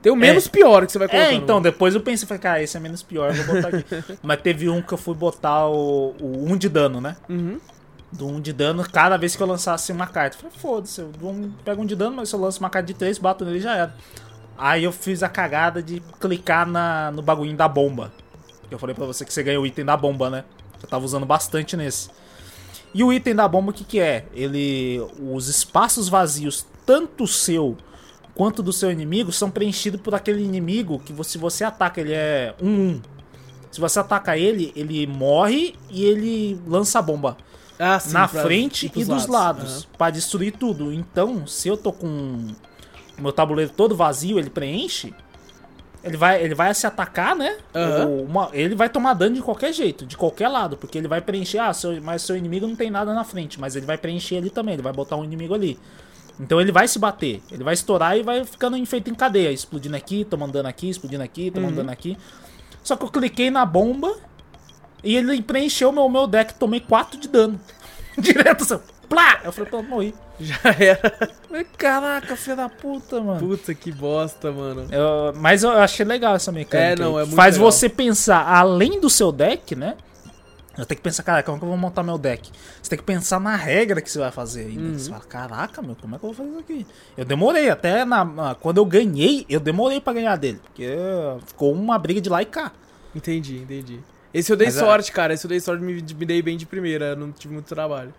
Tem o menos pior que você vai colocar. É, então, depois eu pensei, falei, cara, esse é menos pior, eu vou botar aqui. Mas teve um que eu fui botar o, o 1 de dano, né? Uhum. Do 1 de dano cada vez que eu lançasse uma carta. Eu falei, foda-se, eu um, pego um de dano, mas se eu lanço uma carta de 3, bato nele e já era. Aí eu fiz a cagada de clicar na, no bagulhinho da bomba. Eu falei pra você que você ganha o item da bomba, né? Eu tava usando bastante nesse. E o item da bomba, o que que é? Ele... Os espaços vazios, tanto seu quanto do seu inimigo, são preenchidos por aquele inimigo que você, se você ataca, ele é 1-1. Se você ataca ele, ele morre e ele lança a bomba Ah, sim, na frente pros e dos lados, pra destruir tudo. Então, se eu tô com meu tabuleiro todo vazio, ele preenche, ele vai, ele vai se atacar, né? Ou uma- ele vai tomar dano de qualquer jeito, de qualquer lado, porque ele vai preencher, ah, seu, mas seu inimigo não tem nada na frente, mas ele vai preencher ali também, ele vai botar um inimigo ali. Então ele vai se bater, ele vai estourar e vai ficando em feito em cadeia, explodindo aqui, tomando dano aqui, explodindo aqui, tomando Uhum. dano aqui. Só que eu cliquei na bomba e ele preencheu meu, meu deck, tomei 4 de dano. Direto assim, plá! Eu falei, pronto, morri. Já era. Caraca, filho da puta, mano. Puta que bosta, mano. Eu- mas eu achei legal essa mecânica. É, não, é muito Faz legal. você pensar além do seu deck, né? Eu tenho que pensar, cara, como que eu vou montar meu deck? Você tem que pensar na regra que você vai fazer ainda. Uhum. Você fala, caraca, meu, como é que eu vou fazer isso aqui? Eu demorei, até na, na- quando eu ganhei, eu demorei pra ganhar dele. Porque ficou uma briga de lá e cá. Entendi, entendi. Esse eu dei Mas é- sorte, cara. Esse eu dei sorte, me, me dei bem de primeira. eu Não tive muito trabalho.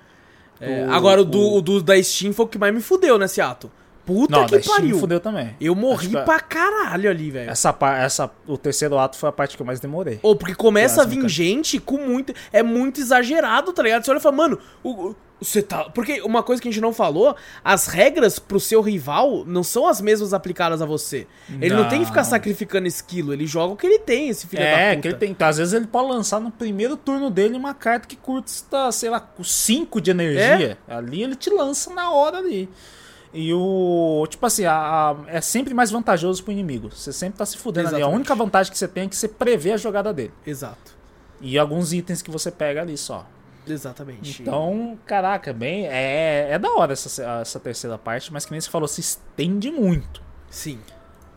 É, O- agora, o do, o- do da Steam foi o que mais me fudeu nesse ato. Puta Não, que da Steam pariu. fudeu também. Eu morri Acho pra caralho ali, velho. Essa, essa, o terceiro ato foi a parte que eu mais demorei. Ou porque começa a vir gente com muito. É muito exagerado, tá ligado? Você olha e fala, mano, o- você tá. Porque uma coisa que a gente não falou, as regras pro seu rival não são as mesmas aplicadas a você. Ele não, tem que ficar Não. sacrificando esquilo, ele joga o que ele tem, esse filho É, da puta. que ele tem. Às vezes ele pode lançar no primeiro turno dele uma carta que custa, sei lá, 5 de energia. Ali ele te lança na hora ali. E o. Tipo assim, a- a- é sempre mais vantajoso pro inimigo. Você sempre tá se fudendo ali. A única vantagem que você tem é que você prevê a jogada dele. Exato. E alguns itens que você pega ali só. Exatamente. Então, caraca, bem. É, é da hora essa, essa terceira parte, mas que nem você falou, se estende muito. Sim.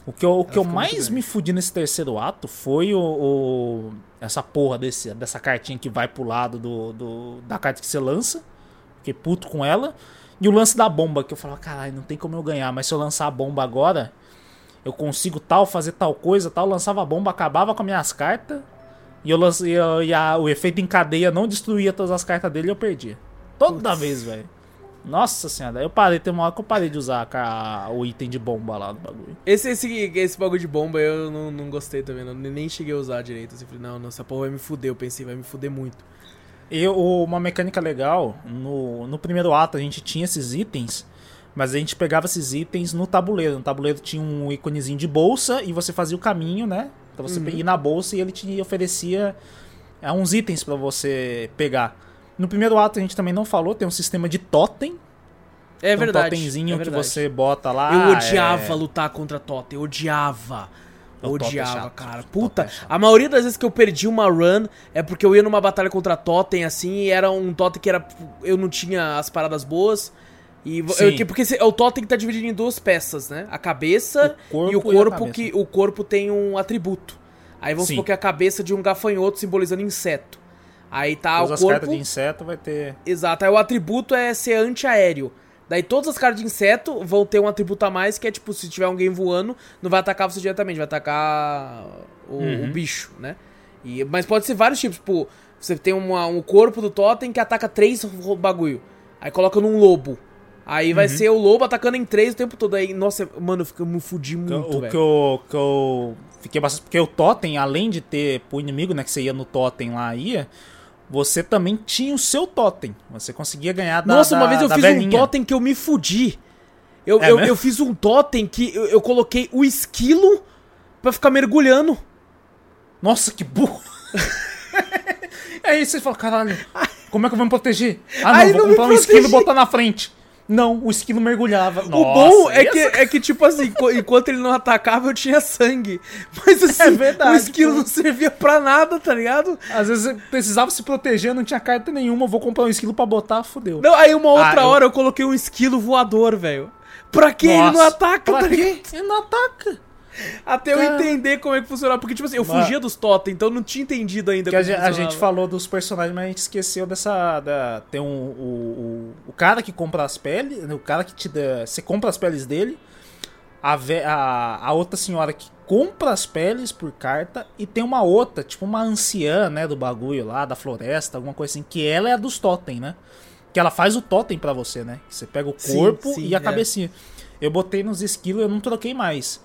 O que eu, o que eu mais me fudi nesse terceiro ato foi o, o- essa porra desse, dessa cartinha que vai pro lado do, do- da carta que você lança. Fiquei puto com ela. E o lance da bomba, que eu falava, caralho, não tem como eu ganhar, mas se eu lançar a bomba agora, eu consigo tal, fazer tal coisa, tal. Lançava a bomba, acabava com as minhas cartas. E, eu lance, e, a- e a- o efeito em cadeia não destruía todas as cartas dele e eu perdia. Toda Putz. vez, velho. Nossa senhora, eu parei, tem uma hora que eu parei de usar a ca- o item de bomba lá do bagulho. Esse, esse, esse bagulho de bomba eu não, não gostei também, não. Nem cheguei a usar direito. Assim, falei, não, não, essa porra vai me fuder. Eu pensei, vai me fuder muito. E uma mecânica legal, no, no primeiro ato a gente tinha esses itens, mas a gente pegava esses itens no tabuleiro. No tabuleiro tinha um íconezinho de bolsa e você fazia o caminho, né? Pra você Uhum. ir na bolsa e ele te oferecia é, uns itens pra você pegar. No primeiro ato a gente também não falou, tem um sistema de totem. É tem verdade. Um totemzinho é que você bota lá. Eu odiava é, lutar contra Totem, eu odiava. Eu é odiava, chato. cara. Puta, é a maioria das vezes que eu perdi uma run é porque eu ia numa batalha contra Totem, assim, e era um Totem que era. Eu não tinha as paradas boas. E eu- que- porque o Totem que tá dividido em duas peças, né? A cabeça O corpo e o e corpo cabeça. que. O corpo tem um atributo. Aí vamos Sim. supor que é a cabeça de um gafanhoto simbolizando inseto. Aí tá Todas o as cartas corpo. de inseto vai ter. Exato, aí o atributo é ser antiaéreo. Daí todas as cartas de inseto vão ter um atributo a mais, que é tipo, se tiver alguém voando, não vai atacar você diretamente, vai atacar o, Uhum. o bicho, né? E, mas pode ser vários tipos, tipo, Você tem uma, um corpo do totem que ataca três bagulho. Aí coloca num lobo. Aí Uhum. vai ser o lobo atacando em três o tempo todo. Aí, nossa, mano, eu me fudi Que muito, o que velho. eu, que eu fiquei bastante. Porque o totem, além de ter pro inimigo, né? Que você ia no totem lá, ia. Você também tinha o seu totem. Você conseguia ganhar da Nossa, uma da- vez eu fiz um velhinha. totem que eu me fudi. Eu, É eu, eu fiz um totem que eu, eu coloquei o esquilo pra ficar mergulhando. Nossa, que burro! Aí você fala, caralho, como é que eu vou me proteger? Ah, não, Aí vou não comprar um esquilo e botar na frente. Não, o esquilo mergulhava. o bom Nossa, é que, é que, tipo assim, enqu- enquanto ele não atacava, eu tinha sangue. Mas assim, É verdade, o esquilo pô. não servia pra nada, tá ligado? Às vezes eu precisava se proteger, não tinha carta nenhuma, vou comprar um esquilo pra botar, fudeu. Não, aí uma outra Ah, eu- hora eu coloquei um esquilo voador, velho. Pra que ele não Nossa, ataca, pra tá quê? ligado? Ele não ataca. Até eu Cara. entender como é que funcionava. Porque, tipo assim, eu fugia dos totem, então eu não tinha entendido ainda Que a, como gente, a funcionava. gente falou dos personagens, mas a gente esqueceu dessa. Da, tem um, o, o, o cara que compra as peles, né, o cara que te dá. Você compra as peles dele, a, ve- a, a outra senhora que compra as peles por carta, e tem uma outra, tipo uma anciã, né, do bagulho lá, da floresta, alguma coisa assim, que ela é a dos totem, né? Que ela faz o totem pra você, né? Você pega o Sim, corpo sim, e a é. cabecinha. Eu botei nos esquilos, eu não troquei mais.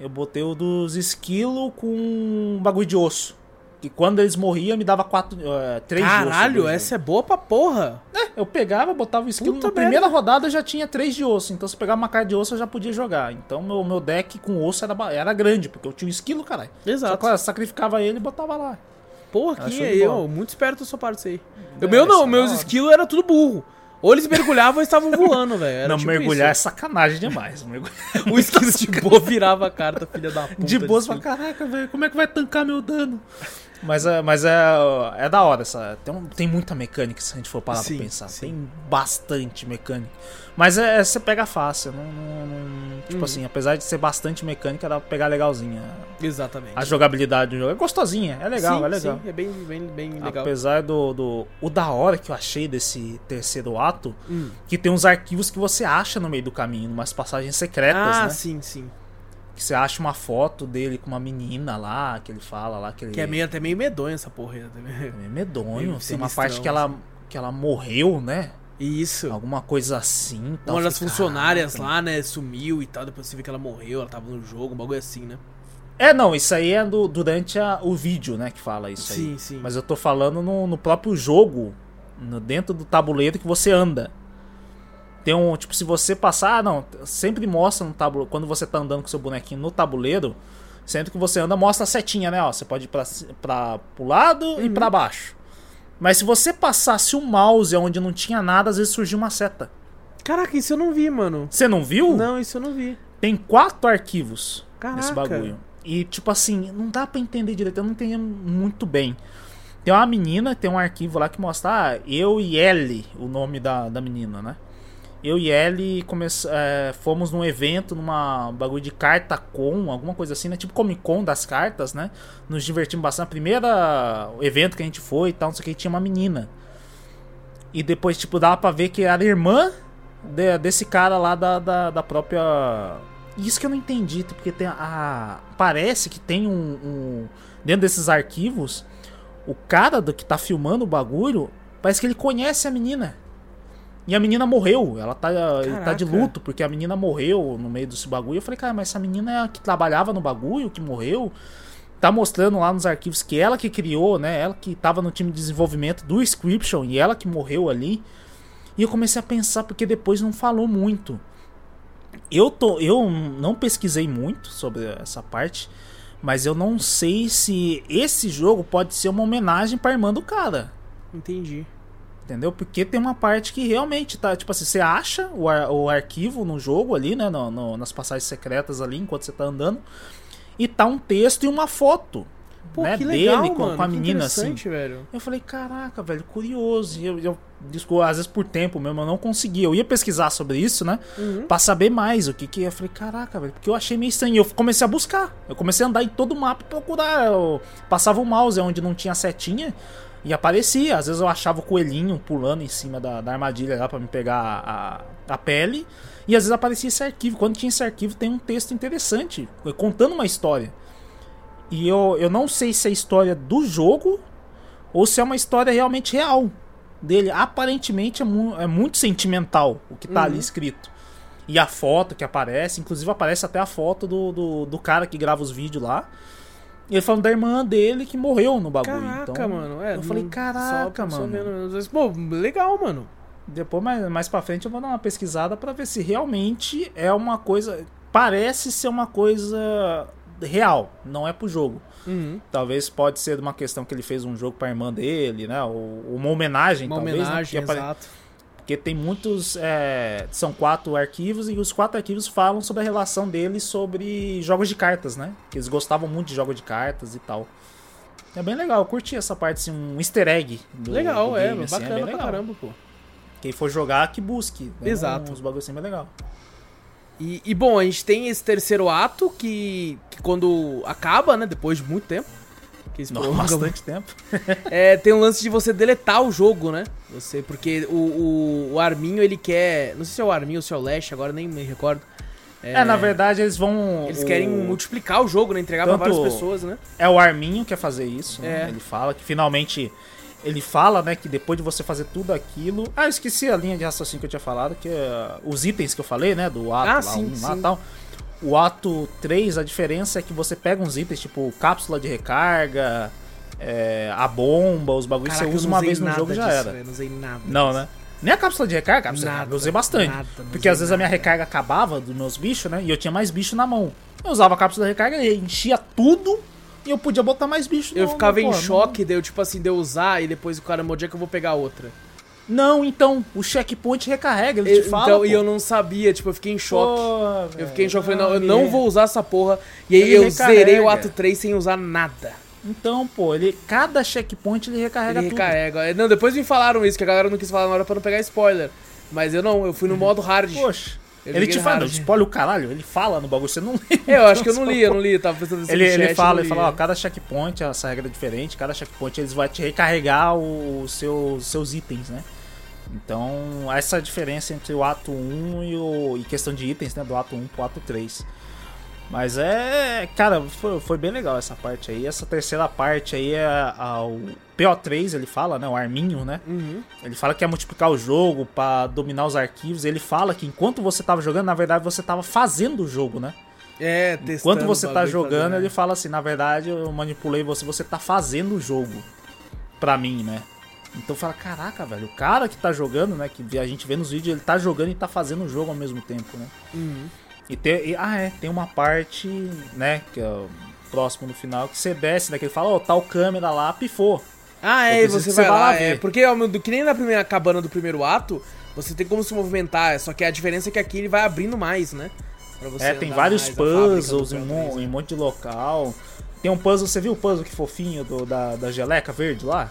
Eu botei o dos esquilos com um bagulho de osso. Que quando eles morriam, me dava quatro, eh, três de osso. Caralho, de essa é boa pra porra. osso. Eu pegava, botava o esquilo. Puta Na primeira rodada eu já tinha três de osso. Então se eu pegava uma carta de osso, eu já podia jogar. Então meu, meu deck com osso era, era grande, porque eu tinha um esquilo, caralho. Só Exato. que eu sacrificava ele e botava lá. Porra, que eu, muito esperto da sua parte isso aí. É, meu é não, meus esquilos eram tudo burro. Ou eles mergulhavam ou estavam voando, velho. Não, tipo mergulhar é isso. sacanagem demais. O esquilo de boa virava a carta, filha da puta. De boas, assim. pra caraca, velho, como é que vai tancar meu dano? Mas é, mas é, é da hora essa. Tem, tem muita mecânica se a gente for parar Sim, pra pensar. sim. Tem bastante mecânica. Mas é, é- você pega fácil. Não, não- não- tipo Uhum. assim, apesar de ser bastante mecânica, dá pra pegar legalzinha. Exatamente. A jogabilidade do jogo é gostosinha, é legal, sim, é legal. Sim, é bem, bem, bem legal. Apesar do, do. O da hora que eu achei desse terceiro ato, Hum. que tem uns arquivos que você acha no meio do caminho, umas passagens secretas, Ah, né? sim, sim. Que você acha uma foto dele com uma menina lá, que ele fala lá, que ele. Que é meio, até meio medonho essa porra também. É meio medonho. Meio tem uma parte que ela, que ela morreu, né? Isso. Alguma coisa assim. tal. Uma das funcionárias lá, né, sumiu e tal. Depois você vê que ela morreu, ela tava no jogo, um bagulho assim, né? É, não, isso aí é do- durante a- o vídeo, né, que fala isso aí. Sim, sim. Mas eu tô falando no, no próprio jogo, no- dentro do tabuleiro que você anda. Tem um, tipo, se você passar, ah, não, sempre mostra no tabuleiro, quando você tá andando com seu bonequinho no tabuleiro, sempre que você anda, mostra a setinha, né, ó, você pode ir pra, pra, pro lado e Uhum. pra baixo. Mas se você passasse o mouse onde não tinha nada, às vezes surgia uma seta. Caraca, isso eu não vi, mano. Você não viu? Não, isso eu não vi. Tem quatro arquivos nesse Caraca. bagulho. E, tipo assim, não dá pra entender direito, eu não entendi muito bem. Tem uma menina, tem um arquivo lá que mostra, ah, eu e Ellie, o nome da, da menina, né? Eu e come é, fomos num evento, numa bagulho de carta com, alguma coisa assim, né? Tipo Comic Con das cartas, né? Nos divertimos bastante. Primeira evento que a gente foi e tal, não sei o que, tinha uma menina. E depois, tipo, dava pra ver que era irmã de- desse cara lá da, da, da própria. Isso que eu não entendi, porque tem a. Parece que tem um. um- Dentro desses arquivos, o cara do que tá filmando o bagulho, parece que ele conhece a menina. E a menina morreu. Ela tá, tá de luto, porque a menina morreu no meio desse bagulho. Eu falei, cara, mas essa menina é a que trabalhava no bagulho, que morreu. Tá mostrando lá nos arquivos que ela que criou, né? Ela que tava no time de desenvolvimento do Scription e ela que morreu ali. E eu comecei a pensar, porque depois não falou muito. Eu, tô, eu não pesquisei muito sobre essa parte, mas eu não sei se esse jogo pode ser uma homenagem pra irmã do cara. Entendi. Entendeu? Porque tem uma parte que realmente tá. Tipo assim, você acha o, ar- o arquivo no jogo ali, né? no- no- nas passagens secretas ali, enquanto você tá andando. E tá um texto e uma foto. Pô, né? que legal, dele com, mano. com a menina assim. velho. Eu falei, caraca, velho, curioso. E eu, eu desculpa, às vezes por tempo mesmo, eu não consegui. Eu ia pesquisar sobre isso, né? Uhum. Pra saber mais o que que é. Eu falei, caraca, velho, porque eu achei meio estranho. E eu comecei a buscar. Eu comecei a andar em todo o mapa procurar. Eu passava o mouse onde não tinha setinha e aparecia. Às vezes eu achava o coelhinho pulando em cima da, da armadilha lá pra me pegar a, a pele. E às vezes aparecia esse arquivo. Quando tinha esse arquivo, tem um texto interessante, contando uma história. E eu, eu não sei se é a história do jogo ou se é uma história realmente real dele. Aparentemente é, mu é muito sentimental o que tá ali escrito. E a foto que aparece, inclusive aparece até a foto do, do, do cara que grava os vídeos lá. E ele falando da irmã dele que morreu no bagulho. Caraca, então, mano. É, eu falei, caraca, só- só mano. vendo- mas, Pô, legal, mano. Depois, mais, mais pra frente, eu vou dar uma pesquisada pra ver se realmente é uma coisa. Parece ser uma coisa real, não é pro jogo. Uhum. Talvez pode ser uma questão que ele fez um jogo pra irmã dele, né? Ou uma homenagem, Uma talvez. né? homenagem, apare- exato. Porque tem muitos. é, são quatro arquivos e os quatro arquivos falam sobre a relação deles sobre jogos de cartas, né? Que eles gostavam muito de jogos de cartas e tal. É bem legal, eu curti essa parte, assim, um easter egg. Do, Legal, do é, game, assim, bacana bem pra legal. caramba, pô. Quem for jogar, que busque. né? Exato. Uns bagulho assim bem legal. E, e, bom, a gente tem esse terceiro ato que, que quando acaba, né, depois de muito tempo. Que Nossa, prolonga bastante tempo. É, tem um lance de você deletar o jogo, né? Você, porque o, o, o Arminho, ele quer. Não sei se é o Arminho ou se é o Lash, agora nem me recordo. É, na verdade, eles vão. Eles o- querem multiplicar o jogo, né? Entregar pra Tanto- várias pessoas, né? É o Arminho que quer fazer isso, né? É. Ele fala que finalmente. Ele fala, né, que depois de você fazer tudo aquilo. Ah, eu esqueci a linha de raciocínio que eu tinha falado, que é os itens que eu falei, né? Do ato Ah, lá, sim, um lá sim. e tal. O ato 3, a diferença é que você pega uns itens, tipo cápsula de recarga, é, a bomba, os bagulhos Caraca, você eu usa não uma vez no nada jogo já disso, era. velho, não usei nada. Não, disso. né? Nem a cápsula de recarga, cápsula Nada, eu usei bastante. nada, não porque às vezes a minha nada. recarga acabava dos meus bichos, né? E eu tinha mais bicho na mão. Eu usava a cápsula de recarga e enchia tudo e eu podia botar mais bicho Eu no- ficava no- em choque, deu tipo assim, de eu usar e depois o cara, onde é que eu vou pegar outra? Não, então, o checkpoint recarrega, ele Eu- te fala. então, pô. e eu não sabia, tipo, eu fiquei em choque. Pô, eu fiquei em choque, falei, não, eu não é- vou usar essa porra. E aí Ele eu recarrega. zerei o ato 3 sem usar nada. Então, pô, ele cada checkpoint ele recarrega Ele tudo. recarrega. É, Não, depois me falaram isso, que a galera não quis falar na hora pra não pegar spoiler. Mas eu não, eu fui no modo hard. Poxa. Eu ele te fala, spoiler o caralho, ele fala no bagulho, você não lê. Eu acho que eu não li, eu não li, eu tava prestando atenção Ele, no ele chat, fala, ele fala, ó, cada checkpoint, essa regra é diferente, cada checkpoint eles vai te recarregar os seus, seus itens, né? Então, essa é diferença entre o ato 1 e o. e questão de itens, né? Do ato 1 pro ato 3. Mas é. Cara, foi, foi bem legal essa parte aí. Essa terceira parte aí é a- o PO3, ele fala, né? O Arminho, né? Uhum. Ele fala que quer multiplicar o jogo pra dominar os arquivos. Ele fala que enquanto você tava jogando, na verdade você tava fazendo o jogo, né? É, testando Enquanto você tá jogando, fazendo, ele fala assim, na verdade, eu manipulei você, você tá fazendo o jogo. Pra mim, né? Então fala, caraca, velho, o cara que tá jogando, né? Que a gente vê nos vídeos, ele tá jogando e tá fazendo o jogo ao mesmo tempo, né? Uhum. E tem. e- ah, é, tem uma parte, né, que é o próximo no final, que você desce, né? Que ele fala, ó, tal câmera lá pifou. Ah, é, e você vai lá, lá é, porque que nem na primeira cabana do primeiro ato, você tem como se movimentar, só que a diferença é que aqui ele vai abrindo mais, né? Pra você é, tem vários puzzles em, PO3, um, né? em monte de local. Tem um puzzle, você viu o puzzle que fofinho do, da, da geleca verde lá?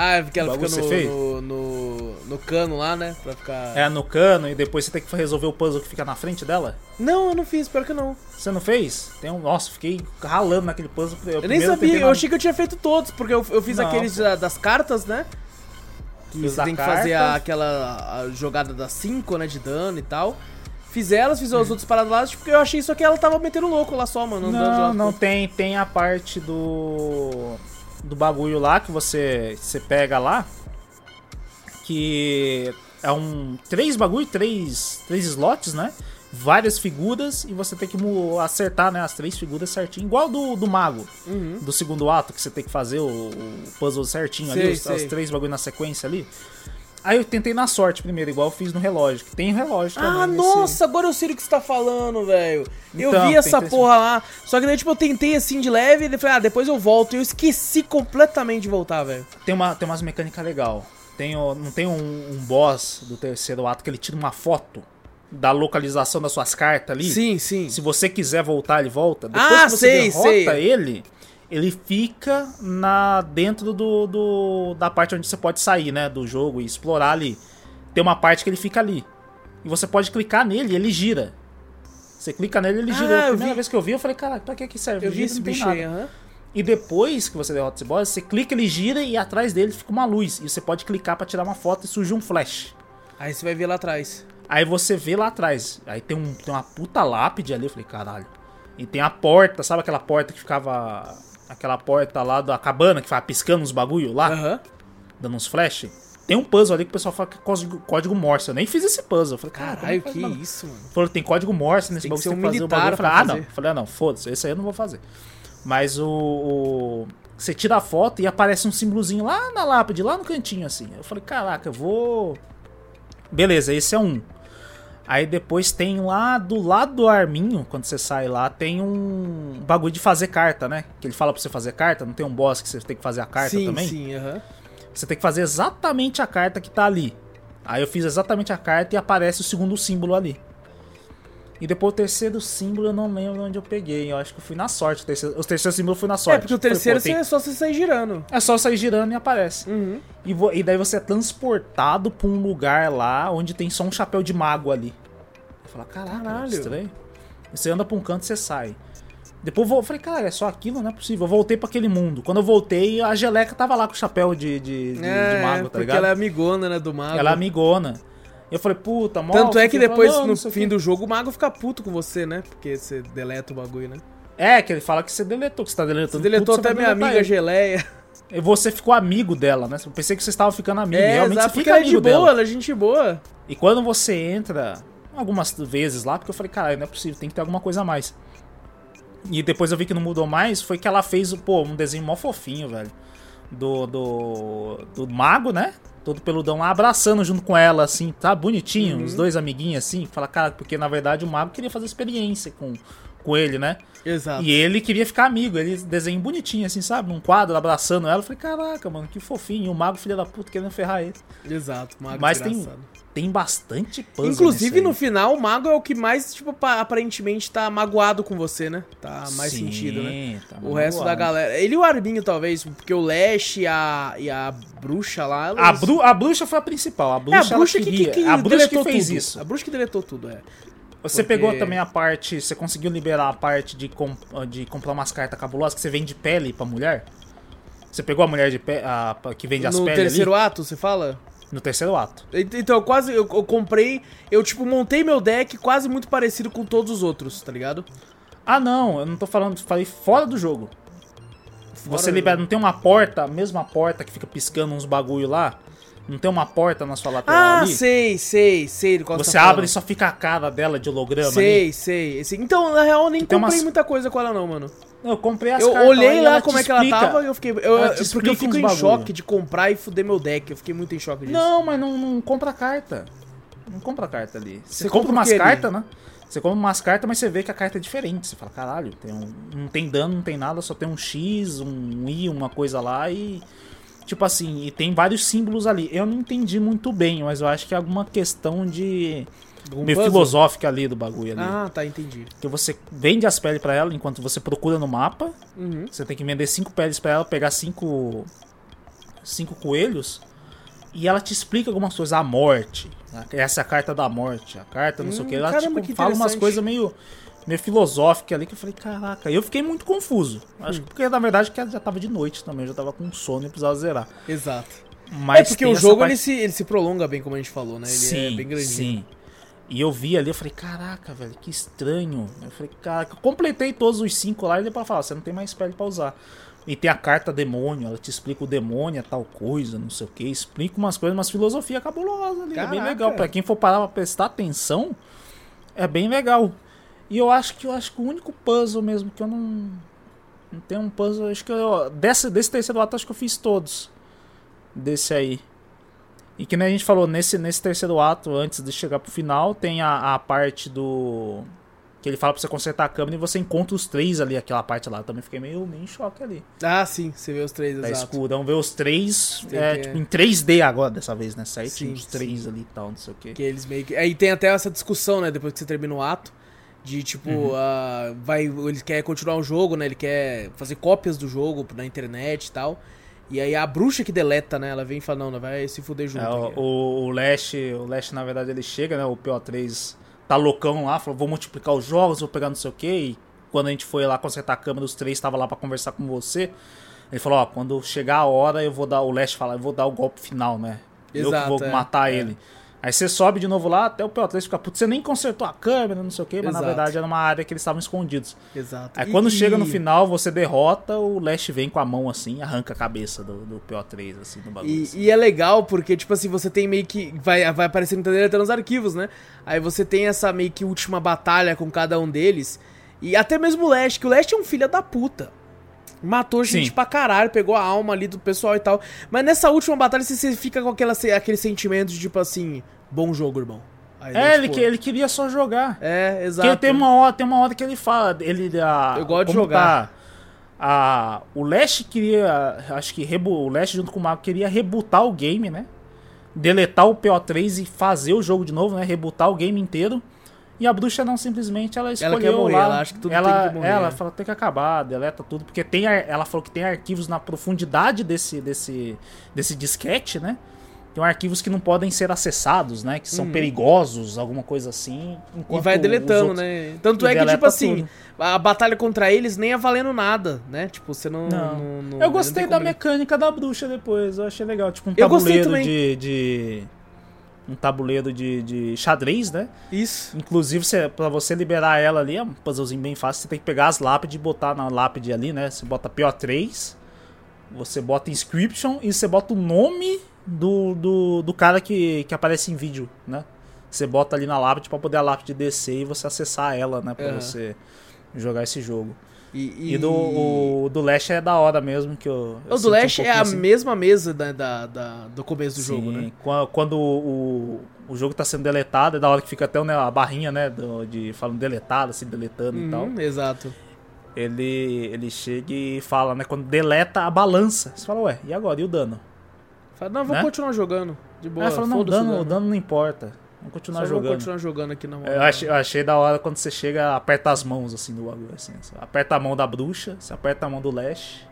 Ah, é porque ela fica no, no, no, no cano lá, né? Pra ficar. É no cano e depois você tem que resolver o puzzle que fica na frente dela? Não, eu não fiz, pior que não. Você não fez? Tem um. Nossa, fiquei ralando naquele puzzle. Eu nem sabia, eu achei que eu tinha feito todos, porque eu, eu fiz Não, aqueles da- das cartas, né? Que Fiz você tem que fazer a- aquela a jogada das 5, né? De dano e tal. Fiz elas, fiz as outras paradas lá, porque eu achei isso aqui ela tava metendo louco lá só, mano. andando Não, lá. não tem. Tem a parte do. Do bagulho lá que você, você pega lá. Que é um. Três bagulho, três, três slots, né? Várias figuras e você tem que acertar né, as três figuras certinho. Igual do, do mago, Uhum. do segundo ato, que você tem que fazer o, o puzzle certinho Sei, ali, os, sei. três bagulho na sequência ali. Aí eu tentei na sorte primeiro, igual eu fiz no relógio. Que tem relógio também. Ah, nossa, agora eu sei do que você tá falando, velho. Eu Então, vi essa porra lá. Só que daí, tipo, eu tentei assim de leve e falei, ah, depois eu volto. E eu esqueci completamente de voltar, velho. Tem, uma, tem umas mecânicas legal. Tem, o- não tem um, um boss do terceiro ato que ele tira uma foto da localização das suas cartas ali? Sim, sim. Se você quiser voltar, ele volta. Depois Ah, que você sei, derrota sei. ele, ele fica na dentro do, do- da parte onde você pode sair, né, do jogo e explorar ali. Tem uma parte que ele fica ali. E você pode clicar nele e ele gira. Você clica nele ele Ah, gira. A primeira vi. vez que eu vi, eu falei, cara, pra que que serve? Eu vi esse bicho aí, aham. E depois que você derrota esse boss, você clica, ele gira e atrás dele fica uma luz. E você pode clicar pra tirar uma foto e surge um flash. Aí você vai ver lá atrás. Aí você vê lá atrás. Aí tem, um, tem uma puta lápide ali. Eu falei, caralho. E tem a porta, sabe aquela porta que ficava aquela porta lá da cabana que vai piscando uns bagulho lá, Aham. dando uns flash. Tem um puzzle ali que o pessoal fala que é código, código Morse. Eu nem fiz esse puzzle. Eu falei, cara, Caralho, que mano? isso, mano. Falou, tem código Morse nesse Tem que bagulho, um tem que fazer o bagulho. Eu falei, ah, não. Eu falei, ah, não, foda-se, esse aí eu não vou fazer. Mas o, o- Você tira a foto e aparece um símbolozinho lá na lápide, lá no cantinho, assim. Eu falei, caraca, eu vou. Beleza, esse é um. Aí depois tem lá do lado do arminho, quando você sai lá, tem um bagulho de fazer carta, né? Que ele fala pra você fazer carta, não tem um boss que você tem que fazer a carta sim, também? sim, aham. Você tem que fazer exatamente a carta que tá ali. Aí eu fiz exatamente a carta e aparece o segundo símbolo ali. E depois o terceiro símbolo eu não lembro onde eu peguei. Eu acho que fui na sorte. O terceiro, o terceiro símbolo foi na sorte. É, porque o Falei, terceiro pô, tem- é só você sair girando. é só sair girando e aparece. Uhum. E, vo- e daí você é transportado pra um lugar lá onde tem só um chapéu de mago ali. Eu falei, caraca, Caralho. estranho. Você anda pra um canto e você sai. Depois eu falei, cara, é só aquilo, não é possível. Eu voltei pra aquele mundo. Quando eu voltei, a Geleca tava lá com o chapéu de, de, de- de É, mago, tá porque ligado? ela é amigona, né, do mago. Ela é amigona. Eu falei, puta, mó Tanto é que depois, não, no fim do jogo, o mago fica puto com você, né? Porque você deleta o bagulho, né? É, que ele fala que você deletou, que você tá deletando. Você deletou você até vai minha amiga ele. Geleia. E você ficou amigo dela, né? Eu pensei que vocês estavam ficando amigos. É, Realmente exato, você fica ela é de amigo boa, dela. ela é gente boa. E quando você entra, algumas vezes lá, porque eu falei, caralho, não é possível, tem que ter alguma coisa a mais. E depois eu vi que não mudou mais, foi que ela fez, pô, um desenho mó fofinho, velho. Do, do, do mago, né? Todo peludão lá, abraçando junto com ela, assim, tá bonitinho, Uhum. os dois amiguinhos, assim. Fala, cara, porque na verdade o mago queria fazer experiência com, com ele, né? Exato. E ele queria ficar amigo, ele desenho bonitinho, assim, sabe? Num quadro, abraçando ela. Eu falei, caraca, mano, que fofinho. E o mago, filho da puta, querendo ferrar ele. Exato, mago Mas desgraçado. tem bastante puzzle Inclusive, no final, o mago é o que mais, tipo, pa- aparentemente tá magoado com você, né? Tá mais Sim, sentido, né? tá O resto da magoado. galera. Ele e o Arbinho, talvez, porque o Lash e a, e a bruxa lá. A, elas- bru a bruxa foi a principal. A É, bruxa, a bruxa que, que, que a bruxa que fez tudo. isso. A bruxa que deletou tudo, é. Você porque- pegou também a parte. Você conseguiu liberar a parte de, com- de comprar umas cartas cabulosas que você vende pele pra mulher? Você pegou a mulher de pe a, que vende as no peles terceiro ali? ato, você fala? No terceiro ato. Ent- Então, eu quase. Eu, eu comprei. Eu, tipo, montei meu deck quase muito parecido com todos os outros, tá ligado? Ah, não, eu não tô falando. Falei fora do jogo. Fora você do libera, jogo. não tem uma porta, a mesma porta que fica piscando uns bagulho lá? Não tem uma porta na sua lateral Ah, ali? sei, sei, sei. qual Você tá abre falando. e só fica a cara dela de holograma ali. Sei, sei. Esse- Então, na real, eu nem tem comprei umas- muita coisa com ela, não, mano. Eu comprei as Eu olhei lá ela como é que ela explica. tava e eu fiquei. Eu, Ela porque eu fico em bagulho. choque de comprar e fuder meu deck. Eu fiquei muito em choque disso. Não, mas não, não compra carta. Não compra carta ali. Você, Você compra compra umas cartas, né? Você compra umas cartas, mas você vê que a carta é diferente. Você fala, caralho, tem um, não tem dano, não tem nada, só tem um X, um Y, uma coisa lá e. Tipo assim, e tem vários símbolos ali. Eu não entendi muito bem, mas eu acho que é alguma questão de. Algum meio puzzle? filosófica ali do bagulho ali. Ah, tá, entendi. Que você vende as peles pra ela enquanto você procura no mapa. Uhum. Você tem que vender cinco peles pra ela, pegar cinco. cinco coelhos. E ela te explica algumas coisas. A morte. Essa é a carta da morte. A carta, não sei o Hum, que. Ela caramba, tipo, que fala umas coisas meio. meio filosóficas ali que eu falei, caraca. Eu fiquei muito confuso. Hum. Acho que porque na verdade que já tava de noite também. Eu já tava com sono e precisava zerar. Exato. Mas é porque o jogo parte- ele, se, ele se prolonga bem, como a gente falou, né? Ele sim, é bem grandinho. Sim. E eu vi ali, eu falei, caraca, velho, que estranho. Eu falei, caraca, eu completei todos os cinco lá e depois falar, você não tem mais pele pra usar. E tem a carta demônio, ela te explica o demônio é tal coisa, não sei o que, explica umas coisas, umas filosofia cabulosa ali. É bem Caraca. legal. Pra quem for parar pra prestar atenção, é bem legal. E eu acho que eu acho que o único puzzle mesmo que eu não. Não tem um puzzle. Acho que eu. Desse, desse terceiro ato, acho que eu fiz todos. Desse aí. E que nem a gente falou, nesse, nesse terceiro ato, antes de chegar pro final, tem a, a parte do. Que ele fala pra você consertar a câmera e você encontra os três ali, aquela parte lá. Eu também fiquei meio, meio em choque ali. Ah, sim, você vê os três, Tá exato. escurão, ver os três é, que- tipo, em 3D agora dessa vez, né? Certinho, Sim, os três ali e tal, não sei o que. Que eles meio que. Aí tem até essa discussão, né? Depois que você termina o ato. De tipo, Uhum. ah, vai, ele quer continuar o jogo, né? Ele quer fazer cópias do jogo na internet e tal. E aí a bruxa que deleta, né? Ela vem e fala, não, não vai se fuder junto. É, o, o, o Lash, o Lash, na verdade, ele chega, né? O PO3 tá loucão lá, falou, vou multiplicar os jogos, vou pegar não sei o que. E quando a gente foi lá consertar a câmera, os três estavam lá pra conversar com você. Ele falou, ó, quando chegar a hora, eu vou dar, o Lash fala, eu vou dar o golpe final, né? eu que Exato, vou é, matar é. ele. Aí você sobe de novo lá, até o PO3 fica puto. Você nem consertou a câmera, não sei o quê, mas Exato. na verdade era uma área que eles estavam escondidos. Exato. Aí E- quando chega no final, você derrota, o Lash vem com a mão assim, arranca a cabeça do, do PO3, assim, do bagulho. E, assim. e é legal porque, tipo assim, você tem meio que. Vai, vai aparecendo tá deletando os arquivos, né? Aí você tem essa meio que última batalha com cada um deles. E até mesmo o Leste, que o Leste é um filho da puta. Matou gente Sim. pra caralho, pegou a alma ali do pessoal e tal. Mas nessa última batalha você, fica com aquela, aquele sentimento de tipo assim: bom jogo, irmão. Aí, É, ele, que, ele queria só jogar. É, exato. Porque tem uma hora, tem uma hora que ele fala, ele a, Eu gosto de jogar. tá, a, o Lash queria, acho que rebu, o Lash junto com o Mago queria rebutar o game, né? Deletar o PO3 e fazer o jogo de novo, né? Rebutar o game inteiro. E a bruxa não simplesmente ela escolheu quer morrer, lá. ela acha que tudo ela, tem que morrer. Ela falou tem que acabar, deleta tudo, porque tem ela falou que tem arquivos na profundidade desse desse desse disquete, né? Tem arquivos que não podem ser acessados, né? Que são perigosos, alguma coisa assim. E vai deletando, outros- né? Tanto E é que, tipo assim, tudo. a batalha contra eles nem é valendo nada, né? Tipo, você não. Não. não- não- Eu não gostei da mecânica da bruxa depois, eu achei legal. Tipo um tabuleiro de, de. Um tabuleiro de, de xadrez, né? Isso. Inclusive, você, pra você liberar ela ali, é um puzzlezinho bem fácil. Você tem que pegar as lápides e botar na lápide ali, né? Você bota PO3, você bota inscription e você bota o nome do, do, do cara que, que aparece em vídeo, né? Você bota ali na lápide pra poder a lápide descer e você acessar ela, né? Pra você jogar esse jogo. E, E, do, o, do Lash é da hora mesmo, que eu. eu O do um Lash é pouquinho a assim. mesma mesa da, da- da- do começo do jogo, Sim, né? qua- Quando o, o jogo tá sendo deletado, é da hora que fica até né, a barrinha, né? do- de falando deletado, assim, deletando e tal. Uhum, exato. Ele, ele chega e fala, né? Quando deleta a balança. Você fala, ué, e agora? E o dano? Fala, não, vou Né? continuar jogando. De boa. Fala, não, o foda-se dano, o dano não importa. Vamos continuar Só jogando. continuar jogando aqui na moral. Eu achei, eu achei da hora quando você chega, aperta as mãos assim do bagulho. Assim, Você aperta a mão da bruxa, você aperta a mão do Lash.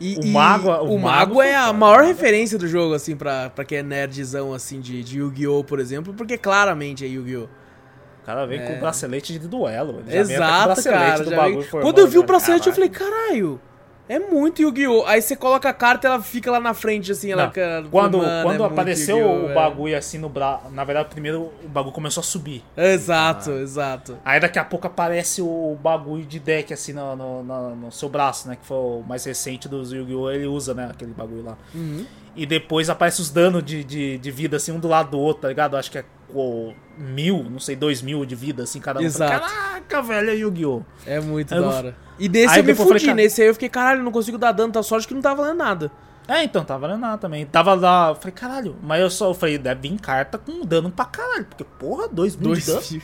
E, o mago- o, o mago, mago é a maior né? referência do jogo, assim, pra, pra quem é nerdzão, assim, de, de Yu-Gi-Oh!, por exemplo, porque claramente é Yu-Gi-Oh! O cara vem com o bracelete de duelo. Ele já vem até com o É. Exato, bracelete cara. do bagulho Quando eu vi o cara. bracelete, eu Caralho. falei, caralho, é muito Yu-Gi-Oh! Aí você coloca a carta ela fica lá na frente, assim, ela fica. Quando, Mano, é quando muito apareceu o velho. bagulho assim no braço. Na verdade, primeiro o bagulho começou a subir. Exato, exato. Aí daqui a pouco aparece o bagulho de deck assim no, no, no- no seu braço, né? Que foi o mais recente dos Yu-Gi-Oh! Ele usa, né? Aquele bagulho lá. Uhum. E depois aparece os danos de, de, de vida assim, um do lado do outro, tá ligado? Acho que é pô, mil, não sei, dois mil de vida, assim, cada um. Exato. Caraca, velho, é Yu-Gi-Oh! É muito eu da hora. E nesse Aí eu me falei, fudi, cara- nesse aí eu fiquei, caralho, não consigo dar dano, tá sorte que não tá valendo nada. É, então, tava valendo nada também. Tava lá, eu falei, caralho, mas eu só eu falei, deve vir carta com dano pra caralho, porque, porra, dois mil Dois de dano.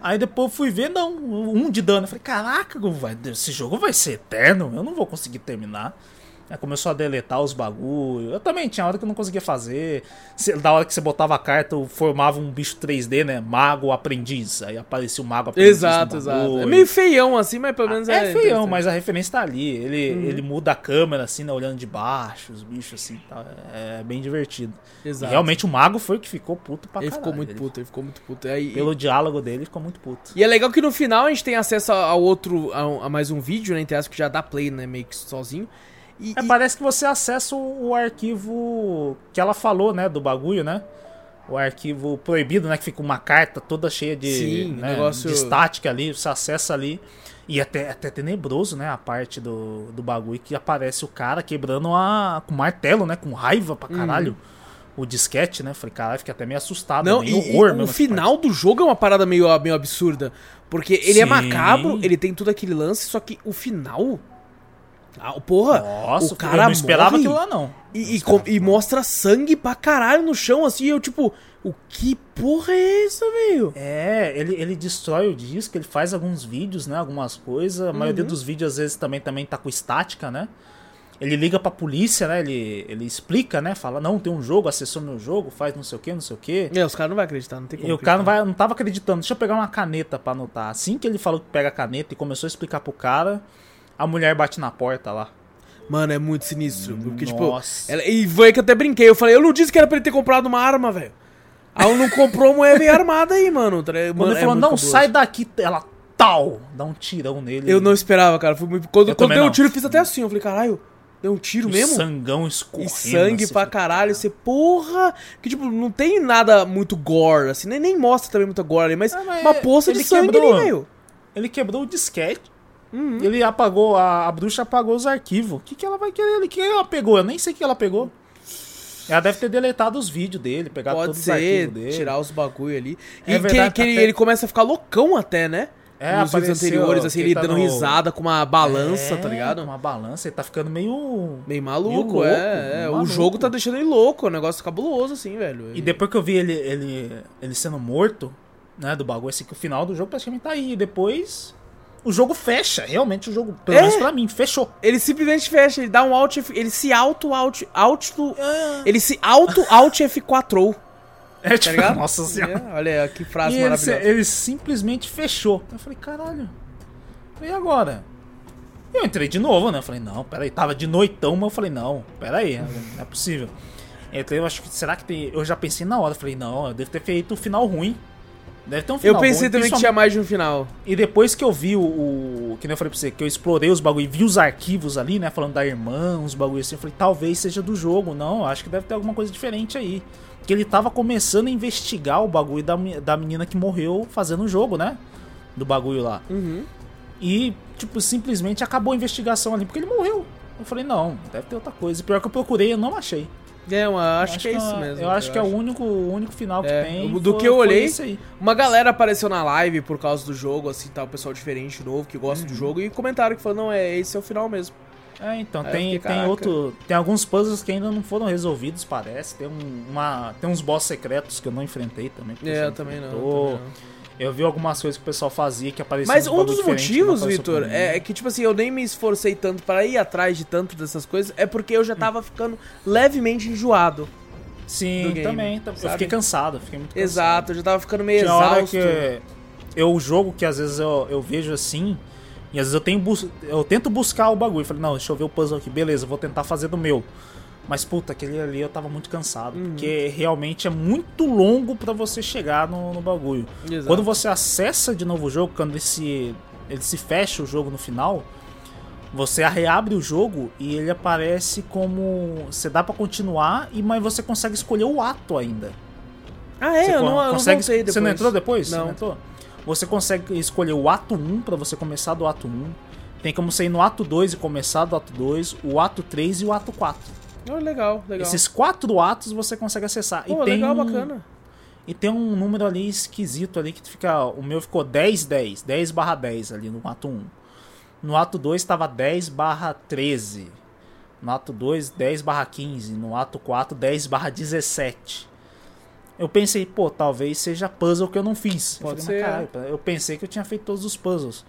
Aí depois eu fui ver, não, um de dano. Eu falei, caraca, vai- esse jogo vai ser eterno, eu não vou conseguir terminar. Aí começou a deletar os bagulho. Eu também tinha hora que eu não conseguia fazer. Se- Da hora que você botava a carta, eu formava um bicho 3D, né? Mago aprendiz. Aí aparecia o mago aprendiz. Exato, exato. É bagulho. meio feião assim, mas pelo menos é. É feião, mas a referência tá ali. Ele, Uhum. ele muda a câmera, assim, né, olhando de baixo, os bichos, assim, tá, é bem divertido. E Exato. realmente o mago foi o que ficou puto pra Ele caralho. ficou muito puto, ele ficou muito puto. Aí, Pelo diálogo dele, ele ficou muito puto. E é legal que no final a gente tem acesso ao outro, a, a mais um vídeo, né? Entre aspas, que já dá play, né? Meio que sozinho. E, É, e- parece que você acessa o, o arquivo que ela falou, né, do bagulho, né? O arquivo proibido, né? Que fica uma carta toda cheia de, Sim, né, negócio- de estática ali, você acessa ali. E é até, até tenebroso, né? A parte do, do bagulho que aparece o cara quebrando a, com martelo, né? Com raiva pra caralho. O disquete, né? Falei, caralho, fiquei até meio assustado. Não, meio e, e horror o mesmo essa final do jogo é uma parada meio, meio absurda. Porque ele é Sim. macabro, ele tem todo aquele lance, só que o final. Ah, porra! Nossa, o cara eu não esperava aquilo lá, não. E, e, com- e mostra sangue pra caralho no chão, assim, e eu tipo, o que porra é essa, velho? É, ele, ele destrói o disco, ele faz alguns vídeos, né? Algumas coisas. A maioria Uhum. dos vídeos, às vezes, também, também tá com estática, né? Ele liga pra polícia, né? Ele, ele explica, né? Fala, não, tem um jogo, acessou meu jogo, faz não sei o que, não sei o que. É, os caras não vão acreditar, não tem como. E o cara não, acreditar. vai, não tava acreditando. Deixa eu pegar uma caneta pra anotar. Assim que ele falou que pega a caneta e começou a explicar pro cara, a mulher bate na porta lá. Mano, é muito sinistro. Porque, tipo. Nossa. ela- e foi que eu até brinquei. Eu falei, eu não disse que era pra ele ter comprado uma arma, velho. Aí eu não comprou, a mulher veio armada aí, mano. Tá? Quando Mano, ele é falou, muito não, cabuloso. sai daqui, ela tal, dá um tirão nele. Eu não esperava, cara. Foi muito... Quando, Eu quando deu não. tiro, eu fiz até assim. Eu falei, caralho, Deu um tiro E mesmo? Sangão E escorrendo. sangue assim, pra caralho, você, porra! Que tipo, não tem nada muito gore, assim, nem, nem mostra também muita gore ali, mas, Ah, mas uma poça de sangue quebrou. ali, velho. Ele quebrou o disquete. Uhum. Ele apagou, a, a bruxa apagou os arquivos. O que, que ela vai querer? O que ela pegou? Eu nem sei o que ela pegou. Ela deve ter deletado os vídeos dele, pegado Pode todos os ser, arquivos dele. tirar os bagulho ali. E É que, verdade, que ele, até- ele começa a ficar loucão até, né? É, Nos vídeos anteriores, assim, que ele tá dando no- risada com uma balança, É, tá ligado? Uma balança, ele tá ficando meio. Meio maluco, Meio louco, é. meio é. O maluco. jogo tá deixando ele louco, é um negócio cabuloso, assim, velho. E depois que eu vi ele, ele, ele sendo morto, né, do bagulho, assim, que o final do jogo praticamente tá aí. E depois. O jogo fecha, realmente o jogo, pelo É? menos pra mim, fechou. Ele simplesmente fecha, ele dá um alt, ele se auto, auto, auto, É, ele se auto, alt F4 é tá tipo, ligado? nossa senhora. É, olha que frase E ele, maravilhosa. ele simplesmente fechou. Eu falei, caralho. E agora? Eu entrei de novo, né? Eu falei, não, peraí. Tava de noitão, mas eu falei, não, peraí, não é possível. Entrei, eu acho que. Será que tem. Eu já pensei na hora. Eu falei, não, eu devo ter feito o final ruim. Deve ter um Eu final pensei bom, também que tinha mais de um final. E depois que eu vi o, o- Que nem eu falei pra você, que eu explorei os bagulho e vi os arquivos ali, né? Falando da irmã, uns bagulho assim. Eu falei, talvez seja do jogo. Não, acho que deve ter alguma coisa diferente aí. Porque ele tava começando a investigar o bagulho da, da menina que morreu fazendo o jogo, né? Do bagulho lá. Uhum. E, tipo, simplesmente acabou a investigação ali, porque ele morreu. Eu falei, não, deve ter outra coisa. E pior que eu procurei, eu não achei. É, eu acho, que é isso uma- mesmo. Eu acho que é o único, o único final que É, tem. do foi- que eu olhei. Uma galera apareceu na live por causa do jogo, assim, tá, o pessoal diferente, novo, que gosta Uhum. do jogo, e comentaram que falou, não, é, esse é o final mesmo. É, então, Aí tem, fiquei, tem caraca. outro. Tem alguns puzzles que ainda não foram resolvidos, parece. Tem, um, uma, tem uns boss secretos que eu não enfrentei também. É, eu também não, também não. Eu vi algumas coisas que o pessoal fazia que apareciam Mas um dos motivos, Vitor, é, é que, tipo assim, eu nem me esforcei tanto para ir atrás de tanto dessas coisas, é porque eu já tava ficando levemente enjoado. Sim, game, também. tam- Eu sabe? fiquei cansado, fiquei muito cansado. Exato, eu já tava ficando meio Tinha hora exausto. que eu o jogo que às vezes eu, eu vejo assim, e às vezes eu tenho eu tento buscar o bagulho. Falei, não, deixa eu ver o puzzle aqui, beleza, vou tentar fazer do meu. Mas puta, aquele ali eu tava muito cansado, Uhum. porque realmente é muito longo pra você chegar no, no bagulho. Exato. Quando você acessa de novo o jogo, quando ele se, ele se fecha o jogo no final, você reabre o jogo e ele aparece como. Você dá pra continuar, e mas você consegue escolher o ato ainda. Ah, é? Você eu não, eu não consegue, depois. Você não entrou depois? Você Não. entrou? Você consegue escolher o ato 1 pra você começar do ato 1. Tem como você ir no ato 2 e começar do ato 2, o ato 3 e o ato 4. Oh, legal, legal. Esses quatro atos você consegue acessar. Pô, e tem legal, um, bacana. E tem um número ali esquisito ali que fica. O meu ficou 10, 10. 10 barra 10 ali no ato 1. No ato 2 estava 10 barra 13. No ato 2, 10 barra 15. No ato 4, 10 barra 17. Eu pensei, pô, talvez seja puzzle que eu não fiz. Eu Pode falei, ser, caralho, eu pensei que eu tinha feito todos os puzzles.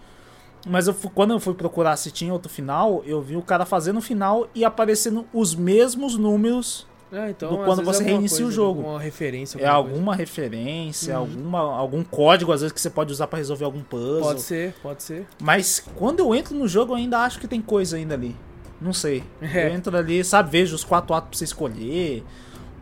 Mas eu, fu- quando eu fui procurar se tinha outro final, eu vi o cara fazendo o final e aparecendo os mesmos números Ah, então, do quando você é alguma reinicia o jogo. Alguma referência, é alguma coisa. alguma referência, alguma, algum código às vezes que você pode usar pra resolver algum puzzle. Pode ser, pode ser. Mas quando eu entro no jogo eu ainda acho que tem coisa ainda ali. Não sei. É. Eu entro ali, sabe, vejo os quatro atos pra você escolher,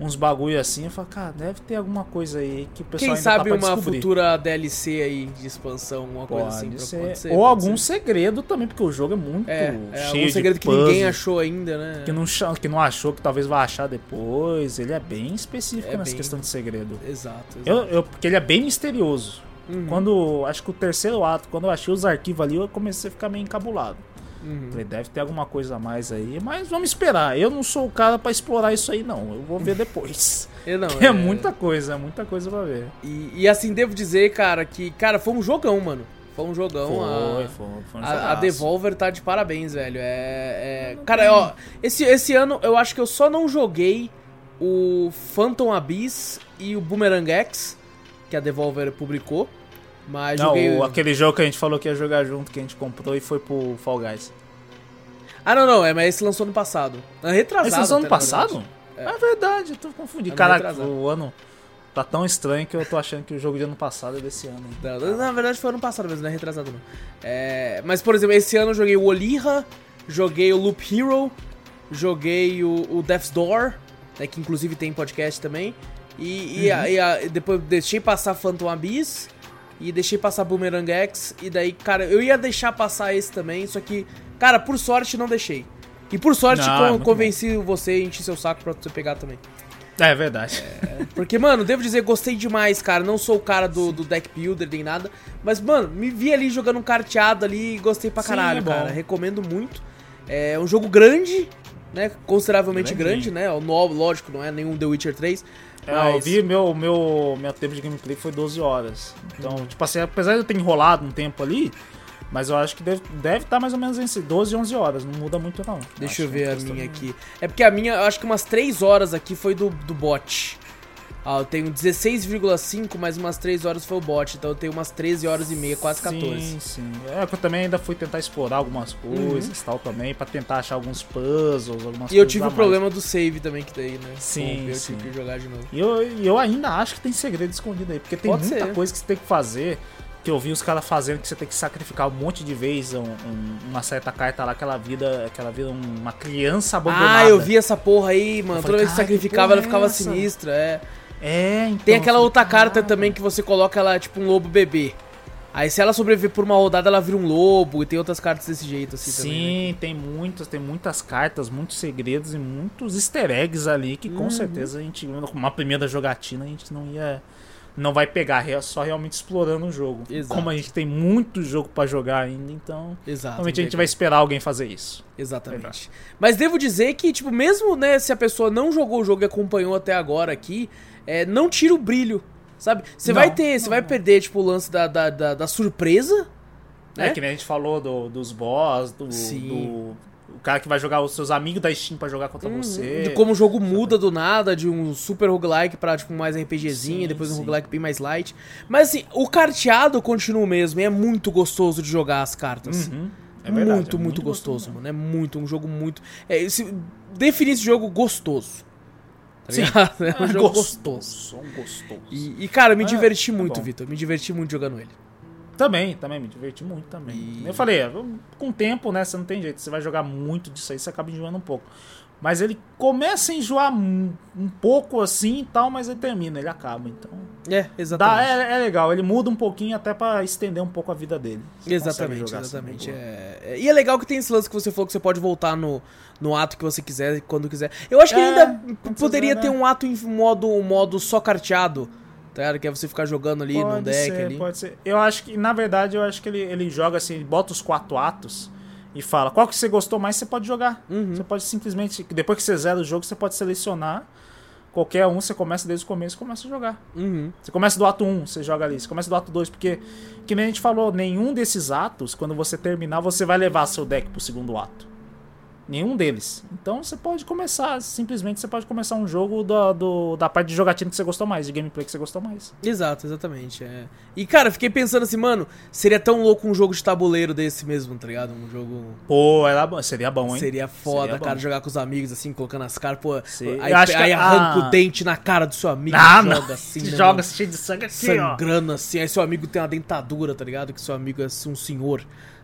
uns bagulho assim, eu falo, cara, deve ter alguma coisa aí que o pessoal Quem ainda sabe tá uma descobrir. futura DLC aí de expansão, alguma coisa Pode assim. pra- ser. pode ser, Ou pode algum ser. segredo também, porque o jogo é muito É, é cheio algum de segredo que puzzles, ninguém achou ainda, né? Que não, que não achou, que talvez vai achar depois. Ele é bem específico É nessa bem- questão de segredo. Exato, exato. Eu, eu- porque ele é bem misterioso. Uhum, Quando. Acho que o terceiro ato, quando eu achei os arquivos ali, eu comecei a ficar meio encabulado. Uhum. Falei, deve ter alguma coisa a mais aí, mas vamos esperar. Eu não sou o cara pra explorar isso aí, não. Eu vou ver depois. É, não, é, muita coisa, é muita coisa pra ver. E, e assim, devo dizer, cara, que, cara, foi um jogão, mano. Foi um jogão. Foi, a... foi, foi um A, a. Devolver tá de parabéns, velho. É. é- Cara, ó, esse, esse ano eu acho que eu só não joguei o Phantom Abyss e o Boomerang X, que a Devolver publicou. Mas Não, joguei. o- aquele jogo que a gente falou que ia jogar junto, que a gente comprou e foi pro Fall Guys. Ah, não, não, é, mas esse lançou no passado. É retrasado. Esse lançou na passado? verdade. É verdade, eu tô confundindo. Ano Caraca, o ano tá tão estranho que eu tô achando que o jogo de ano passado é desse ano. Não, na verdade foi ano passado mesmo, não é retrasado não. É, mas, por exemplo, esse ano eu joguei o Olira, joguei o Loop Hero, joguei o, o Death's Door, né, que inclusive tem podcast também. E, e a- e a- depois deixei passar Phantom Abyss e deixei passar Boomerang X. E daí, cara, eu ia deixar passar esse também, só que, cara, por sorte não deixei. E por sorte Não, con- é convenci você e enchi seu saco pra você pegar também. É verdade. Porque, mano, devo dizer, gostei demais, cara. Não sou o cara do, do deck builder nem nada. Mas, mano, me vi ali jogando um carteado ali e gostei pra Sim, caralho, é bom. cara. Recomendo muito. É um jogo grande, né? Consideravelmente grande, né? O novo, lógico, não é nenhum The Witcher 3. É, eu vi meu, meu, meu tempo de gameplay foi 12 horas. Então, tipo assim, apesar de eu ter enrolado um tempo ali, mas eu acho que deve estar deve tá mais ou menos entre 12 e 11 horas. Não muda muito, não. Deixa Acho eu ver a minha aqui. É porque a minha, eu acho que umas 3 horas aqui foi do, do bot. Ah, eu tenho 16,5, mais umas 3 horas foi o bot. Então eu tenho umas 13 horas e meia, quase 14. Sim, sim. É que eu também ainda fui tentar explorar algumas coisas e tal também, pra tentar achar alguns puzzles, algumas Uhum. E eu tive o mais. problema do save também que daí, né? Sim, eu sim. tive que jogar de novo. E eu, eu ainda acho que tem segredo escondido aí, porque tem Pode muita ser. coisa que você tem que fazer. Que eu vi os caras fazendo que você tem que sacrificar um monte de vezes um- um- uma certa carta lá, aquela vida, aquela vida uma criança abandonada. Ah, eu vi essa porra aí, mano. Eu Toda falei, vez que "Cara, que sacrificava, porra ela é ficava essa?" sinistra, é. É, então. Tem aquela outra carta também que você coloca ela, tipo, um lobo bebê. Aí se ela sobreviver por uma rodada, ela vira um lobo. E tem outras cartas desse jeito, assim, Sim, também. né? tem muitas, tem muitas cartas, muitos segredos e muitos easter eggs ali que Uhum. com certeza a gente, uma primeira jogatina, a gente não ia. Não vai pegar, é só realmente explorando o jogo. Exato. Como a gente tem muito jogo pra jogar ainda, então. Exato. Realmente a gente vai esperar alguém fazer isso. Exatamente. Mas devo dizer que, tipo, mesmo, né, se a pessoa não jogou o jogo e acompanhou até agora aqui, é, não tira o brilho, sabe? Você vai ter, você vai perder, tipo, o lance da, da, da, da surpresa, É, né? que nem a gente falou do- dos boss, do, do- O cara que vai jogar os seus amigos da Steam pra jogar contra você. Uhum. De como o jogo muda do nada, de um super roguelike pra, tipo, mais RPGzinho, Sim, depois um sim. roguelike bem mais light. Mas, assim, o carteado continua o mesmo e é muito gostoso de jogar as cartas. Uhum. É verdade, muito, é muito, gostoso, mesmo. mano. É muito, um jogo muito... É, se, define esse jogo gostoso. Tá Sim. É um jogo gostoso. Um gostoso. E, e, cara, me É, diverti é muito. Vitor. Me diverti muito jogando ele. Também, também, me diverti muito também. E- Eu falei, é, com o tempo, né, você não tem jeito, você vai jogar muito disso aí, você acaba enjoando um pouco. Mas ele começa a enjoar um, um pouco assim e tal, mas ele termina, ele acaba, então... É, Dá, exatamente. é, é legal, ele muda um pouquinho até pra estender um pouco a vida dele. Você Exatamente, assim, exatamente. boa. é, é- e é legal que tem esse lance que você falou que você pode voltar no, no ato que você quiser, quando quiser. Eu acho que É, ainda poderia quiser, ter né? um ato em modo, um modo só carteado, tá ligado? Que é você ficar jogando ali Pode deck ser, ali. pode ser. Eu acho que, na verdade, eu acho que ele, ele joga assim, ele bota os quatro atos e fala qual que você gostou mais, você pode jogar. Uhum. Você pode simplesmente, depois que você zera o jogo, você pode selecionar qualquer um, você começa desde o começo e começa a jogar. Uhum. Você começa do ato 1, você joga ali. Você começa do ato 2, porque, que nem a gente falou, nenhum desses atos, quando você terminar, você vai levar seu deck pro segundo ato. Nenhum deles. Então você pode começar, simplesmente você pode começar um jogo da, do, da parte de jogatina que você gostou mais, de gameplay que você gostou mais. Exato, exatamente. É. E, cara, fiquei pensando assim, mano, seria tão louco um jogo de tabuleiro desse mesmo, tá ligado? Um jogo. Pô, era, bom- seria bom, hein? Seria foda, Seria cara, jogar com os amigos, assim, colocando as caras, pô. Aí, acho que aí a- arranca ah. o dente na cara do seu amigo, Ah, joga não. assim, né, Joga mano? cheio de sangue aqui, ó. sangrando assim, aí seu amigo tem uma dentadura, tá ligado? Que seu amigo é um senhor.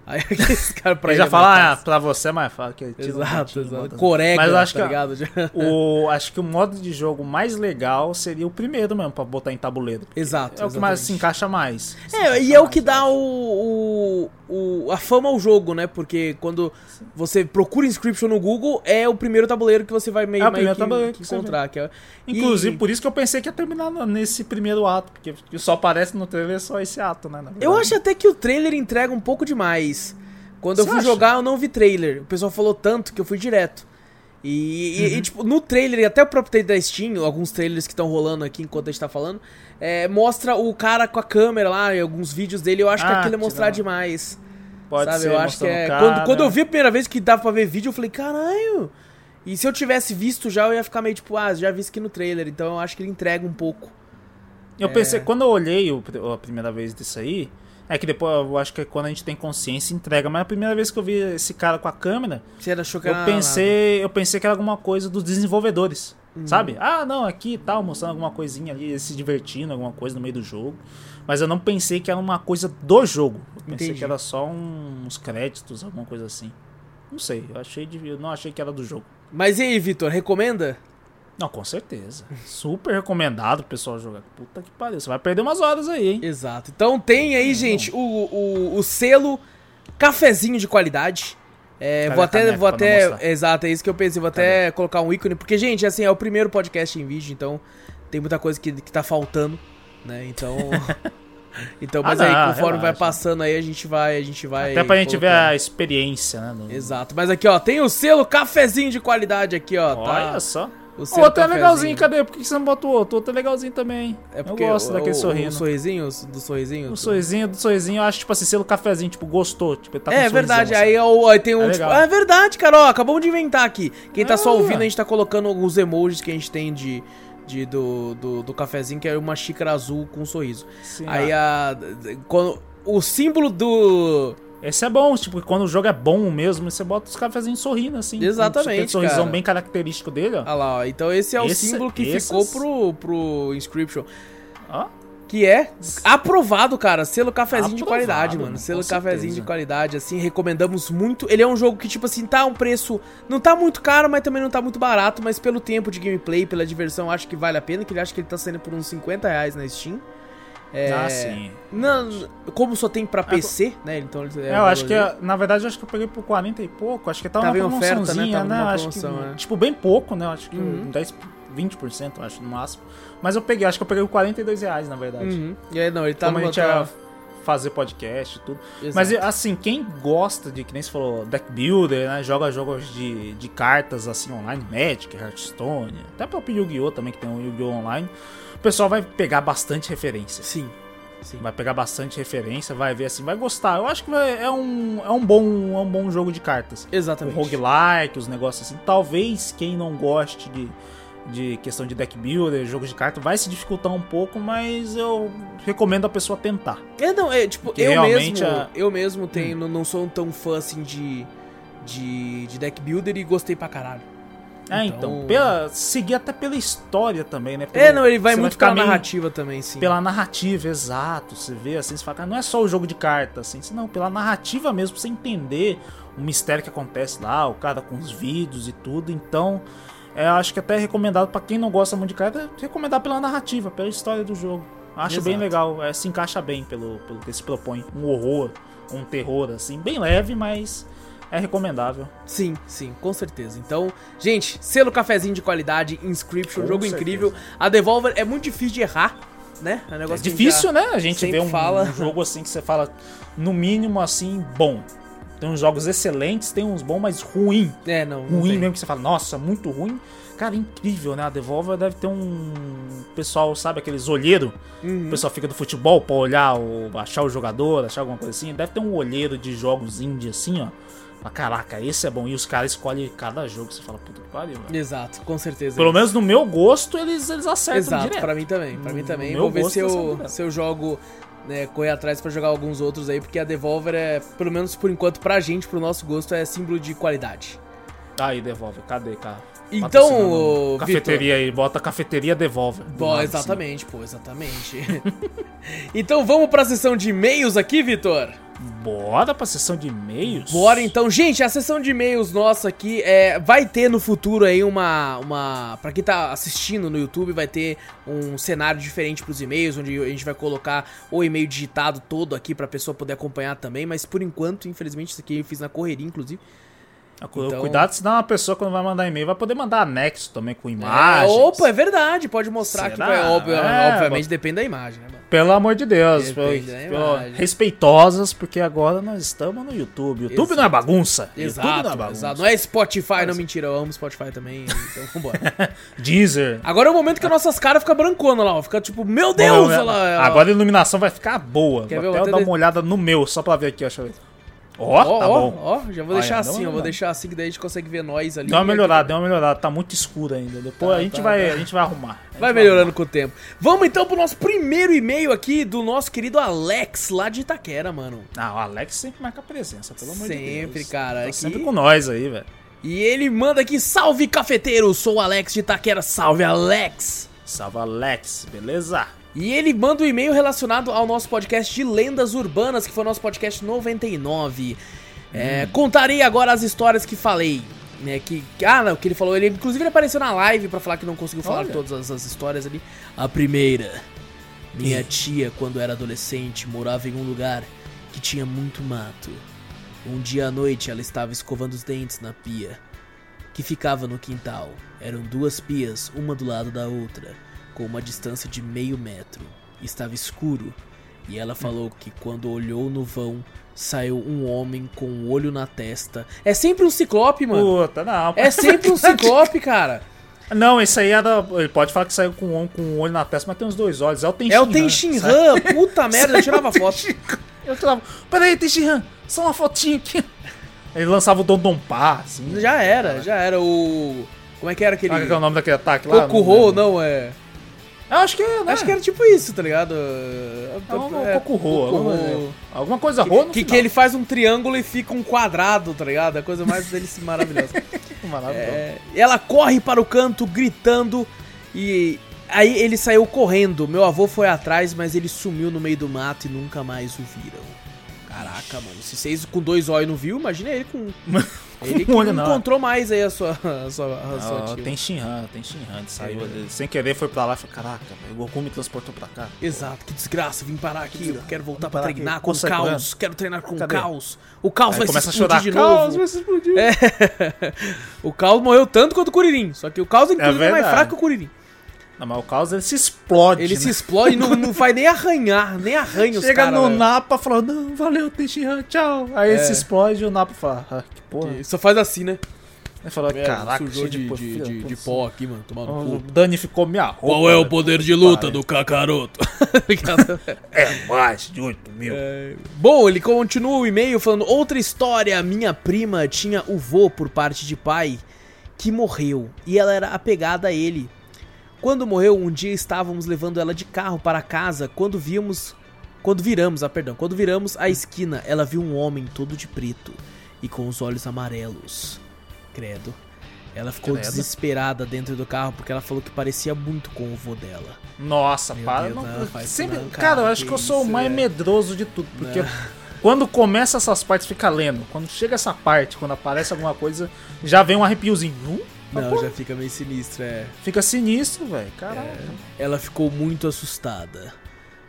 Aí esse cara pra Ele ele já é fala, ah, pra você é mais fácil. Que tira um Exato, exato. Corega, Mas eu acho tá que o, acho que o modo de jogo mais legal seria o primeiro mesmo, pra botar em tabuleiro. Exato. É o que mais se exatamente. encaixa mais. Se É, encaixa e é o mais, que eu dá o, o, o- a fama ao jogo, né? Porque quando você procura Inscription no Google, é o primeiro tabuleiro que você vai meio, É o primeiro que, tabuleiro que que encontrar. Que é, Inclusive, e- por isso que eu pensei que ia terminar nesse primeiro ato, porque só aparece no trailer só esse ato, né? Eu acho até que o trailer entrega um pouco demais. Quando eu fui acha? jogar, eu não vi trailer. O pessoal falou tanto que eu fui direto. E, e- Uhum. e, tipo, no trailer, e até o próprio trailer da Steam, alguns trailers que estão rolando aqui enquanto a gente tá falando, é, mostra o cara com a câmera lá, e alguns vídeos dele. Eu acho que Ah, aquilo é mostrar demais. Pode sabe? ser, eu acho que é. cara. Quando, quando eu vi a primeira vez que dava pra ver vídeo, eu falei, caralho. E se eu tivesse visto já, eu ia ficar meio tipo, ah, já vi isso aqui no trailer. Então eu acho que ele entrega um pouco. Eu É. pensei, quando eu olhei o, a primeira vez disso aí, é que depois eu acho que é quando a gente tem consciência entrega, mas a primeira vez que eu vi esse cara com a câmera, Você achou que eu era pensei, eu pensei que era alguma coisa dos desenvolvedores, Uhum. sabe? Ah, não, aqui e tal, mostrando alguma coisinha ali, se divertindo, alguma coisa no meio do jogo. Mas eu não pensei que era uma coisa do jogo. Eu pensei Entendi. que era só um- uns créditos, alguma coisa assim. Não sei, eu achei de, eu não achei que era do jogo. Mas e aí, Vitor, recomenda? Não, com certeza. Super recomendado o pessoal jogar. Puta que pariu, você vai perder umas horas aí, hein? Exato. Então tem aí, gente, o, o, o selo cafezinho de qualidade. É, Cadê vou até, vou até, exato, é isso que eu pensei, vou até colocar um ícone, porque, gente, assim, é o primeiro podcast em vídeo, então tem muita coisa que, que tá faltando, né, então... então, Ah, mas aí, não, conforme vai relaxa. passando aí, a gente vai, a gente vai... Até pra gente ver colocando. a experiência, né? do- Exato, mas aqui, ó, tem o selo cafezinho de qualidade aqui, ó, tá? Olha só. O O outro é legalzinho, cadê? Por que você não bota o outro? O outro é legalzinho também. É porque eu gosto o, daquele sorriso. O sorrisinho, do sorrisinho. O sorrisinho do sorrisinho, eu acho, tipo assim, selo cafezinho, tipo, gostou. Tipo, ele tá com É verdade, sorrisão, aí, é aí tem um. É tipo, é verdade, cara, ó, acabamos de inventar aqui. Quem tá só Ah. ouvindo, a gente tá colocando os emojis que a gente tem de. de do, do, do cafezinho, que é uma xícara azul com um sorriso. assim. Sim, aí ah. a. Quando, o símbolo do. Esse é bom, tipo, quando o jogo é bom mesmo, você bota os cafezinhos sorrindo, assim. Exatamente, Aquele sorrisão cara. bem característico dele, ó. Ah lá, ó. Então esse é o Esse- símbolo que esses- ficou pro, pro Inscription. Ó, Que é aprovado, cara. Selo cafezinho de Aprovado, qualidade, mano. Selo cafezinho certeza. de qualidade, assim, recomendamos muito. Ele é um jogo que, tipo assim, tá um preço. Não tá muito caro, mas também não tá muito barato. Mas pelo tempo de gameplay, pela diversão, acho que vale a pena. Que ele acha que ele tá saindo por uns 50 reais na Steam. É, Ah, sim. Não, como só tem pra PC, né? Então é É, eu acho que, valorzinho. na verdade, eu acho que eu peguei por 40 e pouco. Acho que tava Tava em na oferta, né? promoçãozinha, né? Acho que, promoção, é. tipo, bem pouco, né? Acho que Uhum. 10, 20%, eu acho, no máximo. Mas eu peguei, acho que eu peguei por 42 reais, na verdade. Uhum. E aí, não, ele tá Como a gente ia fazer podcast e tudo. Mas, Exato. assim, quem gosta de, que nem você falou, deck builder, né? Joga jogos de, de cartas, assim, online, Magic, Hearthstone, até o próprio Yu-Gi-Oh! também, que tem um Yu-Gi-Oh! online. O pessoal vai pegar bastante referência. Sim. Sim. Vai pegar bastante referência, vai ver assim, vai gostar. Eu acho que vai- é, um, é, um bom, é um bom jogo de cartas. Exatamente. roguelike, os negócios assim. Talvez quem não goste de, de questão de deck builder, jogo de carta, vai se dificultar um pouco, mas eu recomendo a pessoa tentar. É, não, é tipo, Porque eu mesmo, a- Hum. eu mesmo tenho, não, não sou tão fã assim de, de, de deck builder e gostei pra caralho. É, Então- então, pela, seguir até pela história também, né? É, não, ele vai muito ficar pela narrativa também, sim. Pela narrativa, exato. Você vê assim, você fala, cara, não é só o jogo de cartas, assim, não, pela narrativa mesmo, pra você entender o mistério que acontece lá, o cara com os vídeos e tudo. Então, é, eu acho que até é recomendado pra quem não gosta muito de carta, é recomendar pela narrativa, pela história do jogo. Acho bem Exato. legal, é, se encaixa bem pelo, pelo que se propõe. Um horror, um terror, assim, bem leve, mas é recomendável. Sim, sim, com certeza. Então, gente, selo cafezinho de qualidade, Inscription, Com jogo certeza. incrível. A Devolver é muito difícil de errar, né? É, um É a difícil, né? A gente vê um, fala. um jogo assim que você fala, no mínimo assim, bom. Tem uns jogos excelentes, tem uns bons, mas ruim. É, não. não ruim tem. mesmo que você fala, nossa, muito ruim. Cara, incrível, né? A Devolver deve ter um pessoal, sabe, aqueles olheiro. Uhum. O pessoal fica do futebol pra olhar, o, achar o jogador, achar alguma coisa assim. Deve ter um olheiro de jogos indie assim, ó. Fala, Caraca, esse é bom. E os caras escolhem cada jogo. Você fala, puta que pariu, velho. Exato, com certeza. Pelo menos no meu gosto, eles, eles acertam Exato, direto. pra mim também, pra mim também. Vou ver se eu, se eu jogo, né, correr atrás pra jogar alguns outros aí, porque a Devolver é, pelo menos por enquanto, pra gente, pro nosso gosto, é símbolo de qualidade. Aí, Devolver, cadê, cara? Então, Cafeteria aí, bota cafeteria Devolver. do Bom, exatamente, pô, exatamente. então vamos pra sessão de e-mails aqui, Vitor? assim. Bora pra sessão de e-mails? Bora então, gente, a sessão de e-mails nossa aqui é, vai ter no futuro aí uma, uma, para quem tá assistindo no YouTube, vai ter um cenário diferente pros e-mails, onde a gente vai colocar o e-mail digitado todo aqui pra pessoa poder acompanhar também, mas por enquanto, infelizmente, isso aqui eu fiz na correria, inclusive. Cu- Então- Cuidado, senão a pessoa quando vai mandar e-mail vai poder mandar anexo também com É, imagens. opa, é verdade, pode mostrar que Será? vai, óbvio, É, obviamente depende da imagem, né, mano? Pelo amor de Deus, pelo- pelo- imagem. respeitosas, porque agora nós estamos no YouTube. YouTube Exato. não é bagunça. YouTube Exato, não é bagunça. exato. Não é Spotify, não, mentira, eu amo Spotify também, então vambora. Deezer. Agora é o momento que nossas caras ficam brancona lá, ó, fica tipo, meu Deus, Bom, olha lá, ó. Agora a iluminação vai ficar boa. Quer Vou ver? Até dar até uma olhada no meu, só pra ver aqui, ó. Deixa eu ver. Ó, Ó, tá bom. ó, já vou deixar assim, ó. Vou olhada. deixar assim que daí a gente consegue ver nós ali. Deu uma melhorada, aqui- deu uma melhorada. Tá muito escuro ainda. Depois Tá, a, gente tá, vai, tá. a gente vai arrumar. Vai melhorando com o tempo. Vamos então pro nosso primeiro e-mail aqui do nosso querido Alex, lá de Itaquera, mano. Ah, o Alex sempre marca presença, pelo amor de Deus. Sempre, cara, Tá aqui- sempre com nós aí, velho. E ele manda aqui, salve cafeteiro, sou o Alex de Itaquera, salve Alex. Salve, Alex, beleza? E ele manda um e-mail relacionado ao nosso podcast de lendas urbanas, que foi o nosso podcast 99. É, Contarei agora as histórias que falei. Né, que, ah, não, que ele falou. Ele, inclusive, ele apareceu na live pra falar que não conseguiu falar Olha. todas as, as histórias ali. A primeira. Minha tia, quando era adolescente, morava em um lugar que tinha muito mato. Um dia à noite ela estava escovando os dentes na pia, que ficava no quintal. Eram duas pias, uma do lado da outra, com uma distância de meio metro. Estava escuro, e ela falou que quando olhou no vão, saiu um homem com um olho na testa. É sempre um ciclope, mano. Puta, não. É sempre um ciclope, cara. Não, esse aí era. Ele pode falar que saiu com um, com um olho na testa, mas tem os dois olhos. É o Tenshinhan. É o Tenshinhan, puta merda, eu tirava foto. Eu tirava. Peraí, Tenshinhan, só uma fotinha aqui. Ele lançava o Dondonpá, assim. Já era, já era o. Como é que era aquele. Qual que é o nome daquele ataque lá? Kokuho, não, é. Eu acho que né? Acho que era tipo isso, tá ligado? É um É, Kokuho, alguma, Kokuho. alguma coisa Ro Que, que final. ele faz um triângulo e fica um quadrado, tá ligado? É a coisa mais deliciosa, maravilhosa. Maravilhoso. É, ela corre para o canto gritando e aí ele saiu correndo. Meu avô foi atrás, mas ele sumiu no meio do mato e nunca mais o viram. Caraca, mano. Se vocês com dois olhos não viu, imagina ele com. Ele que olho não encontrou mais aí a sua, a sua, a sua Não, tia. tem Shinhan, tem Shinhan. Ele saiu É. sem querer, foi pra lá e falou: Caraca, o Goku me transportou pra cá. Exato, que desgraça, vim parar aqui, eu quero voltar pra treinar aqui. com o caos, quero treinar com o caos. O caos Aí vai começa a se explodir chorar. de Caos, novo. vai se explodir. É. o caos morreu tanto quanto o Kuririn, só que o caos inclusive é, mais verdade. fraco que o Kuririn. Mas o caos ele se explode. Ele né? se explode e não, não faz nem arranhar, nem arranha os Chega no velho. Napa falando, não, valeu, Tenshinhan, tchau. Aí ele É. se explode e o Napa fala, ah, que porra. Que Só faz assim, né? Ele falou, caraca, sujou de, pó, de, de, de pó aqui, mano. Tomar no O cu. danificou minha roupa. Qual é o poder de luta do Kakaroto? É mais de 8 mil. É, Bom, ele continua o e-mail falando: Outra história, minha prima tinha o vô por parte de pai que morreu e ela era apegada a ele. Quando morreu, um dia estávamos levando ela de carro para casa quando vimos. Quando viramos, ah, perdão, quando viramos a esquina, ela viu um homem todo de preto e com os olhos amarelos. Credo. Ela ficou Credo. desesperada dentro do carro porque ela falou que parecia muito com o vô dela. Nossa, Meu para. Deus, não- não, faz sempre, não, cara, cara, eu acho que que eu sou o mais é. medroso de tudo. Porque Não. quando começa essas partes, fica lendo. Quando chega essa parte, quando aparece alguma coisa, já vem um arrepiozinho. Hum? Não, Pô, já fica meio sinistro, é. Fica sinistro, velho. Caralho. Ela ficou muito assustada.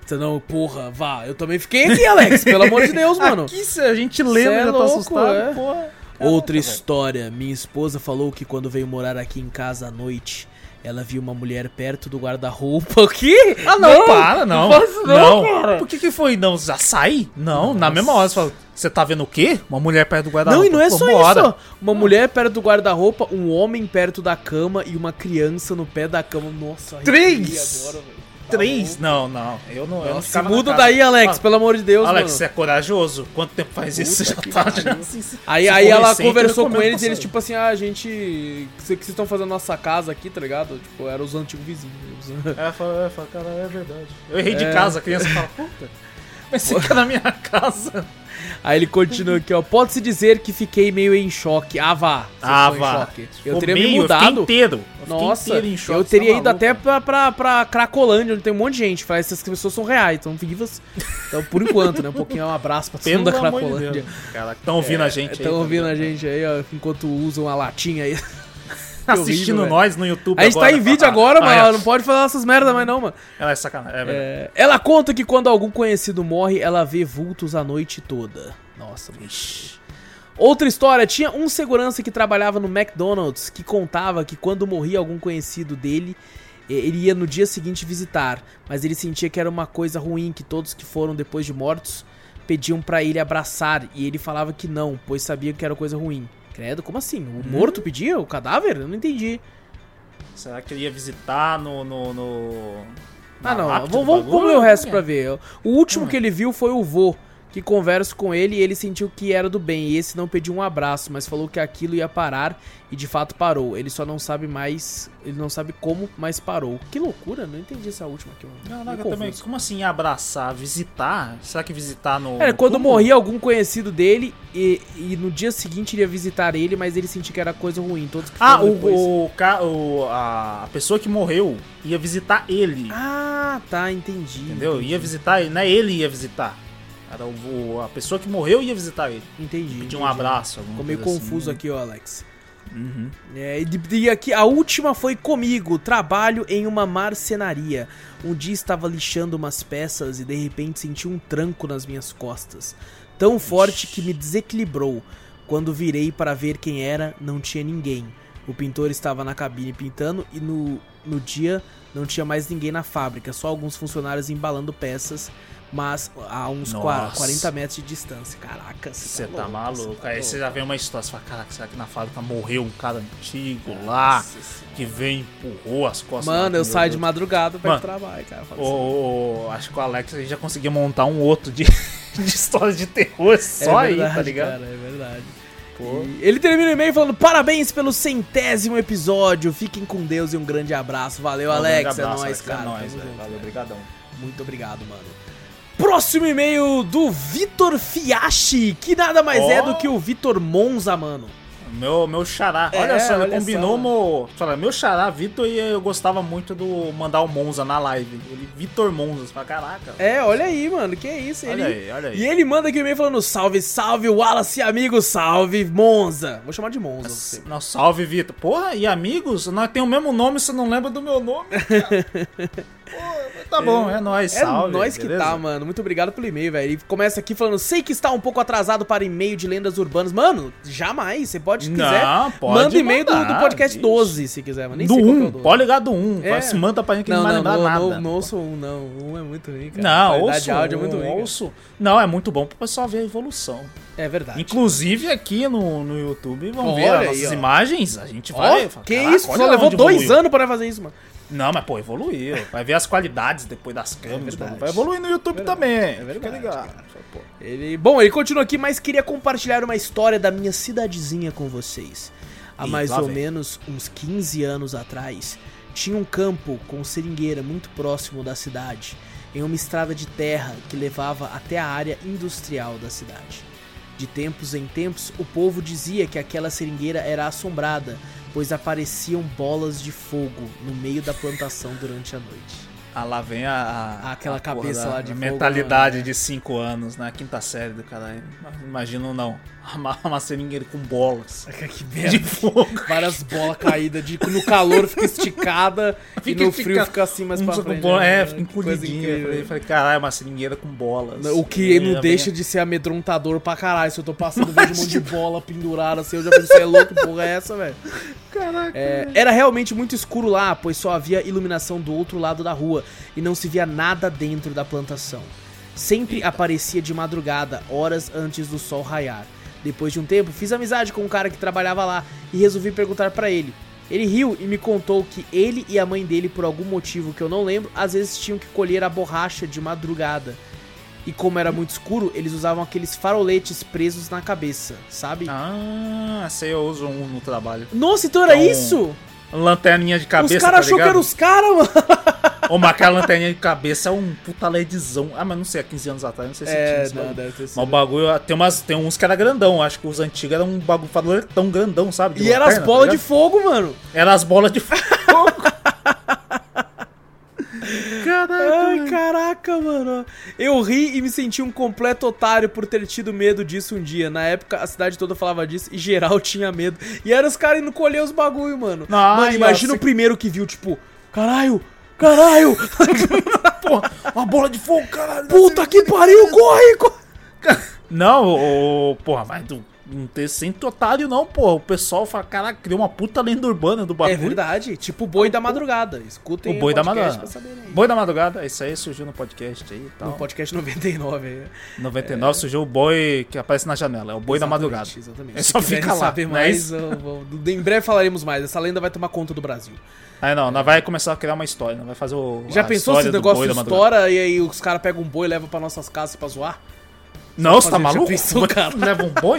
Então, não, porra, vá. Eu também fiquei aqui, Alex, pelo amor de Deus, mano. Aqui a gente Cê é já tá louco, assustado. é. Porra. Outra Caraca, história. Minha esposa falou que quando veio morar aqui em casa à noite, ela viu uma mulher perto do guarda-roupa. O quê? Ah, não, para, não. não faço não, cara. Por que que foi? Não, já sai? Não, na mesma hora você fala, você tá vendo o quê? Uma mulher perto do guarda-roupa. Não, e não é só bora. isso. Uma mulher perto do guarda-roupa, um homem perto da cama e uma criança no pé da cama. Nossa, Três? agora. Três? Não, não. Eu não, eu não se muda daí, Alex, Ah, pelo amor de Deus, Alex, mano. você é corajoso? Quanto tempo faz isso? Você Puta já que tá já assim, Aí, aí ela conversou com eles e eles, tipo assim, ah, a gente. O que vocês estão fazendo na nossa casa aqui, tá ligado? Tipo, eram os antigos vizinhos. Ela fala, cara, é verdade. Eu errei de É. casa, a criança fala, puta. Mas você fica na minha casa. Aí ele continua aqui, ó. Pode-se dizer que fiquei meio em choque. Ah, vá. Ah, vá. Eu teria meio, me Eu mudado. fiquei inteiro. Eu Nossa, inteiro em choque, eu você teria tá ido até pra, pra, pra Cracolândia, onde tem um monte de gente. Falei, essas pessoas são reais, estão vivas. Então, por enquanto, né? Um pouquinho, um abraço pra todo mundo da Cracolândia. Estão ouvindo a gente aí. Estão tá ouvindo a gente aí, ó, enquanto usam a latinha aí. Assistindo horrível, nós no YouTube A gente tá agora, em vídeo ah, agora, ah, mano. é. Não pode falar essas merdas mais não, mano. Ela é sacanagem. É. É, ela conta que quando algum conhecido morre, ela vê vultos a noite toda. Nossa, bicho. Outra história, tinha um segurança que trabalhava no McDonald's que contava que quando morria algum conhecido dele, ele ia no dia seguinte visitar, mas ele sentia que era uma coisa ruim que todos que foram depois de mortos pediam pra ele abraçar e ele falava que não, pois sabia que era coisa ruim. Credo, como assim? O morto pedia? O cadáver? Eu não entendi. Será que ele ia visitar no. no, no... Ah, não. Vamos, vamos ler o resto Como pra é? ver. O último Hum. que ele viu foi o vô, que conversa com ele e ele sentiu que era do bem. E esse não pediu um abraço, mas falou que aquilo ia parar e de fato parou. Ele só não sabe mais. Ele não sabe como, mas parou. Que loucura, não entendi essa última aqui. Não, não, também. Como assim abraçar? Visitar? Será que visitar no. É, quando morria algum conhecido dele e, e no dia seguinte ele ia visitar ele, mas ele sentia que era coisa ruim. Todos que Ah, o, o, o- a, pessoa que morreu ia visitar ele. Ah, tá, entendi. entendeu? entendi, Ia visitar não é ele ia visitar. Era o, a pessoa que morreu ia visitar ele. Entendi. Pedir um entendi. abraço. Ficou meio coisa confuso assim. aqui, ó, Alex. Uhum. É, e, e aqui, a última foi comigo. Trabalho em uma marcenaria. Um dia estava lixando umas peças e de repente senti um tranco nas minhas costas. Tão forte que me desequilibrou. Quando virei para ver quem era, não tinha ninguém. O pintor estava na cabine pintando e no, no dia não tinha mais ninguém na fábrica, só alguns funcionários embalando peças, mas a uns Nossa. 40 metros de distância. Caraca, Você tá louco, maluco. tá Aí você já vê uma história, você fala, caraca, será que na fábrica morreu um cara antigo lá, Nossa Senhora. que veio e empurrou as costas? Mano, lá, eu saio de madrugada pra ir Mano, trabalho, cara. Ô, assim. acho que o Alex a gente já conseguia montar um outro de, de história de terror só aí, tá ligado? Cara, é verdade. Pô. E ele termina o e-mail falando: parabéns pelo centésimo episódio. Fiquem com Deus e um grande abraço. Valeu, Um Alex. grande abraço, é nóis, Alex, cara. É nóis, velho. Valeu, obrigadão. Muito obrigado, mano. Próximo e-mail do Vitor Fiachi, que nada mais Ó. é do que o Vitor Monza, mano. Meu, meu xará. É, olha só, ele olha combinou só. meu. Fala, meu xará, Vitor, e eu gostava muito do mandar o Monza na live. Ele, Vitor Monza. Fala, caraca. É, olha aí, mano, que isso. olha ele... aí, olha aí. E ele manda aqui o e-mail falando: salve, salve, Wallace, amigo, salve, Monza. Vou chamar de Monza. você. Não, salve, Vitor. Porra, e amigos? Nós temos o mesmo nome, você não lembra do meu nome? Pô, tá bom, é, nóis, É salve. nós que beleza? tá, mano. Muito obrigado pelo e-mail, velho. Ele começa aqui falando: sei que está um pouco atrasado para e-mail de lendas urbanas. Mano, jamais. Você pode, se quiser. Não, pode manda e-mail do, do podcast bicho. 12, se quiser, mano. Nem Do sei qual que é o 1, 12. pode ligar do 1. É. Se manda pra gente que Não, não, vai não, lembrar não, nada. não, não ouço um, não. Um é muito ruim, cara. Não, ouço, de áudio é muito ruim. ouço. Não, é muito bom pro pessoal ver a evolução. É verdade. Inclusive aqui no, no YouTube, vão ver Olha as aí, nossas ó. imagens, a gente vai... fala, que "Caraca, isso? Só levou dois evoluiu." anos pra fazer isso, mano. Não, mas pô, evoluiu. Vai ver as qualidades depois das câmeras. verdade. vai evoluir no YouTube Verdade. também. É Fica verdade, ligado. cara. Ele, bom, ele continua aqui, mas queria compartilhar uma história da minha cidadezinha com vocês. Há Ih, mais ou vem. menos uns 15 anos atrás, tinha um campo com seringueira muito próximo da cidade, em uma estrada de terra que levava até a área industrial da cidade. De tempos em tempos, o povo dizia que aquela seringueira era assombrada, pois apareciam bolas de fogo no meio da plantação durante a noite. Ah, lá vem a. a- Aquela a cabeça da- lá de a fogo, mentalidade né? de 5 anos, né? Quinta série do caralho. Imagino não. Uma, uma seringueira com bolas. Que De merda. fogo. Várias bolas caídas, de, no calor fica esticada Fica- e no frio fica- fica assim mais Um pra com frente. bola- né? é, fica Coisa encolhidinha. incrível. Falei, falei, caralho, uma seringueira com bolas. O que E não deixa de ser amedrontador pra caralho. Se eu tô passando, vejo um monte de bola pendurada assim, eu já pensei, é louco, que porra é essa, velho? Caraca. É, era realmente muito escuro lá, pois só havia iluminação do outro lado da rua e não se via nada dentro da plantação. Sempre aparecia de madrugada, horas antes do sol raiar. Depois de um tempo, fiz amizade com um cara que trabalhava lá e resolvi perguntar pra ele. Ele riu e me contou que ele e a mãe dele, por algum motivo que eu não lembro, às vezes tinham que colher a borracha de madrugada. E como era muito escuro, eles usavam aqueles faroletes presos na cabeça, sabe? Ah, sei, eu uso um no trabalho. Nossa, então era Então, isso? Lanterninha de cabeça, os caras tá achou que eram os caras, mano. Ô, mas aquela lanterninha de cabeça é um puta LEDzão. Ah, mas não sei, há 15 anos atrás, não sei se tinha É, não, bagulho. deve ter Mas o sido. bagulho, tem, umas, tem uns que era grandão, acho que os antigos eram um bagulho tão grandão, sabe? E eram as lanterna, bolas tá de fogo, mano. Era as bolas de fogo. Caraca, Ai, velho. caraca, mano. Eu ri e me senti um completo otário por ter tido medo disso um dia. Na época, a cidade toda falava disso e geral tinha medo. E eram os caras indo colher os bagulho, mano. Ai, mano, imagina nossa. o primeiro que viu, tipo, caralho, caralho, Porra, uma bola de fogo, caralho. puta que pariu, corre, corre. Não, ô, porra, mas tu não ter sempre otário não, porra. O pessoal fala, caraca, criou uma puta lenda urbana do É bagulho. verdade, tipo o boi da madrugada. Escutem O boi da podcast madrugada. Boi da madrugada, isso aí surgiu no podcast aí e tal. No podcast 99 aí. 99 surgiu o boi que aparece na janela, é o boi da Exatamente, madrugada. Exatamente. É só fica lá, saber não é mais, vou- em breve falaremos mais. Essa lenda vai tomar conta do Brasil. Aí não, nós vai começar a criar uma história, nós vai fazer o. Já pensou se o negócio da estoura e aí os caras pegam um boi e levam pra nossas casas pra zoar? Não, você tá maluco? pensou, cara? Leva um boi?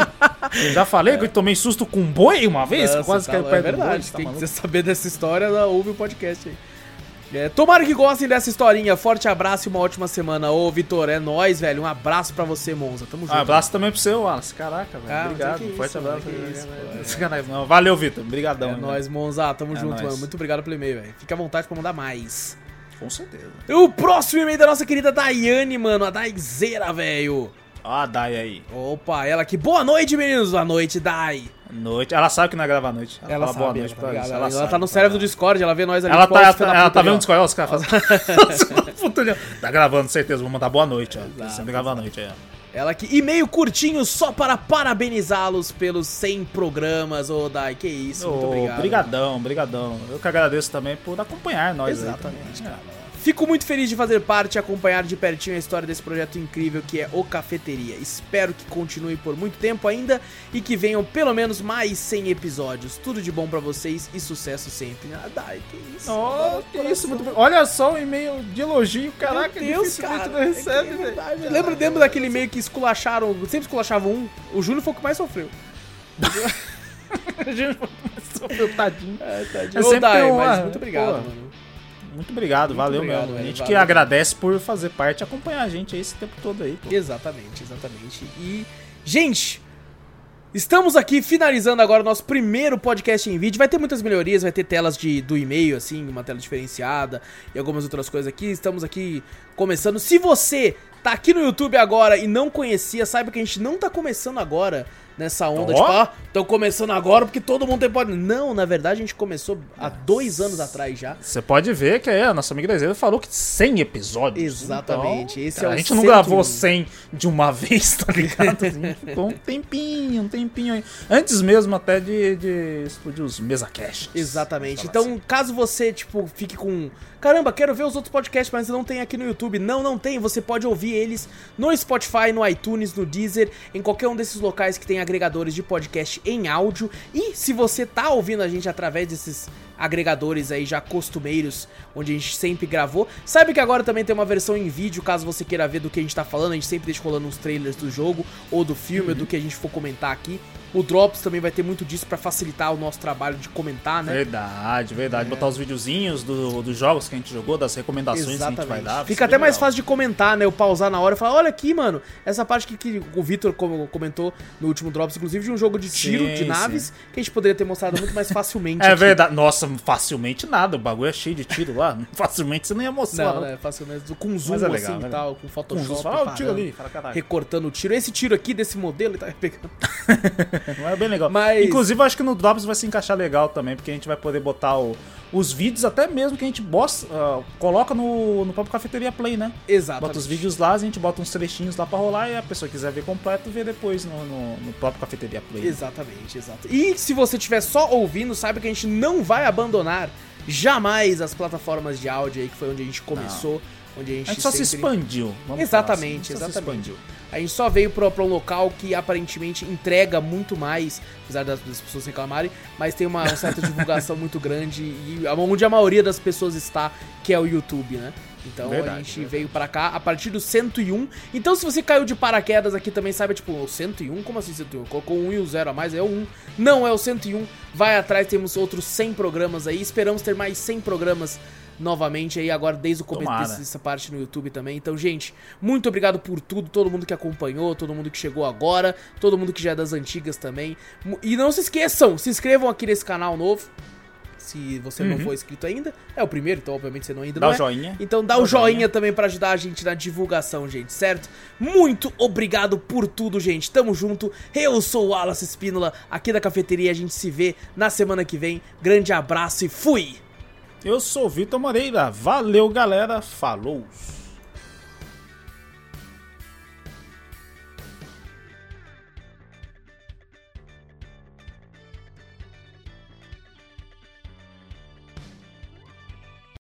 Eu já falei que eu tomei susto com um boi uma vez, Nossa, quase tá louco. perto É do boi, verdade. você tá Quem quiser saber dessa história, ouve o podcast aí. É, tomara que gostem dessa historinha. Forte abraço e uma ótima semana. Ô, Vitor, é nóis, velho. Um abraço pra você, Monza. Tamo junto. Um abraço também pro seu, Wallace. Caraca, velho. Ah, Obrigado. que Forte isso, abraço. isso, não. Valeu, Vitor. Obrigadão. É hein, nóis, Monza. Tamo É junto, nóis. mano. Muito obrigado pelo e-mail, velho. Fica à vontade pra mandar mais. Com certeza. O próximo e-mail da nossa querida Daiane, mano. A Daizeira, velho. Ó a Dai aí. Opa, ela aqui. Boa noite, meninos. Boa noite, Dai. Noite. Ela sabe que não é gravar à noite. Ela, fala sabe, boa noite ela, pra tá, eles. ligado? ela, sabe, tá no tá cérebro do. Discord, ela vê nós ali. Ela tá, ela tá, ela tá vendo o Discord, ó, os caras já- Tá gravando, certeza. Vou mandar boa noite, ó. Exato, Sempre grava à noite aí, ó. Ela aqui, e-mail curtinho só para parabenizá-los pelos 100 programas, ô Dai, que isso, muito Ô, obrigado. Brigadão, brigadão. Eu que agradeço também por acompanhar nós aí Exatamente, também. cara. Fico muito feliz de fazer parte e acompanhar de pertinho a história desse projeto incrível que é o Cafeteria. Espero que continue por muito tempo ainda e que venham pelo menos mais 100 episódios. Tudo de bom pra vocês e sucesso sempre. Ah, Dai, que isso. Oh, que isso, muito. Olha só o e-mail de elogio, caraca, Meu Deus, cara. não recebe, É velho. verdade. Lembra, lembra daquele e-mail que esculacharam, sempre esculachavam um? O Júnior foi o que mais sofreu. A gente sofreu, tadinho. É, tadinho. É Ô, sempre Dai, tem uma- mas muito obrigado, pô. mano. Muito obrigado, valeu obrigado, mesmo. A velho, gente valeu. que agradece por fazer parte e acompanhar a gente aí esse tempo todo aí, pô. Exatamente, exatamente. E, gente, estamos aqui finalizando agora o nosso primeiro podcast em vídeo. Vai ter muitas melhorias, vai ter telas de, do e-mail, assim, uma tela diferenciada e algumas outras coisas aqui. Estamos aqui começando. Se você tá aqui no YouTube agora e não conhecia, saiba que a gente não tá começando agora nessa onda, Ó. tipo, ó, tô começando agora porque todo mundo tem pode. Não, na verdade a gente começou há dois anos atrás já. Você pode ver que é, a nossa amiga Dezeira falou que 100 episódios. Exatamente, Então, esse cara, é o A gente não 101. gravou 100 de uma vez, tá ligado? Ficou um tempinho, um tempinho aí. Antes mesmo até de, de explodir os mesa caches. Exatamente. Então, assim. caso você, tipo, fique com. Caramba, quero ver os outros podcasts, mas não tem aqui no YouTube. Não, não tem. Você pode ouvir eles no Spotify, no iTunes, no Deezer, em qualquer um desses locais que tem agregadores de podcast em áudio. E se você tá ouvindo a gente através desses agregadores aí já costumeiros, onde a gente sempre gravou, saiba que agora também tem uma versão em vídeo, caso você queira ver do que a gente tá falando. A gente sempre deixa rolando uns trailers do jogo, ou do filme, ou do que a gente for comentar aqui. O Drops também vai ter muito disso pra facilitar o nosso trabalho de comentar, né? Verdade, verdade. Botar os videozinhos do- dos jogos que a gente jogou, das recomendações que a gente vai dar. Fica ser até bem mais legal. fácil de comentar, né? Eu pausar na hora e falar, olha aqui, mano, essa parte que, que o Vitor com- comentou no último Drops, inclusive, de um jogo de tiro, Sim, de naves, que a gente poderia ter mostrado muito mais facilmente. É aqui. verdade. Nossa, facilmente nada. O bagulho é cheio de tiro lá. Facilmente você não ia mostrar. Não, né? Facilmente. Com zoom, Mas é legal, assim, né? e tal, com Com Photoshop. os- Fala o tiro ali. Recortando o tiro. Esse tiro aqui, desse modelo, ele tá pegando. Não é bem legal. Mas- Inclusive, eu acho que no Drops vai se encaixar legal também, porque a gente vai poder botar o- os vídeos, até mesmo que a gente bosta, ah, coloca no, no próprio Cafeteria Play, né? Exatamente. Bota os vídeos lá, a gente bota uns trechinhos lá pra rolar e a pessoa quiser ver completo, vê depois no, no, no próprio Cafeteria Play. Exatamente, exato. E se você estiver só ouvindo, saiba que a gente não vai abandonar jamais as plataformas de áudio aí, que foi onde a gente começou, onde a gente, A gente só se sempre- expandiu. vamos Exatamente, assim, só se exatamente. expandiu. A gente só veio pra, pra um local que aparentemente entrega muito mais, apesar das, das pessoas reclamarem, mas tem uma certa divulgação muito grande e onde a maioria das pessoas está, que é o YouTube, né? Então a Verdade, gente verdade. veio pra cá a partir do 101. Então se você caiu de paraquedas aqui também, saiba, tipo, o 101? Como assim 101? Colocou um e o zero a mais, é o 1. Não, é o 101. Vai atrás, temos outros 100 programas aí. Esperamos ter mais 100 programas novamente aí agora desde o começo Tomara. desse- essa parte no YouTube também. Então, gente, muito obrigado por tudo, todo mundo que acompanhou, todo mundo que chegou agora, todo mundo que já é das antigas também. E não se esqueçam, se inscrevam aqui nesse canal novo. Se você não Uhum. for inscrito ainda, é o primeiro, então obviamente você não ainda Dá não o é. joinha. Então dá Dá o joinha, joinha. também pra ajudar a gente na divulgação, gente, certo? Muito obrigado por tudo, gente. Tamo junto. Eu sou o Wallace Espínola, aqui da cafeteria. A gente se vê na semana que vem. Grande abraço e fui! Eu sou o Vitor Moreira. Valeu, galera. Falou.